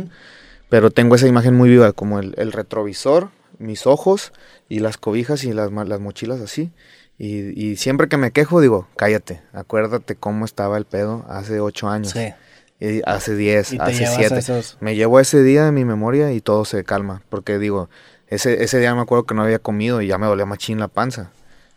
[SPEAKER 2] Pero tengo esa imagen muy viva, como el, retrovisor, mis ojos y las cobijas y las, las mochilas así. Y, siempre que me quejo digo, cállate, acuérdate cómo estaba el pedo hace ocho años. Sí. Y hace diez, hace siete. Me llevo ese día de mi memoria y todo se calma. Porque digo, ese, ese día me acuerdo que no había comido y ya me dolía machín la panza.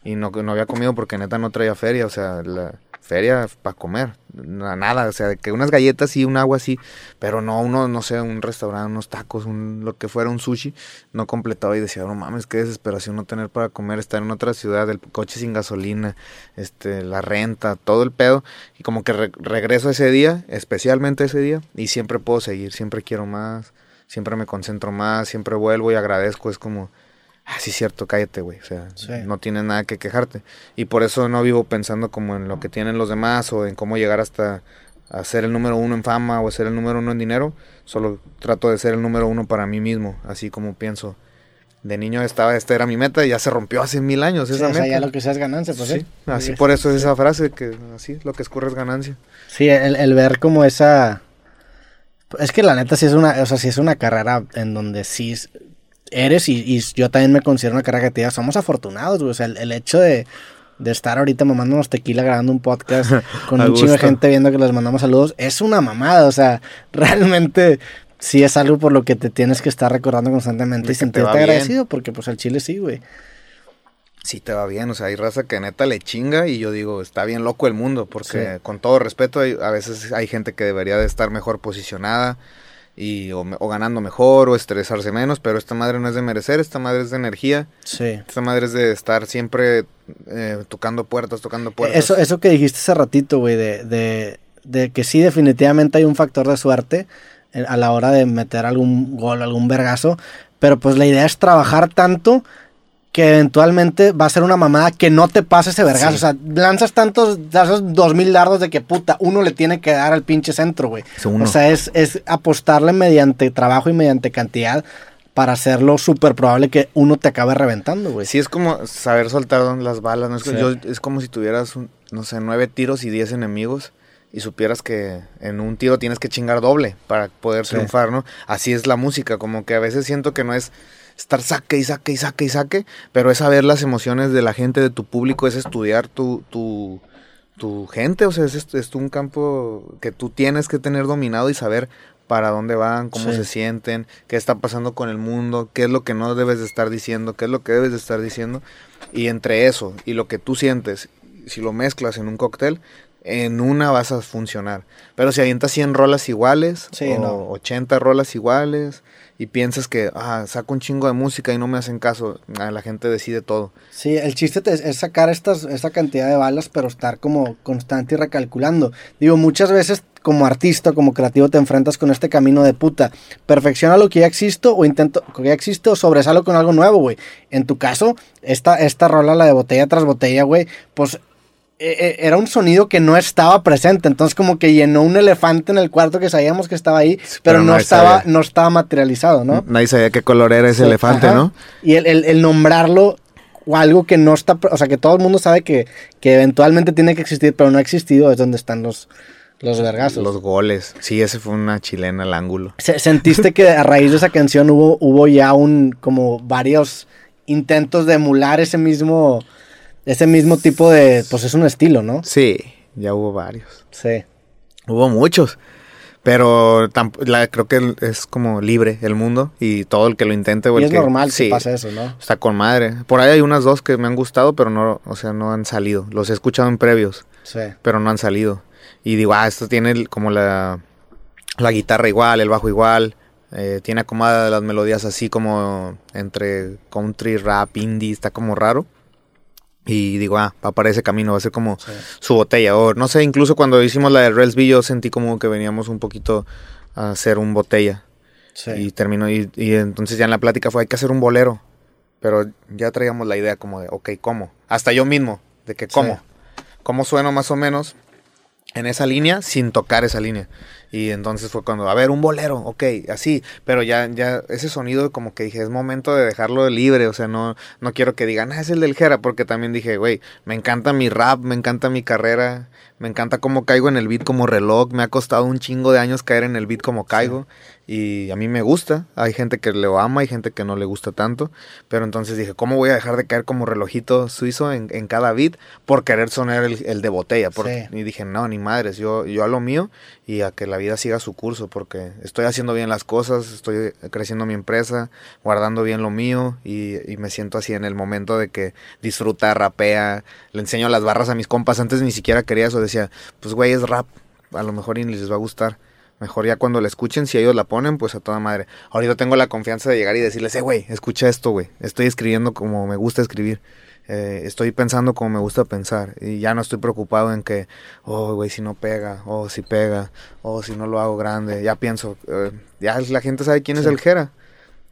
[SPEAKER 2] Y no, no había comido porque neta no traía feria. O sea, la, feria para comer, nada, o sea, que unas galletas y un agua así, pero no uno, no sé, un restaurante, unos tacos, un, lo que fuera, un sushi, no completaba y decía, no mames, qué desesperación no tener para comer, estar en otra ciudad, el coche sin gasolina, este, la renta, todo el pedo, y como que regreso ese día, especialmente ese día, y siempre puedo seguir, siempre quiero más, siempre me concentro más, siempre vuelvo y agradezco, es como ah, sí, cierto, cállate, güey. O sea, no tienes nada que quejarte. Y por eso no vivo pensando como en lo que tienen los demás o en cómo llegar hasta a ser el número uno en fama o ser el número uno en dinero. Solo trato de ser el número uno para mí mismo, así como pienso. De niño estaba, esta era mi meta y ya se rompió hace mil años esa meta.
[SPEAKER 1] ya lo que sea es ganancia, pues sí.
[SPEAKER 2] Así por eso es esa frase, que así lo que escurre es ganancia.
[SPEAKER 1] Sí, el, el ver como esa... Es que la neta sí es una, o sea, sí es una carrera en donde sí eres y, yo también me considero una carrera creativa. Somos afortunados, güey. O sea, el, hecho de, estar ahorita mamándonos tequila grabando un podcast *laughs* con un chingo de gente viendo que les mandamos saludos es una mamada. O sea, *laughs* realmente sí es algo por lo que te tienes que estar recordando constantemente y sentirte agradecido porque pues el chile sí, güey.
[SPEAKER 2] Sí te va bien, o sea, hay raza que neta le chinga y yo digo, está bien loco el mundo porque con todo respeto a veces hay gente que debería de estar mejor posicionada y o, ganando mejor o estresarse menos, pero esta madre no es de merecer, esta madre es de energía.
[SPEAKER 1] Sí.
[SPEAKER 2] Esta madre es de estar siempre eh, tocando puertas, tocando puertas.
[SPEAKER 1] Eso, eso que dijiste hace ratito, güey, de, de, de, que sí, definitivamente hay un factor de suerte a la hora de meter algún gol, algún vergazo, pero pues la idea es trabajar tanto que eventualmente va a ser una mamada que no te pase ese vergazo. O sea, lanzas tantos, esos dos mil dardos de que puta, uno le tiene que dar al pinche centro, güey. O sea, es, es apostarle mediante trabajo y mediante cantidad para hacerlo súper probable que uno te acabe reventando, güey.
[SPEAKER 2] Sí, es como saber soltar las balas, ¿no? Es, es como si tuvieras, no sé, nueve tiros y diez enemigos y supieras que en un tiro tienes que chingar doble para poder triunfar, ¿no? Así es la música, como que a veces siento que no es estar saque y saque y saque y saque, pero es saber las emociones de la gente, de tu público, es estudiar tu, tu, tu gente, o sea, es, es, un campo que tú tienes que tener dominado y saber para dónde van, cómo se sienten, qué está pasando con el mundo, qué es lo que no debes de estar diciendo, qué es lo que debes de estar diciendo. Y entre eso y lo que tú sientes, si lo mezclas en un cóctel, en una vas a funcionar. Pero si avientas 100 rolas iguales, o 80 rolas iguales, y piensas que, ah, saco un chingo de música y no me hacen caso, ah, la gente decide todo.
[SPEAKER 1] Sí, el chiste es sacar estas, esta cantidad de balas, pero estar como constante y recalculando. Digo, muchas veces como artista, como creativo, te enfrentas con este camino de puta. Perfecciona lo que ya existe o intento, que ya existe o sobresalo con algo nuevo, güey. En tu caso, esta, esta rola, la de botella tras botella, güey, pues era un sonido que no estaba presente, entonces como que llenó un elefante en el cuarto que sabíamos que estaba ahí, pero, no estaba no estaba materializado, ¿no?
[SPEAKER 2] Nadie sabía qué color era ese elefante, ¿no?
[SPEAKER 1] Y el, el, nombrarlo o algo que no está, o sea, que todo el mundo sabe que, que eventualmente tiene que existir, pero no ha existido, es donde están los, los vergazos.
[SPEAKER 2] Los goles. Sí, ese fue una chilena al ángulo.
[SPEAKER 1] ¿Sentiste que a raíz de esa canción hubo, hubo ya un, como varios intentos de emular ese mismo ese mismo tipo de, pues es un estilo, ¿no?
[SPEAKER 2] Sí, ya hubo varios.
[SPEAKER 1] Sí.
[SPEAKER 2] Hubo muchos. Pero la, creo que es como libre el mundo y todo el que lo intente.
[SPEAKER 1] y
[SPEAKER 2] es
[SPEAKER 1] normal que pase eso, ¿no?
[SPEAKER 2] Está con madre. Por ahí hay unas dos que me han gustado, pero no, o sea, no han salido. Los he escuchado en previos,
[SPEAKER 1] sí.
[SPEAKER 2] pero no han salido. Y digo, ah, esto tiene como la, la guitarra igual, el bajo igual. Eh, tiene acomodadas las melodías así como entre country, rap, indie, está como raro. Y digo, ah, va para ese camino, va a ser como su botella. O no sé, incluso cuando hicimos la de Relsby, yo sentí como que veníamos un poquito a hacer un botella. Y terminó, y, entonces ya en la plática fue, hay que hacer un bolero. Pero ya traíamos la idea como de, ok, ¿cómo? Hasta yo mismo, de que cómo. ¿Cómo sueno más o menos en esa línea sin tocar esa línea? Y entonces fue cuando, a ver, un bolero, ok, así, pero ya, ya, ese sonido como que dije, es momento de dejarlo libre, o sea, no, no quiero que digan, ah, es el del Jera, porque también dije, güey, me encanta mi rap, me encanta mi carrera, me encanta cómo caigo en el beat como reloj, me ha costado un chingo de años caer en el beat como caigo, y a mí me gusta, hay gente que lo ama, hay gente que no le gusta tanto, pero entonces dije, ¿cómo voy a dejar de caer como relojito suizo en, en cada beat por querer sonar el, de botella? Y dije, no, ni madres, yo, yo a lo mío y a que la vida siga su curso, porque estoy haciendo bien las cosas, estoy creciendo mi empresa, guardando bien lo mío y, y me siento así en el momento de que disfruta, rapea, le enseño las barras a mis compas, antes ni siquiera quería eso, decía, pues güey, es rap, a lo mejor ni les va a gustar Mejor ya cuando la escuchen, si ellos la ponen, pues a toda madre. Ahorita tengo la confianza de llegar y decirles, eh, güey, escucha esto, güey. Estoy escribiendo como me gusta escribir. Eh, estoy pensando como me gusta pensar. Y ya no estoy preocupado en que, oh, güey, si no pega, oh, si pega, oh, si no lo hago grande. Ya pienso, eh, ya la gente sabe quién es el Jera.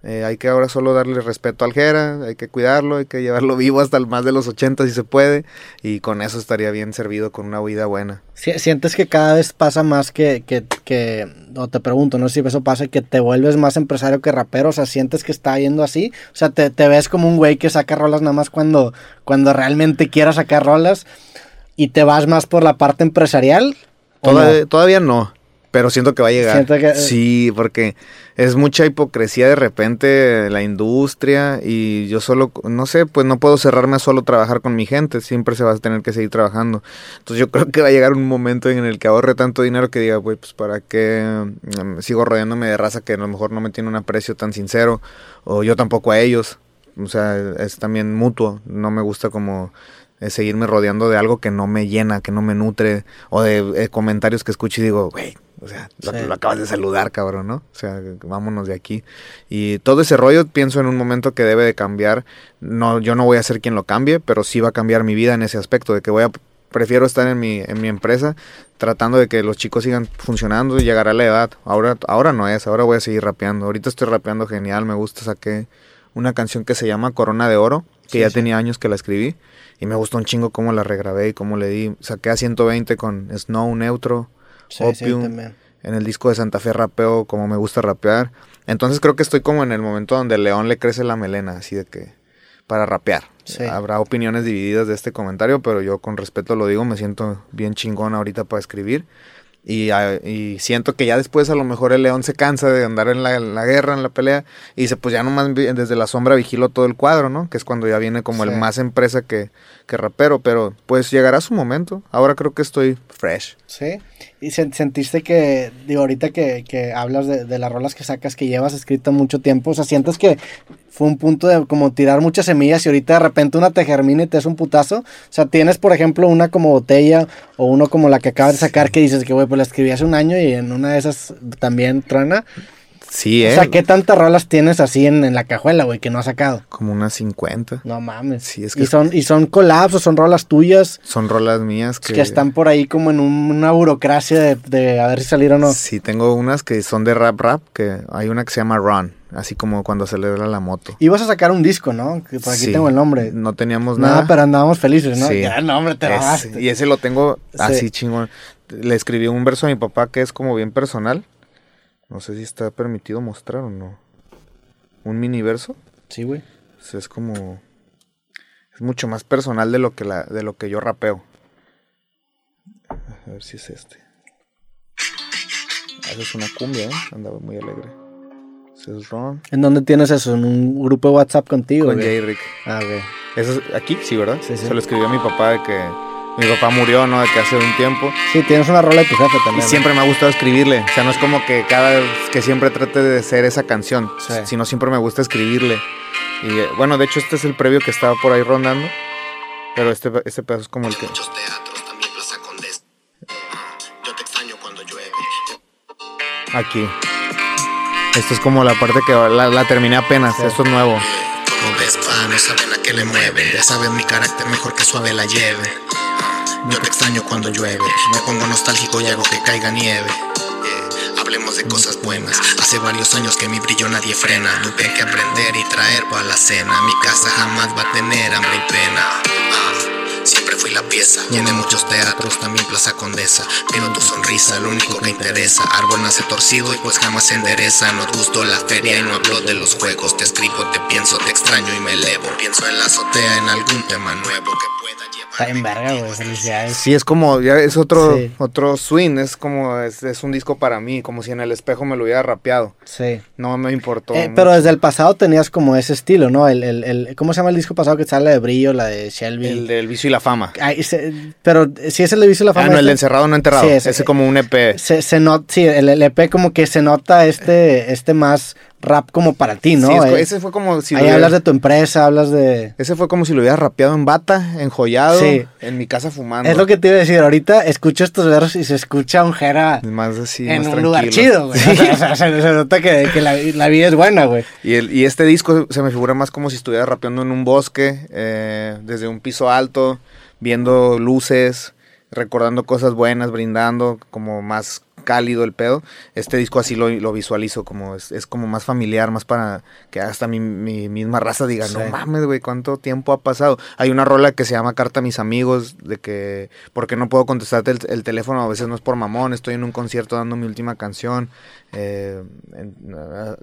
[SPEAKER 2] Eh, hay que ahora solo darle respeto al Jera, hay que cuidarlo, hay que llevarlo *laughs* vivo hasta el más de los 80 si se puede, y con eso estaría bien servido con una vida buena.
[SPEAKER 1] ¿Sientes que cada vez pasa más que, que, que, o te pregunto, no sé si eso pasa, que te vuelves más empresario que rapero, o sea, sientes que está yendo así, o sea, te, te ves como un güey que saca rolas nada más cuando, cuando realmente quiera sacar rolas, y te vas más por la parte empresarial?
[SPEAKER 2] Todavía no pero siento que va a llegar. Sí, porque es mucha hipocresía de repente la industria y yo solo, no sé, pues no puedo cerrarme a solo trabajar con mi gente, siempre se va a tener que seguir trabajando. Entonces yo creo que va a llegar un momento en el que ahorre tanto dinero que diga, pues, pues para qué mm, sigo rodeándome de raza que a lo mejor no me tiene un aprecio tan sincero o yo tampoco a ellos. O sea, es también mutuo, no me gusta como eh, seguirme rodeando de algo que no me llena, que no me nutre, o de eh, comentarios que escucho y digo, güey, o sea, lo, acabas de saludar, cabrón, ¿no? O sea, vámonos de aquí. Y todo ese rollo pienso en un momento que debe de cambiar. No, yo no voy a ser quien lo cambie, pero sí va a cambiar mi vida en ese aspecto, de que voy a prefiero estar en mi, en mi empresa tratando de que los chicos sigan funcionando y llegar a la edad. Ahora, ahora no es, ahora voy a seguir rapeando. Ahorita estoy rapeando genial, me gusta, saqué una canción que se llama Corona de Oro, que ya tenía años que la escribí y me gustó un chingo cómo la regrabé y cómo le di. Saqué a 120 con Snow Neutro Opium. En el disco de Santa Fe rapeo como me gusta rapear. Entonces creo que estoy como en el momento donde el león le crece la melena, así de que para rapear. Habrá opiniones divididas de este comentario, pero yo con respeto lo digo, me siento bien chingón ahorita para escribir. Y, ah, y, siento que ya después a lo mejor el león se cansa de andar en la, guerra, en la pelea, y dice, pues ya nomás desde la sombra vigilo todo el cuadro, ¿no? Que es cuando ya viene como el más empresa que, que rapero, pero pues llegará su momento. Ahora creo que estoy fresh.
[SPEAKER 1] Sí. Y sentiste que, digo, ahorita que, que hablas de, de, las rolas que sacas, que llevas escrito mucho tiempo, o sea, sientes que fue un punto de como tirar muchas semillas y ahorita de repente una te germina y te es un putazo. O sea, tienes, por ejemplo, una como botella o uno como la que acabas de sacar que dices que, güey, pues la escribí hace un año y en una de esas también trana.
[SPEAKER 2] Sí,
[SPEAKER 1] O
[SPEAKER 2] eh.
[SPEAKER 1] sea, ¿qué tantas rolas tienes así en, en la cajuela, güey, que no has sacado?
[SPEAKER 2] Como unas 50.
[SPEAKER 1] No mames.
[SPEAKER 2] Sí, es que
[SPEAKER 1] ¿Y son, ¿Y son collabs o son rolas tuyas
[SPEAKER 2] Son rolas mías
[SPEAKER 1] que,
[SPEAKER 2] que...
[SPEAKER 1] están por ahí como en un- una burocracia de, de a ver si salir o no?
[SPEAKER 2] Sí, tengo unas que son de rap rap, que hay una que se llama Run, así como cuando acelera la moto.
[SPEAKER 1] Ibas a sacar un disco, ¿no? Que por aquí
[SPEAKER 2] Sí.
[SPEAKER 1] tengo el nombre.
[SPEAKER 2] No teníamos
[SPEAKER 1] Nada,
[SPEAKER 2] nada.
[SPEAKER 1] pero andábamos felices, ¿no?
[SPEAKER 2] Sí.
[SPEAKER 1] Ya el nombre te robaste.
[SPEAKER 2] y ese lo tengo
[SPEAKER 1] Sí.
[SPEAKER 2] así chingón. Le escribí un verso a mi papá que es como bien personal. No sé si está permitido mostrar o no. Un mini verso.
[SPEAKER 1] Sí, güey.
[SPEAKER 2] O sea, es como es mucho más personal de lo que la de lo que yo rapeo. A ver si es este. Ah, esa es una cumbia, ¿eh? Andaba muy alegre. Ese es Ron.
[SPEAKER 1] ¿En dónde tienes eso? ¿En un grupo de WhatsApp contigo?
[SPEAKER 2] Con
[SPEAKER 1] güey?
[SPEAKER 2] Jay Rick.
[SPEAKER 1] Ah, güey.
[SPEAKER 2] Eso es aquí, sí, ¿verdad?
[SPEAKER 1] Sí, sí.
[SPEAKER 2] Se lo escribió a mi papá de que mi papá murió, ¿no? De que hace un tiempo.
[SPEAKER 1] Sí, tienes una rola de tu jefe
[SPEAKER 2] Y
[SPEAKER 1] también. ¿no?
[SPEAKER 2] siempre me ha gustado escribirle. O sea, no es como que cada que siempre trate de ser esa canción.
[SPEAKER 1] Sí.
[SPEAKER 2] Sino siempre me gusta escribirle. Y eh, bueno, de hecho, este es el previo que estaba por ahí rondando. Pero este, este pedazo es como el que.
[SPEAKER 3] Muchos teatros, también Plaza Condesa. Yo te extraño cuando llueve.
[SPEAKER 2] Aquí. Esto es como la parte que la, la terminé apenas. Esto es nuevo.
[SPEAKER 3] Como ves, pa, no saben a qué le mueve. Ya saben mi carácter, mejor que suave la lleve. Yo te extraño cuando llueve. Me pongo nostálgico y hago que caiga nieve. Eh, Hablemos de cosas buenas. Hace varios años que mi brillo nadie frena. Tuve que aprender y traer para la cena. Mi casa jamás va a tener hambre y pena. Ah, Siempre fui la pieza, llené muchos teatros, también Plaza Condesa. Pero tu sonrisa, lo único que interesa. Árbol nace torcido y pues jamás se endereza. No gustó la feria y no hablo de los juegos. Te escribo, te pienso, te extraño y me elevo. Pienso en la azotea, en algún tema nuevo que pueda.
[SPEAKER 1] Está en verga, güey. Felicidades.
[SPEAKER 2] Sí, es como, ya es otro,
[SPEAKER 1] Sí.
[SPEAKER 2] otro swing, es como, es, es un disco para mí, como si en el espejo me lo hubiera rapeado.
[SPEAKER 1] Sí.
[SPEAKER 2] No me importó.
[SPEAKER 1] Eh, pero desde el pasado tenías como ese estilo, ¿no? El, el, el- ¿Cómo se llama el disco pasado que sale de Brillo, la de Shelby?
[SPEAKER 2] El del vicio y la fama.
[SPEAKER 1] Ay, se- pero si es el de Vicio y la Fama.
[SPEAKER 2] Ah, no, el
[SPEAKER 1] este,
[SPEAKER 2] de encerrado no enterrado.
[SPEAKER 1] Sí, ese-
[SPEAKER 2] ese, como un E EP.
[SPEAKER 1] Se, se nota, sí, el LP como que se nota este, este más rap como para ti, ¿no?
[SPEAKER 2] Sí, es-
[SPEAKER 1] Eh,
[SPEAKER 2] ese fue como si
[SPEAKER 1] ahí
[SPEAKER 2] hubiera-
[SPEAKER 1] hablas de tu empresa, hablas de...
[SPEAKER 2] Ese fue como si lo hubiera rapeado en bata, enjollado,
[SPEAKER 1] Sí.
[SPEAKER 2] en mi casa fumando.
[SPEAKER 1] Es lo que te iba a decir, ahorita escucho estos versos y se escucha un Jera
[SPEAKER 2] Más así,
[SPEAKER 1] en
[SPEAKER 2] más
[SPEAKER 1] un lugar chido, güey. Sea, *laughs* *laughs* o sea, se, se nota que, que la, la vida es buena, güey.
[SPEAKER 2] Y, el, y este disco se me figura más como si estuviera rapeando en un bosque, eh, desde un piso alto, viendo luces, recordando cosas buenas, brindando, como más cálido el pedo. Este disco así lo, lo visualizo, como es, es como más familiar, más para que hasta mi, mi misma raza diga,
[SPEAKER 1] Sí.
[SPEAKER 2] no mames, güey, cuánto tiempo ha pasado. Hay una rola que se llama Carta a mis amigos, de que, porque no puedo contestarte el, el teléfono, a veces no es por mamón, estoy en un concierto dando mi última canción. eh,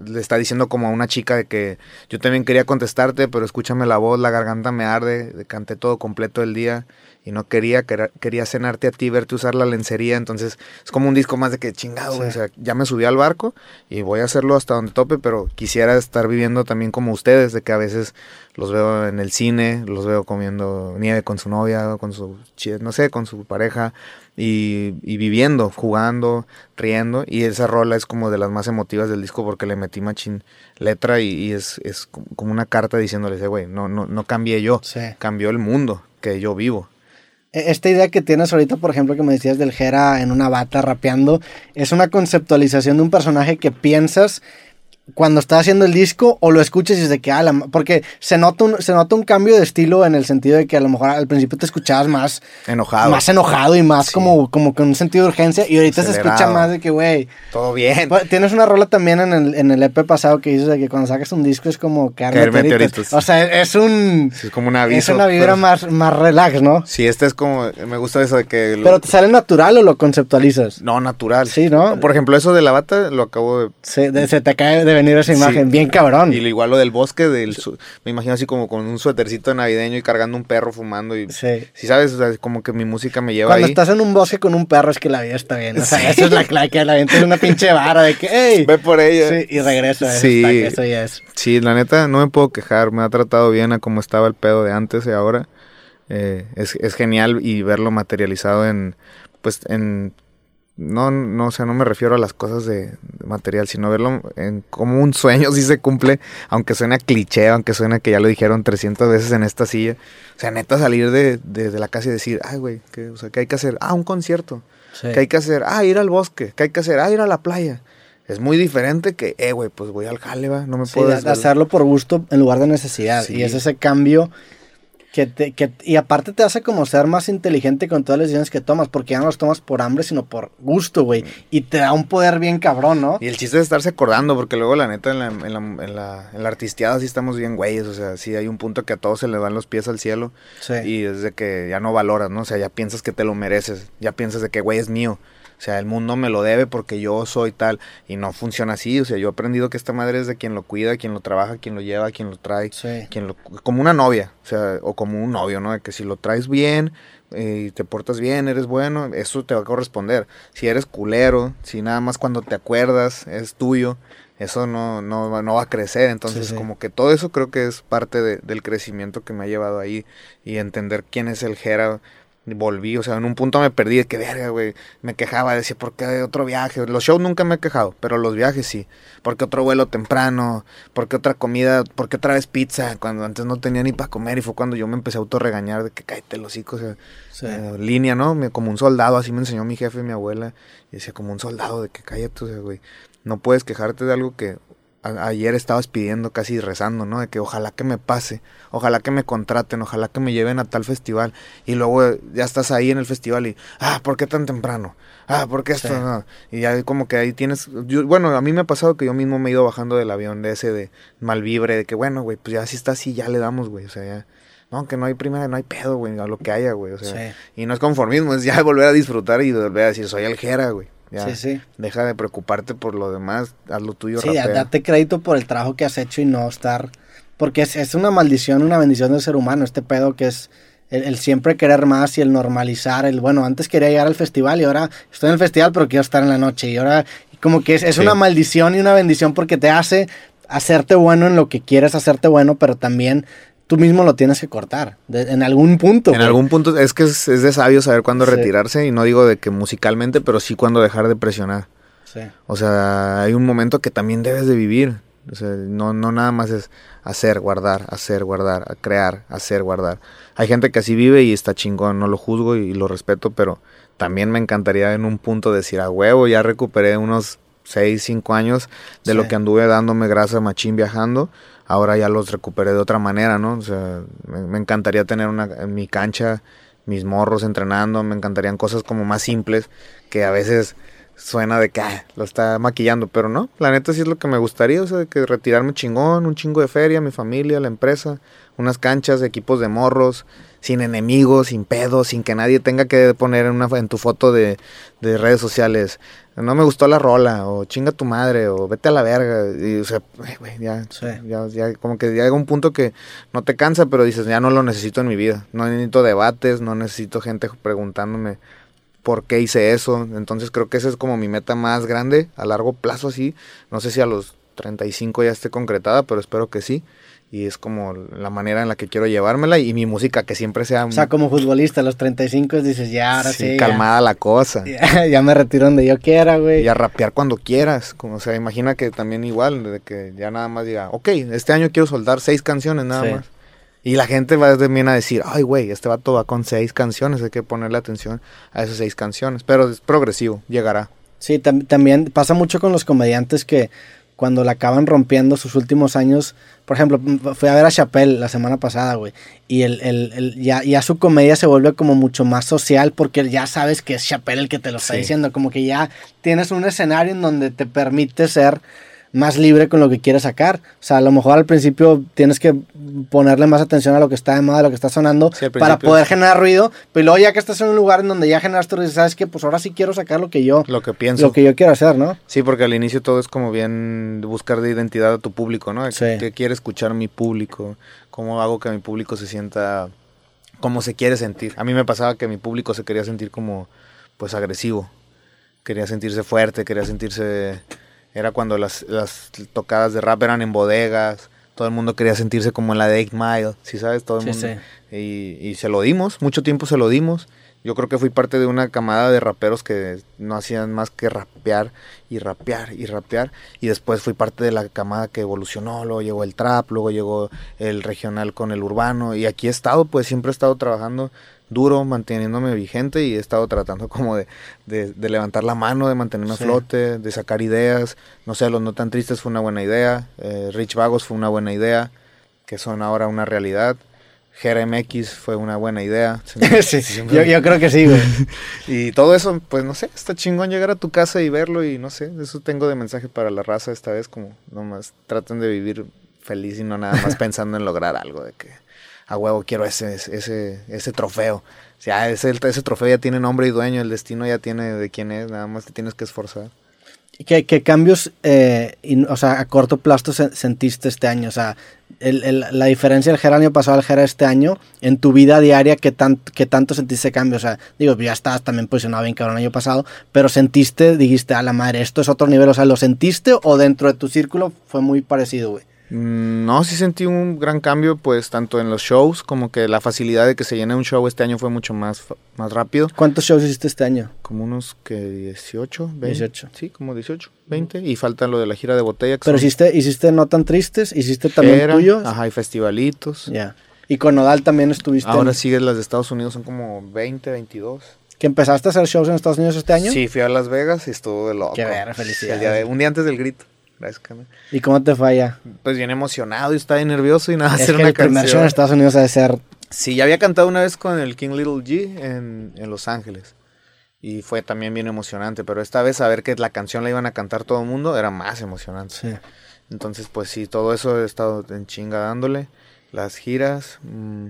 [SPEAKER 2] le está diciendo como a una chica de que yo también quería contestarte, pero escúchame la voz, la garganta me arde, canté todo completo el día y no quería, quería, cenarte a ti, verte usar la lencería, entonces es como un disco más de que chingado,
[SPEAKER 1] Sí.
[SPEAKER 2] o sea, ya me subí al barco y voy a hacerlo hasta donde tope, pero quisiera estar viviendo también como ustedes, de que a veces los veo en el cine, los veo comiendo nieve con su novia, con su, no sé, con su pareja y, y viviendo, jugando, riendo y esa rola es como de las más emotivas del disco porque le metí machín letra y, y es, es como una carta diciéndoles, "Eh, güey, no, no, no cambié yo,
[SPEAKER 1] Sí.
[SPEAKER 2] cambió el mundo que yo vivo.
[SPEAKER 1] E- Esta idea que tienes ahorita, por ejemplo, que me decías del Jera en una bata rapeando, es una conceptualización de un personaje que piensas cuando estás haciendo el disco o lo escuchas y es de que, ah, la porque se nota, un, se nota un cambio de estilo en el sentido de que a lo mejor al principio te escuchabas más,
[SPEAKER 2] Enojado.
[SPEAKER 1] más enojado y más
[SPEAKER 2] Sí.
[SPEAKER 1] como, como con un sentido de urgencia y ahorita se escucha más de que, güey,
[SPEAKER 2] Todo bien.
[SPEAKER 1] pues, Tienes una rola también en el, en el EP pasado que dices de que cuando sacas un disco es como caer, meteoritos. O sea, es un...
[SPEAKER 2] Es como un aviso.
[SPEAKER 1] es una vibra
[SPEAKER 2] pero-
[SPEAKER 1] más, más relax, ¿no?
[SPEAKER 2] Sí, este es como, me gusta eso de que... lo-
[SPEAKER 1] Pero te sale natural o lo conceptualizas.
[SPEAKER 2] No, natural.
[SPEAKER 1] Sí, ¿no?
[SPEAKER 2] Por ejemplo, eso de la bata lo acabo de...
[SPEAKER 1] Se, de- se te cae de venir esa imagen,
[SPEAKER 2] Sí.
[SPEAKER 1] bien cabrón.
[SPEAKER 2] Y igual lo del bosque, del me imagino así como con un suétercito navideño y cargando un perro fumando y...
[SPEAKER 1] Sí.
[SPEAKER 2] Si sabes, o sea, como que mi música me lleva
[SPEAKER 1] Cuando
[SPEAKER 2] ahí.
[SPEAKER 1] estás en un bosque con un perro es que la vida está bien. O sea,
[SPEAKER 2] Sí.
[SPEAKER 1] esa es la clave, que la vida es una pinche vara de que, hey.
[SPEAKER 2] Ve por ella.
[SPEAKER 1] Sí, y regresa. eso
[SPEAKER 2] Sí.
[SPEAKER 1] está- Eso ya es.
[SPEAKER 2] Sí, la neta, no me puedo quejar. Me ha tratado bien a como estaba el pedo de antes y ahora. Eh, es, es genial y verlo materializado en, pues, en, no, no, o sea, no me refiero a las cosas de, de material, sino verlo en como un sueño *laughs* si se cumple, aunque suena cliché, aunque suena que ya lo dijeron 300 veces en esta silla. O sea, neta, salir de, de, de la casa y decir, ay, güey, ¿qué, o sea, ¿qué hay que hacer? Ah, un concierto.
[SPEAKER 1] Sí.
[SPEAKER 2] ¿Qué hay que hacer? Ah, ir al bosque. ¿Qué hay que hacer? Ah, ir a la playa. Es muy diferente que, eh, güey, pues voy al jale, va, no me
[SPEAKER 1] Sí,
[SPEAKER 2] puedo
[SPEAKER 1] hacerlo por gusto en lugar de necesidad.
[SPEAKER 2] Sí.
[SPEAKER 1] Y es ese cambio que te, que, y aparte te hace como ser más inteligente con todas las decisiones que tomas, porque ya no las tomas por hambre, sino por gusto, güey. Y te da un poder bien cabrón, ¿no?
[SPEAKER 2] Y el chiste es estarse acordando, porque luego la neta en la, en la, en la, en la artisteada sí estamos bien güeyes, o sea, sí hay un punto que a todos se le van los pies al cielo
[SPEAKER 1] Sí.
[SPEAKER 2] y es de que ya no valoras, ¿no? O sea, ya piensas que te lo mereces, ya piensas de que güey es mío. O sea, el mundo me lo debe porque yo soy tal y no funciona así, o sea, yo he aprendido que esta madre es de quien lo cuida, quien lo trabaja, quien lo lleva, quien lo trae,
[SPEAKER 1] Sí.
[SPEAKER 2] quien lo, como una novia, o sea, o como un novio, ¿no? De que si lo traes bien eh, y te portas bien, eres bueno, eso te va a corresponder. Si eres culero, si nada más cuando te acuerdas es tuyo, eso no, no, va- no va a crecer. Entonces,
[SPEAKER 1] Sí, sí.
[SPEAKER 2] como que todo eso creo que es parte de- del crecimiento que me ha llevado ahí y entender quién es el Jera. Volví, o sea, en un punto me perdí de que verga, güey. Me quejaba, decía, ¿por qué otro viaje? Los shows nunca me he quejado, pero los viajes sí. ¿Por qué otro vuelo temprano? ¿Por qué otra comida? ¿Por qué otra vez pizza? Cuando antes no tenía ni para comer y fue cuando yo me empecé a autorregañar de que cállate los hijos. O sea,
[SPEAKER 1] Sí.
[SPEAKER 2] eh, línea, ¿no? Me, como un soldado, así me enseñó mi jefe y mi abuela. Y decía, como un soldado, de que cállate, o sea, güey. No puedes quejarte de algo que a- ayer estabas pidiendo, casi rezando, ¿no? De que ojalá que me pase, ojalá que me contraten, ojalá que me lleven a tal festival. Y luego eh, ya estás ahí en el festival y, ah, ¿por qué tan temprano? Ah, ¿por qué esto?
[SPEAKER 1] Sí.
[SPEAKER 2] no? Y ya como que ahí tienes, yo- bueno, a mí me ha pasado que yo mismo me he ido bajando del avión de ese de malvibre, de que bueno, güey, pues ya si está así, ya le damos, güey, o sea, ya. No, que no hay primera, no hay pedo, güey, a lo que haya, güey, o sea.
[SPEAKER 1] Sí.
[SPEAKER 2] Y no es conformismo, es ya volver a disfrutar y volver a decir, soy el Jera, güey. Ya,
[SPEAKER 1] Sí, sí.
[SPEAKER 2] Deja de preocuparte por lo demás, haz lo tuyo,
[SPEAKER 1] Sí,
[SPEAKER 2] rapea.
[SPEAKER 1] date crédito por el trabajo que has hecho y no estar... Porque es, es una maldición, una bendición del ser humano, este pedo que es el, el siempre querer más y el normalizar, el bueno, antes quería llegar al festival y ahora estoy en el festival pero quiero estar en la noche y ahora como que es, es
[SPEAKER 2] Sí.
[SPEAKER 1] una maldición y una bendición porque te hace hacerte bueno en lo que quieres hacerte bueno, pero también tú mismo lo tienes que cortar de- en algún punto.
[SPEAKER 2] En
[SPEAKER 1] güey.
[SPEAKER 2] algún punto es que es, es de sabio saber cuándo
[SPEAKER 1] Sí.
[SPEAKER 2] retirarse y no digo de que musicalmente, pero sí cuándo dejar de presionar.
[SPEAKER 1] Sí.
[SPEAKER 2] O sea, hay un momento que también debes de vivir. O sea, no, no nada más es hacer, guardar, hacer, guardar, crear, hacer, guardar. Hay gente que así vive y está chingón, no lo juzgo y, lo respeto, pero también me encantaría en un punto decir, a huevo, ya recuperé unos 6, 5 años de lo que anduve dándome grasa machín viajando. Ahora ya los recuperé de otra manera, ¿no? O sea, me, encantaría tener una, mi cancha mis morros entrenando, me encantarían cosas como más simples que a veces suena de que "Ah, lo está maquillando, pero no, la neta sí es lo que me gustaría, o sea, de que retirarme chingón, un chingo de feria, mi familia, la empresa, unas canchas, equipos de morros, sin enemigos, sin pedos, sin que nadie tenga que poner en, una, en tu foto de, de redes sociales, no me gustó la rola, o chinga tu madre, o vete a la verga, y, o sea, güey, ya,
[SPEAKER 1] Sí.
[SPEAKER 2] ya, ya, como que llega un punto que no te cansa, pero dices, ya no lo necesito en mi vida, no necesito debates, no necesito gente preguntándome por qué hice eso. Entonces creo que esa es como mi meta más grande a largo plazo así. No sé si a los 35 ya esté concretada, pero espero que sí. Y es como la manera en la que quiero llevármela y mi música que siempre sea,
[SPEAKER 1] O sea, como futbolista, a los 35 dices, ya, ahora sí.
[SPEAKER 2] sí,
[SPEAKER 1] ya.
[SPEAKER 2] calmada la cosa. *laughs*
[SPEAKER 1] Ya, ya me retiro donde yo quiera, güey.
[SPEAKER 2] Y a rapear cuando quieras. Como, o sea, imagina que también igual, de que ya nada más diga, ok, este año quiero soltar seis canciones nada
[SPEAKER 1] Sí.
[SPEAKER 2] más. Y la gente va también a decir, ay, güey, este vato va con seis canciones, hay que ponerle atención a esas seis canciones. Pero es progresivo, llegará.
[SPEAKER 1] Sí, tam- también pasa mucho con los comediantes que cuando la acaban rompiendo sus últimos años, por ejemplo, fui a ver a Chappelle la semana pasada, güey, y el, el- el- ya, ya su comedia se vuelve como mucho más social porque ya sabes que es Chappelle el que te lo está
[SPEAKER 2] Sí.
[SPEAKER 1] diciendo, como que ya tienes un escenario en donde te permite ser más libre con lo que quieres sacar. O sea, a lo mejor al principio tienes que ponerle más atención a lo que está de moda, a lo que está sonando,
[SPEAKER 2] Sí,
[SPEAKER 1] para poder generar ruido, pero luego ya que estás en un lugar en donde ya generaste ruido, sabes que pues ahora sí quiero sacar lo que yo,
[SPEAKER 2] Lo que pienso.
[SPEAKER 1] lo que yo quiero hacer, ¿no?
[SPEAKER 2] Sí, porque al inicio todo es como bien buscar de identidad a tu público, ¿no?
[SPEAKER 1] Sí.
[SPEAKER 2] ¿Qué quiere escuchar mi público? ¿Cómo hago que mi público se sienta como se quiere sentir? A mí me pasaba que mi público se quería sentir como, pues, agresivo. Quería sentirse fuerte, quería sentirse... Era cuando las, las tocadas de rap eran en bodegas. Todo el mundo quería sentirse como en la de 8 Mile, ¿sí sabes? Todo el
[SPEAKER 1] Sí,
[SPEAKER 2] mundo. Y, y se lo dimos, mucho tiempo se lo dimos. Yo creo que fui parte de una camada de raperos que no hacían más que rapear y rapear y rapear. Y después fui parte de la camada que evolucionó. Luego llegó el trap, luego llegó el regional con el urbano. Y aquí he estado, pues siempre he estado trabajando duro, manteniéndome vigente y he estado tratando *laughs* como de, de, de levantar la mano, de mantenerme
[SPEAKER 1] Sí.
[SPEAKER 2] a flote, de sacar ideas. No sé, Los No Tan Tristes fue una buena idea. eh, Rich Vagos fue una buena idea, que son ahora una realidad. GRMX fue una buena idea. *laughs* *laughs*
[SPEAKER 1] Sí, yo, yo creo que sí, güey.
[SPEAKER 2] y todo eso, pues no sé, está chingón llegar a tu casa y verlo y no sé, eso tengo de mensaje para la raza esta vez, como nomás traten de vivir feliz y no nada más pensando en lograr algo, de que a huevo quiero ese, ese, ese trofeo. O sea, ese, ese trofeo ya tiene nombre y dueño, el destino ya tiene de quién es, nada más te tienes que esforzar.
[SPEAKER 1] ¿Qué, cambios, eh, o sea, a corto plazo se- sentiste este año? O sea, la diferencia del Jera año pasado al Jera este año, en tu vida diaria, ¿qué, tan, ¿qué tanto sentiste cambio? O sea, digo, ya estabas también posicionado bien cabrón el año pasado, pero sentiste, dijiste, a la madre, esto es otro nivel. O sea, ¿lo sentiste o dentro de tu círculo fue muy parecido, güey?
[SPEAKER 2] Mm, No, sí sentí un gran cambio, pues tanto en los shows como que la facilidad de que se llene un show este año fue mucho más, más rápido.
[SPEAKER 1] ¿Cuántos shows hiciste este año?
[SPEAKER 2] Como unos que 18, 20.
[SPEAKER 1] 18.
[SPEAKER 2] Sí, como 18, 20. Y falta lo de la gira de botella.
[SPEAKER 1] Pero
[SPEAKER 2] son
[SPEAKER 1] hiciste, hiciste No Tan Tristes, hiciste también
[SPEAKER 2] Fera,
[SPEAKER 1] tuyo.
[SPEAKER 2] Ajá, y festivalitos.
[SPEAKER 1] Ya. Y con Nodal también estuviste. en-
[SPEAKER 2] Ahora siguen las de Estados Unidos, son como 20, 22.
[SPEAKER 1] ¿Que empezaste a hacer shows en Estados Unidos este año?
[SPEAKER 2] Sí, fui a Las Vegas y estuvo de loco.
[SPEAKER 1] Qué verga, felicidades.
[SPEAKER 2] El día de- un día antes del grito.
[SPEAKER 1] ¿Y cómo te fue allá?
[SPEAKER 2] Pues bien emocionado y estaba bien nervioso y nada,
[SPEAKER 1] es
[SPEAKER 2] hacer
[SPEAKER 1] que
[SPEAKER 2] una
[SPEAKER 1] el primer
[SPEAKER 2] canción.
[SPEAKER 1] en Estados Unidos ha de ser
[SPEAKER 2] Sí, ya había cantado una vez con el King Little G en, en Los Ángeles. Y fue también bien emocionante. Pero esta vez saber que la canción la iban a cantar todo el mundo era más emocionante.
[SPEAKER 1] Sí.
[SPEAKER 2] Entonces, pues sí, todo eso he estado en chinga dándole. Las giras. mm,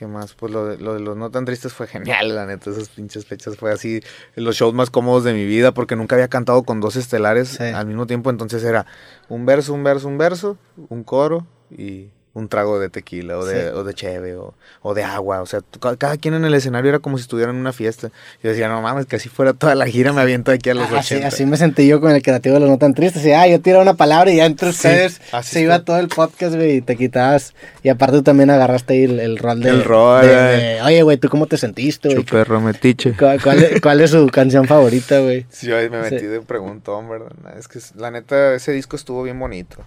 [SPEAKER 2] ¿Qué más? Pues lo de, lo de los no tan tristes fue genial, la neta. Esas pinches fechas fue así, los shows más cómodos de mi vida, porque nunca había cantado con dos estelares
[SPEAKER 1] Sí.
[SPEAKER 2] al mismo tiempo. Entonces era un verso, un verso, un verso, un coro y un trago de tequila o de,
[SPEAKER 1] Sí.
[SPEAKER 2] o de cheve o, o de agua. O sea, cada quien en el escenario era como si estuviera en una fiesta. Yo decía, no mames, que así fuera toda la gira, me aviento aquí a los
[SPEAKER 1] así,
[SPEAKER 2] 80.
[SPEAKER 1] así me sentí yo con el creativo de los no tan tristes. Y, ah, yo tiraba una palabra y ya entre
[SPEAKER 2] Sí,
[SPEAKER 1] ustedes
[SPEAKER 2] así
[SPEAKER 1] se iba
[SPEAKER 2] está.
[SPEAKER 1] todo el podcast, güey, y te quitabas. Y aparte tú también agarraste ahí el, el rol de...
[SPEAKER 2] El rol,
[SPEAKER 1] de-
[SPEAKER 2] eh.
[SPEAKER 1] de, Oye, güey, ¿tú cómo te sentiste, güey?
[SPEAKER 2] Chuperro metiche. *laughs*
[SPEAKER 1] ¿Cuál, cuál es, cuál es su canción favorita, güey?
[SPEAKER 2] Sí, yo ahí me metí
[SPEAKER 1] Sí.
[SPEAKER 2] de preguntón, ¿verdad? Es que la neta, ese disco estuvo bien bonito.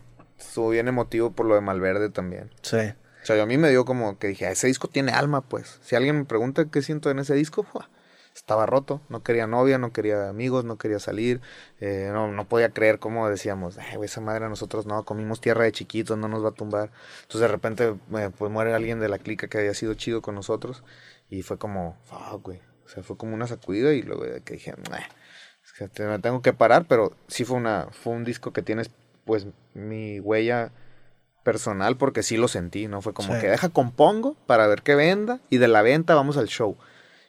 [SPEAKER 2] Estuvo bien emotivo por lo de Malverde también.
[SPEAKER 1] Sí.
[SPEAKER 2] O sea, yo a mí me dio como que dije, "Ah, ese disco tiene alma, pues. Si alguien me pregunta qué siento en ese disco, ¡fua! estaba roto. No quería novia, no quería amigos, no quería salir. eh, no, no podía creer cómo decíamos, ay, esa madre a nosotros no, comimos tierra de chiquitos, no nos va a tumbar. Entonces de repente, eh, pues muere alguien de la clica que había sido chido con nosotros. Y fue como, fuck, güey. O sea, fue como una sacudida y luego que dije, "Nah, es que tengo que parar, pero sí fue una, fue un disco que tienes, pues, mi huella personal porque sí lo sentí, ¿no? Fue como
[SPEAKER 1] Sí.
[SPEAKER 2] que deja compongo para ver qué venda y de la venta vamos al show.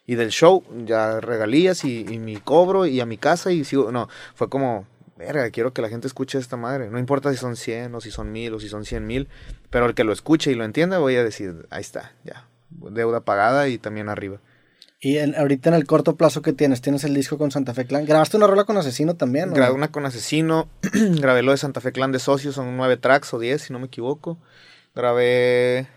[SPEAKER 2] Y del show ya regalías y, y mi cobro y a mi casa y sigo, no, fue como, verga, quiero que la gente escuche esta madre. No importa si son 100 o si son 1000 o si son 100 mil, pero el que lo escuche y lo entienda voy a decir, ahí está, ya, deuda pagada y también arriba.
[SPEAKER 1] Y en- ahorita en el corto plazo que tienes, tienes el disco con Santa Fe Clan. ¿Grabaste una rola con Asesino también? o
[SPEAKER 2] Grabé
[SPEAKER 1] no?
[SPEAKER 2] una con Asesino, *clears throat* grabé lo de Santa Fe Clan de Socios, son nueve tracks o diez, si no me equivoco. Grabé...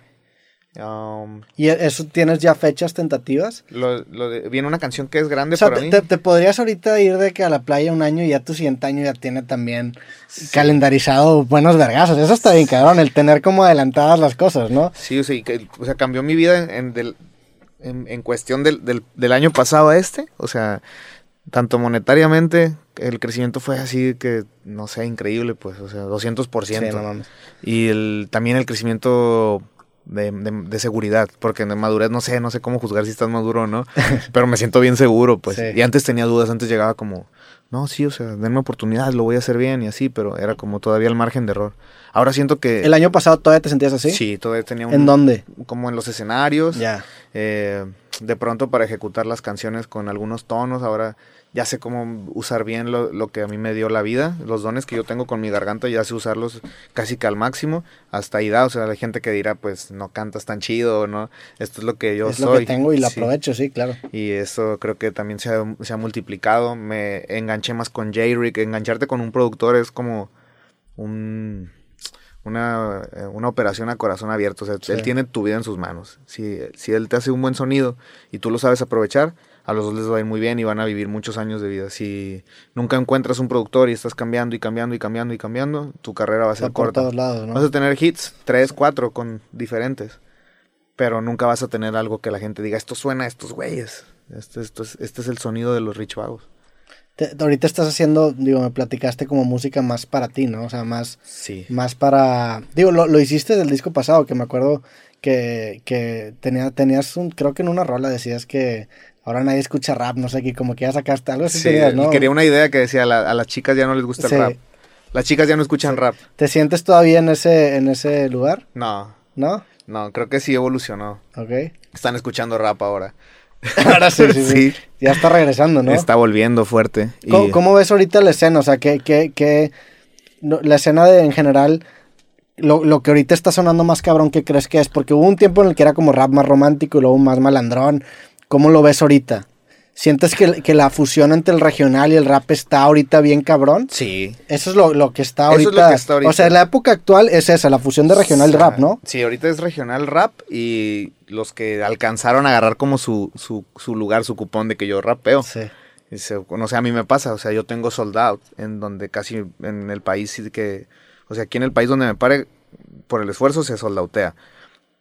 [SPEAKER 2] um,
[SPEAKER 1] ¿Y e- eso tienes ya fechas tentativas?
[SPEAKER 2] lo, lo de- viene una canción que es grande
[SPEAKER 1] O sea,
[SPEAKER 2] para
[SPEAKER 1] te,
[SPEAKER 2] mí.
[SPEAKER 1] te- te podrías ahorita ir de que a la playa un año y ya tu siguiente año ya tiene también calendarizado buenos vergazos. Eso está bien, cabrón, el tener como adelantadas las cosas, ¿no?
[SPEAKER 2] Sí, o sea, y que- o sea, cambió mi vida en, en del- en- en cuestión del, del- del año pasado a este. O sea, tanto monetariamente, el crecimiento fue así que, no sé, increíble, pues, o sea, 200%.
[SPEAKER 1] Sí, no mames.
[SPEAKER 2] Y el, también el crecimiento de, de- de seguridad, porque de madurez no sé, no sé cómo juzgar si estás maduro o no, *laughs* pero me siento bien seguro, pues.
[SPEAKER 1] Sí.
[SPEAKER 2] Y antes tenía dudas, antes llegaba como, no, sí, o sea, denme oportunidad, lo voy a hacer bien y así, pero era como todavía el margen de error. Ahora siento que...
[SPEAKER 1] ¿El año pasado todavía te sentías así?
[SPEAKER 2] Sí, todavía tenía un...
[SPEAKER 1] ¿En dónde?
[SPEAKER 2] Como en los escenarios.
[SPEAKER 1] Ya.
[SPEAKER 2] eh, de pronto para ejecutar las canciones con algunos tonos, ahora ya sé cómo usar bien lo, lo que a mí me dio la vida, los dones que yo tengo con mi garganta, ya sé usarlos casi que al máximo, hasta ahí da, o sea, hay gente que dirá, pues no cantas tan chido, ¿no? Esto es lo que yo
[SPEAKER 1] es
[SPEAKER 2] soy.
[SPEAKER 1] lo que tengo y lo *laughs*
[SPEAKER 2] Sí.
[SPEAKER 1] aprovecho, sí, claro.
[SPEAKER 2] Y eso creo que también se ha, se ha multiplicado. Me enganché más con J-Rick. Engancharte con un productor es como un, una, eh, una operación a corazón abierto. O sea,
[SPEAKER 1] Sí.
[SPEAKER 2] él tiene tu vida en sus manos. Si, si él te hace un buen sonido y tú lo sabes aprovechar, a los dos les va a ir muy bien y van a vivir muchos años de vida. Si nunca encuentras un productor y estás cambiando y cambiando y cambiando y cambiando, tu carrera va a ser
[SPEAKER 1] por
[SPEAKER 2] corta.
[SPEAKER 1] todos lados, ¿no?
[SPEAKER 2] Vas a tener hits, tres, cuatro, con diferentes. Pero nunca vas a tener algo que la gente diga, esto suena a estos güeyes. Este, esto es, este es el sonido de los Rich Vagos.
[SPEAKER 1] Te- ahorita estás haciendo, digo, me platicaste como música más para ti, ¿no? O sea, más,
[SPEAKER 2] Sí.
[SPEAKER 1] más para... Digo, lo, lo hiciste del disco pasado, que me acuerdo que, que tenía, tenías un... Creo que en una rola decías que ahora nadie escucha rap, no sé, que como que ya sacaste algo así.
[SPEAKER 2] Sí,
[SPEAKER 1] ¿no?
[SPEAKER 2] quería una idea que decía, a, la- a las chicas ya no les gusta
[SPEAKER 1] Sí.
[SPEAKER 2] el rap. Las chicas ya no escuchan rap.
[SPEAKER 1] ¿Te sientes todavía en ese, en ese lugar?
[SPEAKER 2] No,
[SPEAKER 1] ¿No?
[SPEAKER 2] no, creo que sí evolucionó.
[SPEAKER 1] Ok.
[SPEAKER 2] Están escuchando rap ahora. *laughs*
[SPEAKER 1] Ahora sí, sí, *laughs* sí.
[SPEAKER 2] Sí.
[SPEAKER 1] Ya está regresando, ¿no?
[SPEAKER 2] Está volviendo fuerte. y-
[SPEAKER 1] ¿Cómo, cómo ves ahorita la escena? O sea, que, que, que no, la escena de en general, lo, lo que ahorita está sonando más cabrón, ¿qué crees que es? Porque hubo un tiempo en el que era como rap más romántico y luego más malandrón. ¿Cómo lo ves ahorita? ¿Sientes que, que la fusión entre el regional y el rap está ahorita bien cabrón?
[SPEAKER 2] Sí.
[SPEAKER 1] Eso es lo, lo que está
[SPEAKER 2] Eso es
[SPEAKER 1] ahorita.
[SPEAKER 2] lo que está ahorita.
[SPEAKER 1] O sea, la época actual es esa, la fusión de regional y rap, ¿no?
[SPEAKER 2] Sí, ahorita es regional rap y los que alcanzaron a agarrar como su, su, su lugar, su cupón de que yo rapeo.
[SPEAKER 1] Sí.
[SPEAKER 2] Y se- no sé, a mí me pasa, o sea, yo tengo sold out en donde casi en el país que, o sea, aquí en el país donde me pare, por el esfuerzo se soldautea.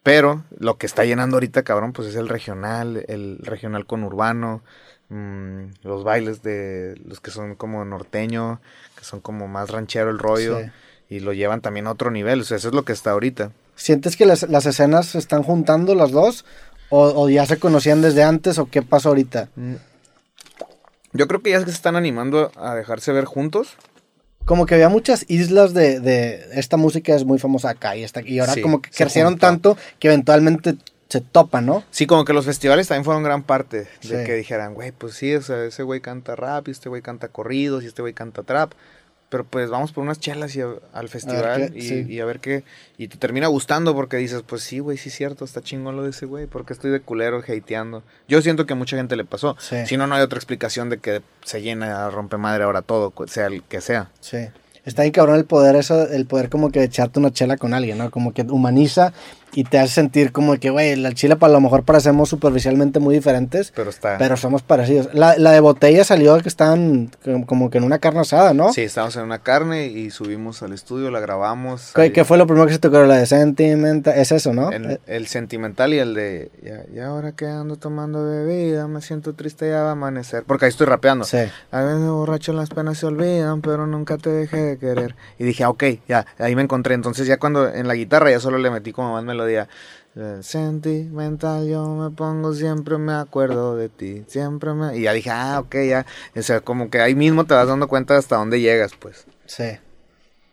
[SPEAKER 2] Pero lo que está llenando ahorita, cabrón, pues es el regional, el regional con urbano, mm, los bailes de los que son como norteño, que son como más ranchero el rollo,
[SPEAKER 1] Sí.
[SPEAKER 2] y lo llevan también a otro nivel, o sea, eso es lo que está ahorita.
[SPEAKER 1] ¿Sientes que las, las escenas se están juntando las dos? O, ¿O ya se conocían desde antes? ¿O qué pasó ahorita?
[SPEAKER 2] Mm. Yo creo que ya se están animando a dejarse ver juntos.
[SPEAKER 1] Como que había muchas islas de, de esta música es muy famosa acá y esta y ahora
[SPEAKER 2] Sí,
[SPEAKER 1] como que crecieron tanto que eventualmente se topan, ¿no?
[SPEAKER 2] Sí, como que los festivales también fueron gran parte de
[SPEAKER 1] Sí.
[SPEAKER 2] que dijeran, güey, pues sí, o sea, ese güey canta rap y este güey canta corridos y este güey canta trap. Pero pues vamos por unas chelas y a- al festival
[SPEAKER 1] qué,
[SPEAKER 2] y,
[SPEAKER 1] sí.
[SPEAKER 2] y a ver qué. Y te termina gustando porque dices, pues sí, güey, sí es cierto, está chingón lo de ese güey, porque estoy de culero hateando. Yo siento que a mucha gente le pasó.
[SPEAKER 1] Sí.
[SPEAKER 2] Si no, no hay otra explicación de que se llena, rompe madre ahora todo, sea el que sea.
[SPEAKER 1] Sí. Está bien cabrón el poder eso, el poder como que echarte una chela con alguien, ¿no? Como que humaniza y te hace sentir como que, güey, la chela para lo mejor parecemos superficialmente muy diferentes,
[SPEAKER 2] Pero está.
[SPEAKER 1] pero somos parecidos. La, la de botella salió que estaban como- que en una carne asada, ¿no?
[SPEAKER 2] Sí, estábamos en una carne y subimos al estudio, la grabamos.
[SPEAKER 1] ¿Qué, qué fue lo primero que se tocó? La de sentimental, es eso, ¿no?
[SPEAKER 2] El,
[SPEAKER 1] Eh,
[SPEAKER 2] el sentimental y el de, ya, y ahora que ando tomando bebida, me siento triste, ya va a amanecer. Porque ahí estoy rapeando.
[SPEAKER 1] sí.
[SPEAKER 2] A veces borracho las penas se olvidan, pero nunca te dejé de querer. Y dije, ah, ok, ya, ahí me encontré. Entonces ya cuando en la guitarra ya solo le metí como más melodía. Eh, Sentimental, yo me pongo, siempre me acuerdo de ti, siempre me... Y ya dije, ah, ok, ya. O sea, como que ahí mismo te vas dando cuenta hasta dónde llegas, pues.
[SPEAKER 1] Sí.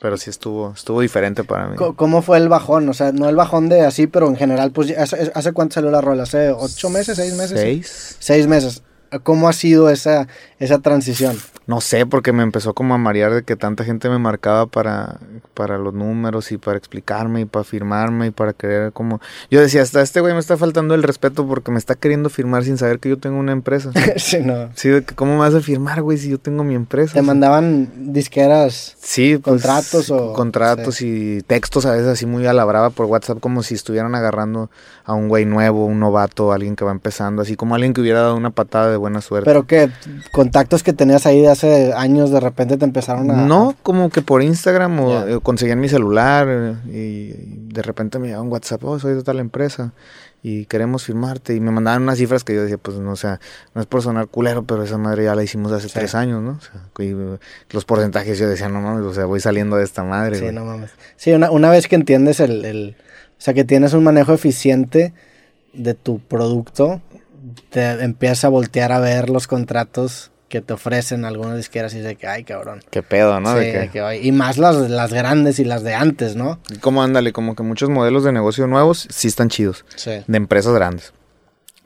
[SPEAKER 2] Pero sí estuvo, estuvo diferente para mí.
[SPEAKER 1] ¿Cómo fue el bajón? O sea, no el bajón de así, pero en general, pues, ¿hace, hace cuánto salió la rola? ¿Hace ocho meses, seis meses?
[SPEAKER 2] ¿Seis?
[SPEAKER 1] Seis meses. ¿Cómo ha sido esa, esa transición?
[SPEAKER 2] No sé, porque me empezó como a marear de que tanta gente me marcaba para, para los números y para explicarme y para firmarme y para querer como... Yo decía, hasta este güey me está faltando el respeto porque me está queriendo firmar sin saber que yo tengo una empresa. *laughs*
[SPEAKER 1] sí, no.
[SPEAKER 2] Sí, de que ¿cómo me vas a firmar, güey, si yo tengo mi empresa?
[SPEAKER 1] ¿Te mandaban disqueras?
[SPEAKER 2] Sí, pues,
[SPEAKER 1] contratos o-
[SPEAKER 2] Contratos y textos a veces así muy a la brava por WhatsApp como si estuvieran agarrando a un güey nuevo, un novato, alguien que va empezando, así como alguien que hubiera dado una patada de buena suerte.
[SPEAKER 1] ¿Pero qué? ¿Contactos que tenías ahí de hace años de repente te empezaron a...?
[SPEAKER 2] No, como que por Instagram o eh, conseguían mi celular eh, y de repente me llegaba un WhatsApp, oh, soy de tal empresa y queremos firmarte y me mandaban unas cifras que yo decía, pues no, o sea, no es por sonar culero, pero esa madre ya la hicimos hace
[SPEAKER 1] Sí.
[SPEAKER 2] tres años, ¿no? O sea, y, eh, los porcentajes yo decía, no mames, o sea, voy saliendo de esta madre.
[SPEAKER 1] Sí,
[SPEAKER 2] güey".
[SPEAKER 1] no mames. Sí, una, una vez que entiendes el, el- O sea, que tienes un manejo eficiente de tu producto, te empiezas a voltear a ver los contratos que te ofrecen algunas disqueras y dices que, ay, cabrón.
[SPEAKER 2] Qué pedo, ¿no?
[SPEAKER 1] Sí,
[SPEAKER 2] De que-
[SPEAKER 1] de que, ay, y más las, las grandes y las de antes, ¿no?
[SPEAKER 2] como ándale, como que muchos modelos de negocio nuevos sí están chidos,
[SPEAKER 1] Sí.
[SPEAKER 2] de empresas grandes.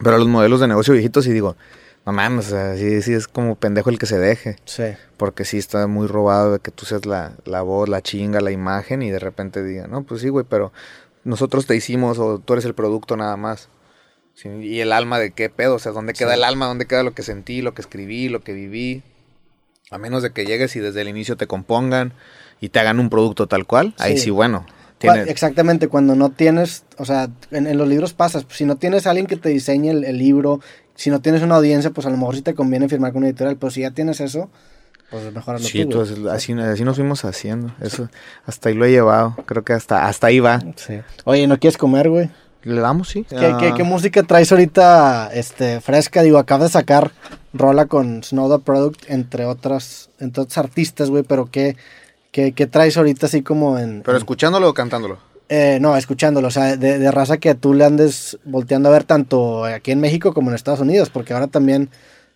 [SPEAKER 2] Pero los modelos de negocio viejitos sí digo, no mames, o sea, sí, sí es como pendejo el que se deje.
[SPEAKER 1] Sí.
[SPEAKER 2] Porque sí está muy robado de que tú seas la, la voz, la chinga, la imagen y de repente digan, no, pues sí, güey, pero nosotros te hicimos o tú eres el producto nada más. Sí, y el alma de qué pedo, o sea, ¿dónde queda
[SPEAKER 1] Sí.
[SPEAKER 2] el alma? ¿Dónde queda lo que sentí, lo que escribí, lo que viví? A menos de que llegues y desde el inicio te compongan y te hagan un producto tal cual, ahí
[SPEAKER 1] Sí.
[SPEAKER 2] sí, bueno.
[SPEAKER 1] Exactamente, cuando no tienes, o sea, en, en los libros pasas, si no tienes a alguien que te diseñe el, el libro, si no tienes una audiencia, pues a lo mejor sí te conviene firmar con una editorial, pero si ya tienes eso, pues mejor
[SPEAKER 2] Sí,
[SPEAKER 1] tú,
[SPEAKER 2] así, así nos fuimos haciendo. Eso, hasta ahí lo he llevado. Creo que hasta, hasta ahí va.
[SPEAKER 1] Sí. Oye, ¿no quieres comer, güey?
[SPEAKER 2] ¿Le damos, sí?
[SPEAKER 1] ¿Qué, qué,
[SPEAKER 2] Ah,
[SPEAKER 1] qué música traes ahorita este, fresca? Digo, acabas de sacar rola con Snow the Product, entre otras, entre otros artistas, güey, pero ¿qué, qué, qué traes ahorita así como en...
[SPEAKER 2] ¿Pero
[SPEAKER 1] en-
[SPEAKER 2] escuchándolo o cantándolo?
[SPEAKER 1] Eh, no, escuchándolo, o sea, de, de raza que tú le andes volteando a ver tanto aquí en México como en Estados Unidos, porque ahora también,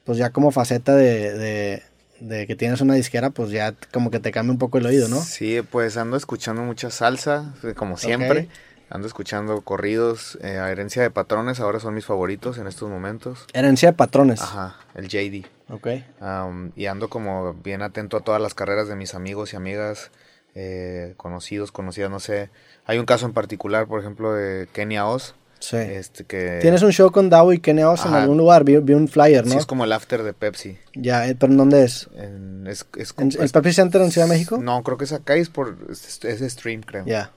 [SPEAKER 1] pues ya como faceta de, de, de que tienes una disquera, pues ya como que te cambia un poco el oído, ¿no?
[SPEAKER 2] Sí, pues ando escuchando mucha salsa, como siempre. Ando escuchando corridos, eh, herencia de patrones, ahora son mis favoritos en estos momentos.
[SPEAKER 1] Herencia de patrones.
[SPEAKER 2] Ajá, el JD.
[SPEAKER 1] Ok.
[SPEAKER 2] Am, y ando como bien atento a todas las carreras de mis amigos y amigas, eh, conocidos, conocidas, no sé. Hay un caso en particular, por ejemplo, de Kenia Oz.
[SPEAKER 1] Sí.
[SPEAKER 2] Este que
[SPEAKER 1] Tienes un show con Dao y Kenny Oz en algún lugar, vi, vi un flyer, ¿no?
[SPEAKER 2] Sí, es como el after de Pepsi.
[SPEAKER 1] Ya, eh, pero ¿en dónde es?
[SPEAKER 2] En, es, es,
[SPEAKER 1] ¿En,
[SPEAKER 2] es-
[SPEAKER 1] el Pepsi Center en Ciudad de México?
[SPEAKER 2] No, creo que es acá es por es, es stream, creo.
[SPEAKER 1] Ya.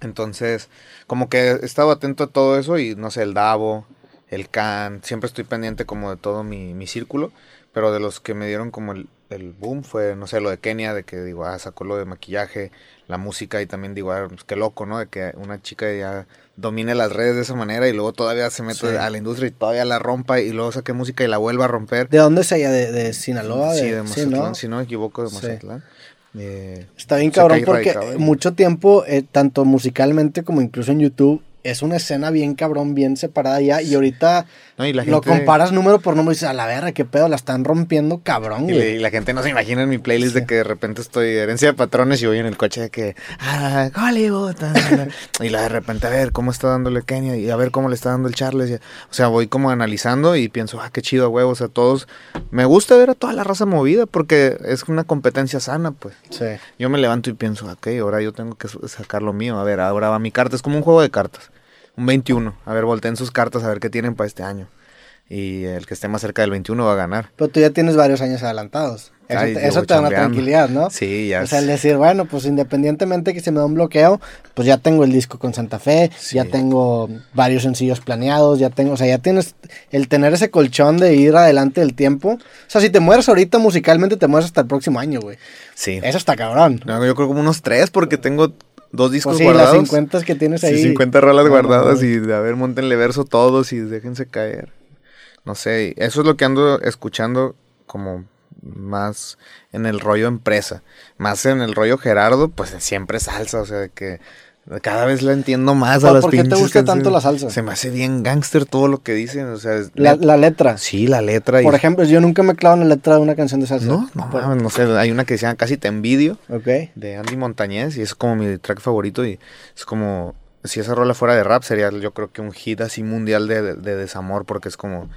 [SPEAKER 2] Entonces, como que he estado atento a todo eso y no sé, el Davo, el Can, siempre estoy pendiente como de todo mi, mi círculo, pero de los que me dieron como el, el boom fue, no sé, lo de Kenia, de que digo, ah, sacó lo de maquillaje, la música y también digo, ah, pues, qué loco, ¿no? De que una chica ya domine las redes de esa manera y luego todavía se mete
[SPEAKER 1] Sí.
[SPEAKER 2] a la industria y todavía la rompa y luego saque música y la vuelva a romper.
[SPEAKER 1] ¿De dónde es ella? ¿De, de Sinaloa?
[SPEAKER 2] sí,
[SPEAKER 1] de,
[SPEAKER 2] de
[SPEAKER 1] sí,
[SPEAKER 2] Mazatlán,
[SPEAKER 1] ¿no?
[SPEAKER 2] si no me equivoco, de
[SPEAKER 1] Sí.
[SPEAKER 2] Eh,
[SPEAKER 1] Está bien cabrón porque
[SPEAKER 2] y-
[SPEAKER 1] mucho tiempo, eh, tanto musicalmente como incluso en YouTube, es una escena bien cabrón, bien separada ya. Y ahorita
[SPEAKER 2] no, y la
[SPEAKER 1] lo comparas número por número y dices, a la verga, qué pedo, la están rompiendo cabrón,
[SPEAKER 2] Y, la gente no se imagina en mi playlist de que de repente estoy herencia de patrones y voy en el coche de que ah, Hollywood ah, *laughs* ah", y la de repente a ver cómo está dándole Kenia y a ver cómo le está dando el Charles y- o sea voy como analizando y pienso ah qué chido huevos a todos me gusta ver a toda la raza movida porque es una competencia sana pues.
[SPEAKER 1] Sí.
[SPEAKER 2] yo me levanto y pienso ok ahora yo tengo que sacar lo mío a ver ahora va mi carta. Es como un juego de cartas un 21 a ver volteen sus cartas a ver qué tienen para este año y el que esté más cerca del 21 va a ganar
[SPEAKER 1] Pero tú ya tienes varios años adelantados. Eso,
[SPEAKER 2] Ay,
[SPEAKER 1] te, eso te da una tranquilidad, ¿no?
[SPEAKER 2] Sí, ya
[SPEAKER 1] O sea, el decir, bueno, pues independientemente que se me da un bloqueo, pues ya tengo el disco con Santa Fe,
[SPEAKER 2] Sí.
[SPEAKER 1] ya tengo varios sencillos planeados, ya tengo, o sea, ya tienes el tener ese colchón de ir adelante del tiempo. O sea, si te mueres ahorita musicalmente, te mueres hasta el próximo año, güey.
[SPEAKER 2] sí
[SPEAKER 1] Eso está cabrón.
[SPEAKER 2] No, yo creo como unos tres porque tengo dos discos
[SPEAKER 1] Pues sí,
[SPEAKER 2] guardados.
[SPEAKER 1] las 50 que tienes ahí.
[SPEAKER 2] Sí, 50 rolas
[SPEAKER 1] No,
[SPEAKER 2] guardadas
[SPEAKER 1] no,
[SPEAKER 2] y de a ver, montenle verso todos y déjense caer. No sé, eso es lo que ando escuchando como más en el rollo empresa. Más en el rollo Gerardo, pues siempre salsa, o sea, de que cada vez la entiendo más a
[SPEAKER 1] ¿Por-
[SPEAKER 2] las
[SPEAKER 1] por qué te gusta tanto
[SPEAKER 2] canciones.
[SPEAKER 1] la salsa?
[SPEAKER 2] Se me hace bien gángster todo lo que dicen, o sea,
[SPEAKER 1] La, la letra.
[SPEAKER 2] sí, la letra y
[SPEAKER 1] Por ejemplo, yo nunca me clavo en la letra de una canción de salsa.
[SPEAKER 2] no, no, no sé, hay una que se llama Casi te envidio
[SPEAKER 1] Ok.
[SPEAKER 2] de Andy Montañez y es como mi track favorito y es como si esa rola fuera de rap sería yo creo que un hit así mundial de, de- de desamor porque es como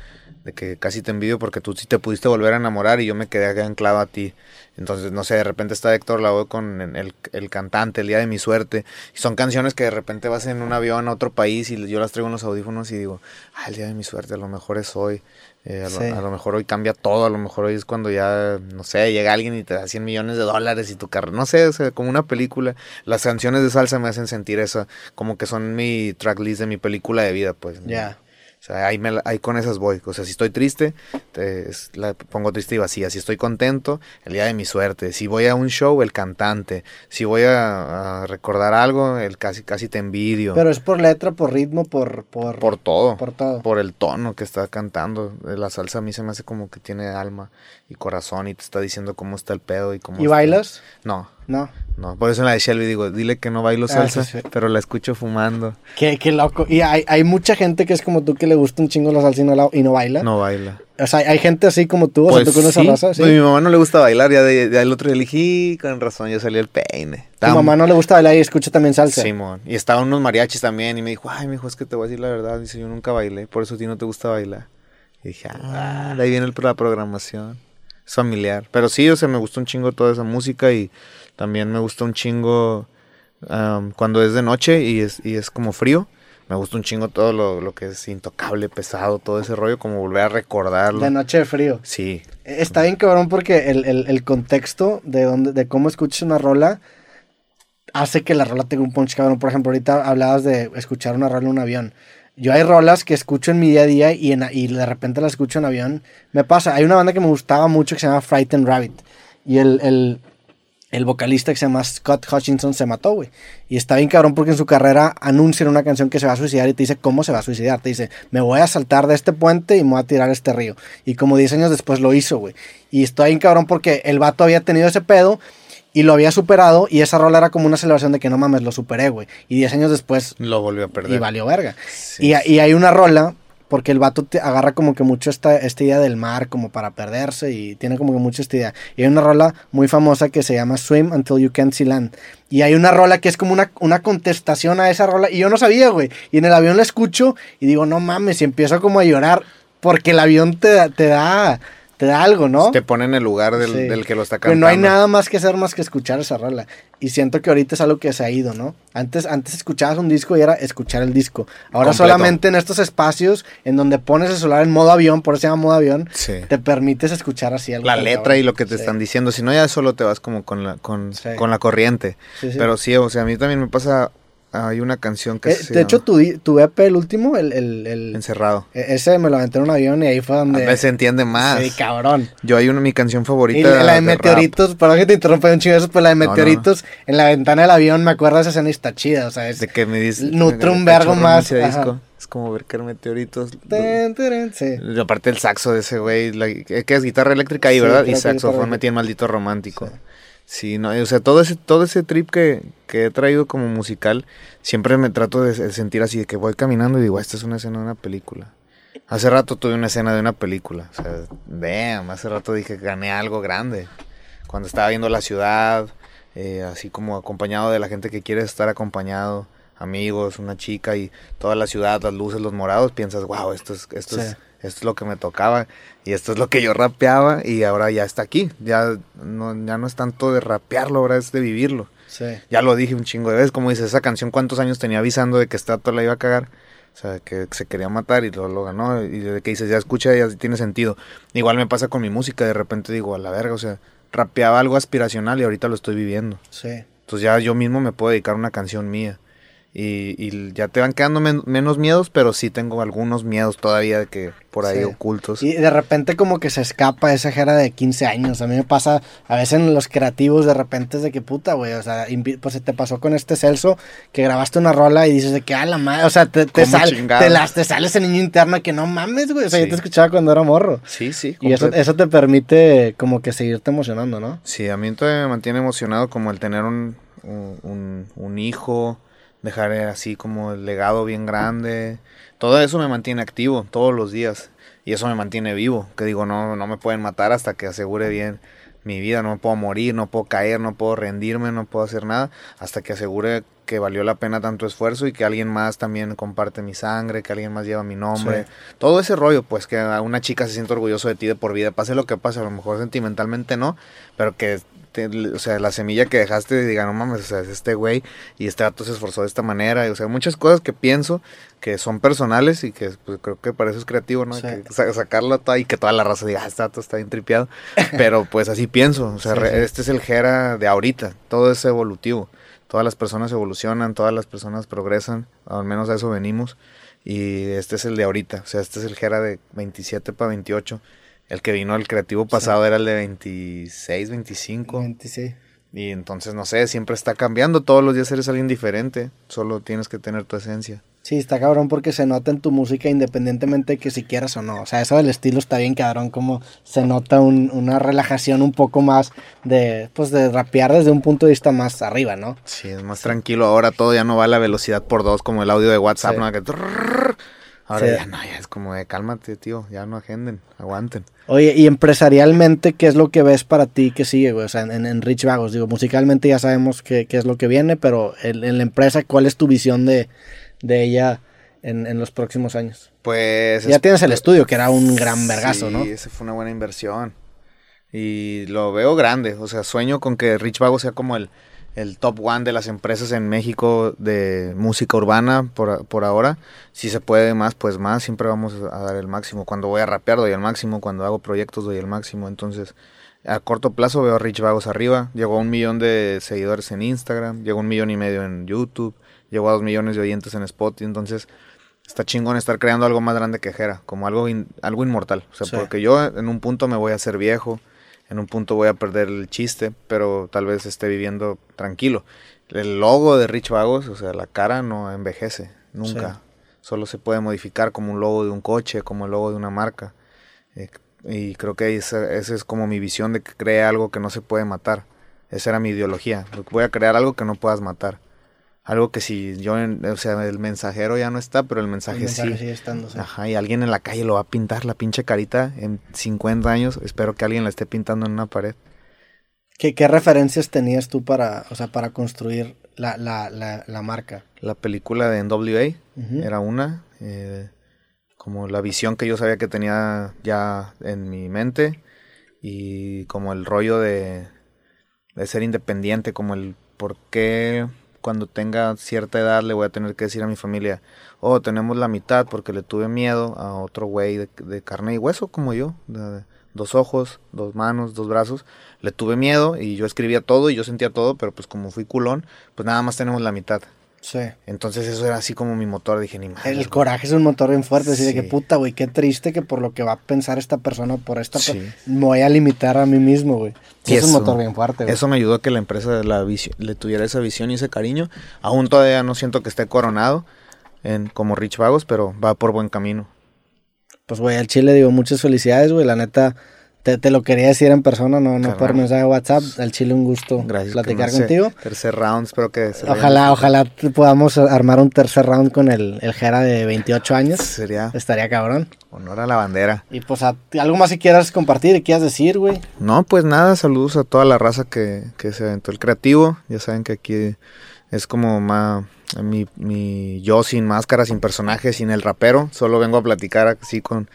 [SPEAKER 2] de que casi te envidio porque tú sí te pudiste volver a enamorar y yo me quedé anclado a ti. Entonces, no sé, de repente está Héctor Lavoe con el, el cantante, El Día de mi Suerte. Y son canciones que de repente vas en un avión a otro país y yo las traigo en los audífonos y digo, ah, El Día de mi Suerte, a lo mejor es hoy. Eh, a, lo,
[SPEAKER 1] Sí.
[SPEAKER 2] a lo mejor hoy cambia todo, a lo mejor hoy es cuando ya, no sé, llega alguien y te da 100 millones de dólares y tu carrera, no sé, o sea, como una película. Las canciones de salsa me hacen sentir eso, como que son mi tracklist de mi película de vida, pues.
[SPEAKER 1] Ya.
[SPEAKER 2] O sea, ahí, me la- ahí con esas voy. O sea, si estoy triste, te- es- la pongo triste y vacía. Si estoy contento, el día de mi suerte. Si voy a un show, el cantante. Si voy a, a recordar algo, el casi casi te envidio.
[SPEAKER 1] Pero es por letra, por ritmo, por... Por,
[SPEAKER 2] por todo.
[SPEAKER 1] por todo.
[SPEAKER 2] Por el tono que está cantando. La salsa a mí se me hace como que tiene alma y corazón y te está diciendo cómo está el pedo y cómo
[SPEAKER 1] ¿Y
[SPEAKER 2] está-
[SPEAKER 1] bailas?
[SPEAKER 2] No,
[SPEAKER 1] No.
[SPEAKER 2] no. Por eso en la de Shelby digo, dile que no bailo
[SPEAKER 1] Ah,
[SPEAKER 2] salsa,
[SPEAKER 1] sí, sí.
[SPEAKER 2] pero la escucho fumando.
[SPEAKER 1] Qué, qué loco. Y hay, hay mucha gente que es como tú que le gusta un chingo la salsa y no, la- y no baila.
[SPEAKER 2] No baila.
[SPEAKER 1] O sea, hay, gente así como tú, o sea, tú conoces
[SPEAKER 2] sí,
[SPEAKER 1] a raza, ¿sí?
[SPEAKER 2] pues mi mamá no le gusta bailar, ya, de, el otro día "Y, con razón, ya salió el peine.
[SPEAKER 1] Tu mamá no le gusta bailar y escucha también salsa.
[SPEAKER 2] Simón, y estaban unos mariachis también, y me dijo, ay, mijo, es que te voy a decir la verdad, dice, yo nunca bailé, por eso a ti no te gusta bailar. Y dije, ah, de ahí viene el- la programación, es familiar. Pero sí, o sea, me gusta un chingo toda esa música, y también me gusta un chingo cuando es de noche y es, y es como frío. Me gusta un chingo todo lo, lo que es intocable, pesado, todo ese rollo, como volver a recordarlo.
[SPEAKER 1] De noche de frío.
[SPEAKER 2] Sí,
[SPEAKER 1] Está bien cabrón porque el, el- el contexto de, donde, de cómo escuchas una rola hace que la rola tenga un punch cabrón. Por ejemplo, ahorita hablabas de escuchar una rola en un avión. Yo hay rolas que escucho en mi día a día y, en- y de repente las escucho en avión. Me pasa, hay una banda que me gustaba mucho que se llama Frightened Rabbit. Y el, el, el vocalista que se llama Scott Hutchinson se mató, güey. Y está bien cabrón porque en su carrera anuncia en una canción que se va a suicidar y te dice cómo se va a suicidar. Te dice, me voy a saltar de este puente y me voy a tirar a este río. Y como 10 años después lo hizo, güey. Y está bien cabrón porque el vato había tenido ese pedo y lo había superado y esa rola era como una celebración de que no mames, lo superé, güey. Y 10 años después
[SPEAKER 2] Lo volvió a perder.
[SPEAKER 1] y valió verga.
[SPEAKER 2] Sí.
[SPEAKER 1] Y, y hay una rola, porque el vato te agarra como que mucho esta, esta idea del mar como para perderse y tiene como que mucho esta idea. Y hay una rola muy famosa que se llama Swim Until You Can't See Land. Y hay una rola que es como una, una contestación a esa rola y yo no sabía, güey. Y en el avión la escucho y digo, no mames, y empiezo como a llorar porque el avión te, te da... Te da algo, ¿no?
[SPEAKER 2] Te pone en el lugar del,
[SPEAKER 1] Sí.
[SPEAKER 2] del que lo está
[SPEAKER 1] Pero
[SPEAKER 2] cantando.
[SPEAKER 1] no hay nada más que hacer más que escuchar esa rola. Y siento que ahorita es algo que se ha ido, ¿no? Antes, antes escuchabas un disco y era escuchar el disco. Ahora
[SPEAKER 2] Completo.
[SPEAKER 1] solamente en estos espacios en donde pones el celular en modo avión, por eso se llama modo avión,
[SPEAKER 2] Sí.
[SPEAKER 1] te permites escuchar así algo.
[SPEAKER 2] La letra
[SPEAKER 1] cabrón.
[SPEAKER 2] y lo que te
[SPEAKER 1] Sí.
[SPEAKER 2] están diciendo. Si no, ya solo te vas como con la, con, con la corriente. Pero sí, o sea, a mí también me pasa. Hay una canción que
[SPEAKER 1] Eh,
[SPEAKER 2] se
[SPEAKER 1] de hecho, tu, tu EP, el último, el, el, el-
[SPEAKER 2] Encerrado.
[SPEAKER 1] e- ese me lo aventé en un avión y ahí fue
[SPEAKER 2] A
[SPEAKER 1] donde...
[SPEAKER 2] veces se entiende más.
[SPEAKER 1] Sí, cabrón.
[SPEAKER 2] Yo hay una, mi canción
[SPEAKER 1] Y
[SPEAKER 2] favorita.
[SPEAKER 1] la de
[SPEAKER 2] rap.
[SPEAKER 1] meteoritos, perdón que te interrumpa un chingo eso, pero la de
[SPEAKER 2] No, no.
[SPEAKER 1] meteoritos en la ventana del avión, me acuerdo de esa escena y está chida, o sea, es...
[SPEAKER 2] De que me dice.
[SPEAKER 1] Nutre un vergo más,
[SPEAKER 2] disco. Es como ver que meteoritos.
[SPEAKER 1] Ten, sí.
[SPEAKER 2] Y aparte el saxo de ese güey, la- que es guitarra eléctrica ahí,
[SPEAKER 1] Sí,
[SPEAKER 2] ¿verdad? Y
[SPEAKER 1] que
[SPEAKER 2] saxofón
[SPEAKER 1] guitarra
[SPEAKER 2] me tiene maldito romántico. Sí, no, o sea, todo ese, todo ese trip que, que he traído como musical, siempre me trato de de sentir así, de que voy caminando y digo, esta es una escena de una película. Hace rato tuve una escena de una película, o sea, damn, hace rato dije que gané algo grande. Cuando estaba viendo la ciudad, eh, así como acompañado de la gente que quiere estar acompañado, amigos, una chica y toda la ciudad, las luces, los morados, piensas, wow, esto es, esto es,
[SPEAKER 1] Sí.
[SPEAKER 2] Esto es lo que me tocaba y esto es lo que yo rapeaba y ahora ya está aquí. Ya no, ya no es tanto de rapearlo, ahora es de vivirlo.
[SPEAKER 1] Sí.
[SPEAKER 2] Ya lo dije un chingo de veces, como dices, esa canción cuántos años tenía avisando de que esta la iba a cagar. O sea, que se quería matar y lo, lo ganó. Y de que dices, ya escucha, ya tiene sentido. Igual me pasa con mi música, de repente digo, a la verga, o sea, rapeaba algo aspiracional y ahorita lo estoy viviendo.
[SPEAKER 1] Sí.
[SPEAKER 2] Entonces ya yo mismo me puedo dedicar a una canción mía. Y, y ya te van quedando men- menos miedos, pero sí tengo algunos miedos todavía que por ahí
[SPEAKER 1] Sí.
[SPEAKER 2] ocultos.
[SPEAKER 1] Y de repente como que se escapa esa jera de 15 años. A mí me pasa, a veces en los creativos de repente es de que puta, güey. O sea, pues se te pasó con este Celso que grabaste una rola y dices de que a la madre. O sea, te, te,
[SPEAKER 2] ¿Cómo
[SPEAKER 1] sal- te, las, te sale ese niño interno que no mames, güey. O sea, yo te escuchaba cuando era morro.
[SPEAKER 2] Sí, sí.
[SPEAKER 1] Y eso, eso te permite como que seguirte emocionando, ¿no?
[SPEAKER 2] Sí, a mí todavía me mantiene emocionado como el tener un, un, un- un hijo, dejar así como el legado bien grande. Todo eso me mantiene activo todos los días. Y eso me mantiene vivo. Que digo, no, no me pueden matar hasta que asegure bien mi vida. No me puedo morir, no puedo caer, no puedo rendirme, no puedo hacer nada. Hasta que asegure que valió la pena tanto esfuerzo y que alguien más también comparte mi sangre, que alguien más lleva mi nombre.
[SPEAKER 1] Sí.
[SPEAKER 2] Todo ese rollo, pues que a una chica se siente orgulloso de ti de por vida. Pase lo que pase, a lo mejor sentimentalmente no, pero que, te- o sea, la semilla que dejaste diga, no mames, o sea, es este güey y este dato se esforzó de esta manera. Y, o sea, muchas cosas que pienso que son personales y que pues, creo que para eso es creativo, ¿no?
[SPEAKER 1] Sí.
[SPEAKER 2] Que sa- sacarlo todo y que toda la raza diga, ah, este dato está bien tripeado. *laughs* Pero pues así pienso, o sea,
[SPEAKER 1] Sí,
[SPEAKER 2] re-
[SPEAKER 1] sí.
[SPEAKER 2] este es el Jera de ahorita, todo es evolutivo. Todas las personas evolucionan, todas las personas progresan, al menos a eso venimos. Y este es el de ahorita, o sea, este es el Jera de 27 para 28. El que vino el creativo pasado era el de 26, 25.
[SPEAKER 1] Sí.
[SPEAKER 2] Y entonces, no sé, siempre está cambiando. Todos los días eres alguien diferente. Solo tienes que tener tu esencia.
[SPEAKER 1] Sí, está cabrón porque se nota en tu música independientemente de que si quieras o no. O sea, eso del estilo está bien cabrón, como se nota un- una relajación un poco más de, pues, de rapear desde un punto de vista más arriba, ¿no?
[SPEAKER 2] Sí, es más tranquilo. Ahora todo ya no va a la velocidad por dos como el audio de WhatsApp,
[SPEAKER 1] Sí.
[SPEAKER 2] ¿no? Que. Ahora
[SPEAKER 1] Sí.
[SPEAKER 2] ya no, ya es como de cálmate, tío. Ya no agenden, aguanten.
[SPEAKER 1] Oye, y empresarialmente, ¿qué es lo que ves para ti que sigue, güey? O sea, en, en Rich Vagos, digo, musicalmente ya sabemos qué, qué es lo que viene, pero en, en la empresa, ¿cuál es tu visión de, de ella en, en los próximos años?
[SPEAKER 2] Pues.
[SPEAKER 1] Ya
[SPEAKER 2] es-
[SPEAKER 1] tienes el estudio, que era un gran vergazo,
[SPEAKER 2] sí,
[SPEAKER 1] ¿no?
[SPEAKER 2] esa fue una buena inversión. Y lo veo grande. O sea, sueño con que Rich Vago sea como el, el top one de las empresas en México de música urbana por, por ahora. Si se puede más, pues más. Siempre vamos a dar el máximo. Cuando voy a rapear doy el máximo. Cuando hago proyectos doy el máximo. Entonces, A corto plazo veo a Rich Vagos arriba. Llegó a un millón de seguidores en Instagram. Llegó a un millón y medio en YouTube. Llegó a dos millones de oyentes en Spotify. Entonces, está chingón estar creando algo más grande que Jera. Como algo, in- algo inmortal. O sea,
[SPEAKER 1] Sí.
[SPEAKER 2] porque yo en un punto me voy a hacer viejo. En un punto voy a perder el chiste. Pero tal vez esté viviendo tranquilo. El logo de Rich Vagos, o sea, la cara no envejece. Nunca.
[SPEAKER 1] Sí.
[SPEAKER 2] Solo se puede modificar como un logo de un coche, como el logo de una marca. Eh, y creo que esa, esa es como mi visión de que cree algo que no se puede matar. Esa era mi ideología. Voy a crear algo que no puedas matar. Algo que si yo, o sea, el mensajero ya no está, pero el mensaje,
[SPEAKER 1] El mensaje
[SPEAKER 2] sí.
[SPEAKER 1] sigue estando, sí.
[SPEAKER 2] Ajá, y alguien en la calle lo va a pintar la pinche carita en 50 años. Espero que alguien la esté pintando en una pared.
[SPEAKER 1] ¿Qué, qué referencias tenías tú para, o sea, para construir la, la, la, la marca?
[SPEAKER 2] La película de NWA
[SPEAKER 1] Ujú.
[SPEAKER 2] era una. eh, como la visión que yo sabía que tenía ya en mi mente. Y como el rollo de, de ser independiente, como el por qué cuando tenga cierta edad le voy a tener que decir a mi familia, oh, tenemos la mitad porque le tuve miedo a otro güey de, carne y hueso como yo, de- de dos ojos, dos manos, dos brazos, le tuve miedo y yo escribía todo y yo sentía todo, pero pues como fui culón, pues nada más tenemos la mitad.
[SPEAKER 1] Sí.
[SPEAKER 2] Entonces eso era así como mi motor, dije, ni madre.
[SPEAKER 1] El coraje es un motor bien fuerte, así de que puta, güey, qué triste que por lo que va a pensar esta persona, por esta
[SPEAKER 2] Sí.
[SPEAKER 1] per- me voy a limitar a mí mismo, güey. Sí, es un motor bien fuerte, güey.
[SPEAKER 2] Eso me ayudó a que la empresa la le tuviera esa visión y ese cariño. Aún todavía no siento que esté coronado en, como Rich Vagos, pero va por buen camino.
[SPEAKER 1] Pues, güey, al Chile digo muchas felicidades, güey. La neta, te, te lo quería decir en persona, no, no por mensaje de WhatsApp. Al Chile, un gusto
[SPEAKER 2] Gracias.
[SPEAKER 1] platicar
[SPEAKER 2] que
[SPEAKER 1] contigo.
[SPEAKER 2] Tercer round, espero que se
[SPEAKER 1] Ojalá, ojalá podamos armar un tercer round con el, el Jera de 28 años.
[SPEAKER 2] Sería
[SPEAKER 1] Estaría cabrón.
[SPEAKER 2] honor a la bandera.
[SPEAKER 1] Y pues, a- algo más si quieras compartir y quieras decir, güey.
[SPEAKER 2] No, pues nada, saludos a toda la raza que, que se aventó el creativo. Ya saben que aquí es como ma- mi, mi yo sin máscara, sin personaje, sin el rapero. Solo vengo a platicar así con,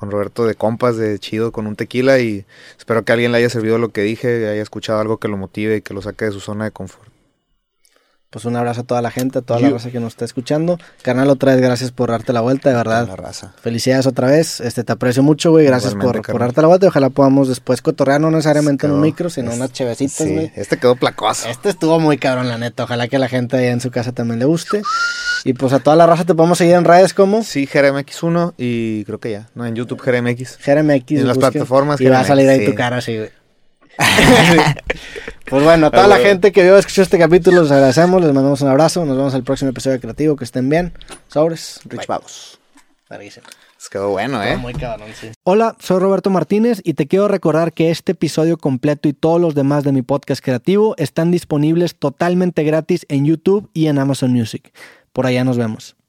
[SPEAKER 2] con Roberto de compas, de chido, con un tequila. Y espero que alguien le haya servido lo que dije, haya escuchado algo que lo motive y que lo saque de su zona de confort.
[SPEAKER 1] Pues un abrazo a toda la gente, a toda la raza que nos está escuchando. Carnal, otra vez gracias por darte la vuelta, de verdad.
[SPEAKER 2] La raza.
[SPEAKER 1] Felicidades otra vez. Este, te aprecio mucho, güey. Gracias por, darte la vuelta. y Ojalá podamos después cotorrear, no necesariamente en un micro, sino
[SPEAKER 2] es-
[SPEAKER 1] unas chevecitas,
[SPEAKER 2] Sí,
[SPEAKER 1] güey.
[SPEAKER 2] este quedó placoso.
[SPEAKER 1] Este estuvo muy cabrón, la neta. Ojalá que a la gente allá en su casa también le guste. Y pues a toda la raza te podemos seguir en redes como
[SPEAKER 2] Sí, JRMX1 y creo que ya, ¿no? En YouTube JRMX.
[SPEAKER 1] JRMX.
[SPEAKER 2] En las
[SPEAKER 1] busquen,
[SPEAKER 2] plataformas
[SPEAKER 1] Y va a salir ahí
[SPEAKER 2] sí.
[SPEAKER 1] tu cara así, güey. *laughs* pues bueno, a toda
[SPEAKER 2] Ah,
[SPEAKER 1] la
[SPEAKER 2] güey.
[SPEAKER 1] gente que vio escuchó este capítulo, les agradecemos, les mandamos un abrazo. Nos vemos en el próximo episodio de Creativo. Que estén bien. Sobres.
[SPEAKER 2] Rich
[SPEAKER 1] Bye.
[SPEAKER 2] Vagos.
[SPEAKER 1] Larguísimo.
[SPEAKER 2] Pues quedó bueno, ¿eh?
[SPEAKER 1] Muy cabrón, sí. Hola, soy Roberto Martínez y te quiero recordar que este episodio completo y todos los demás de mi podcast creativo están disponibles totalmente gratis en YouTube y en Amazon Music. Por allá nos vemos.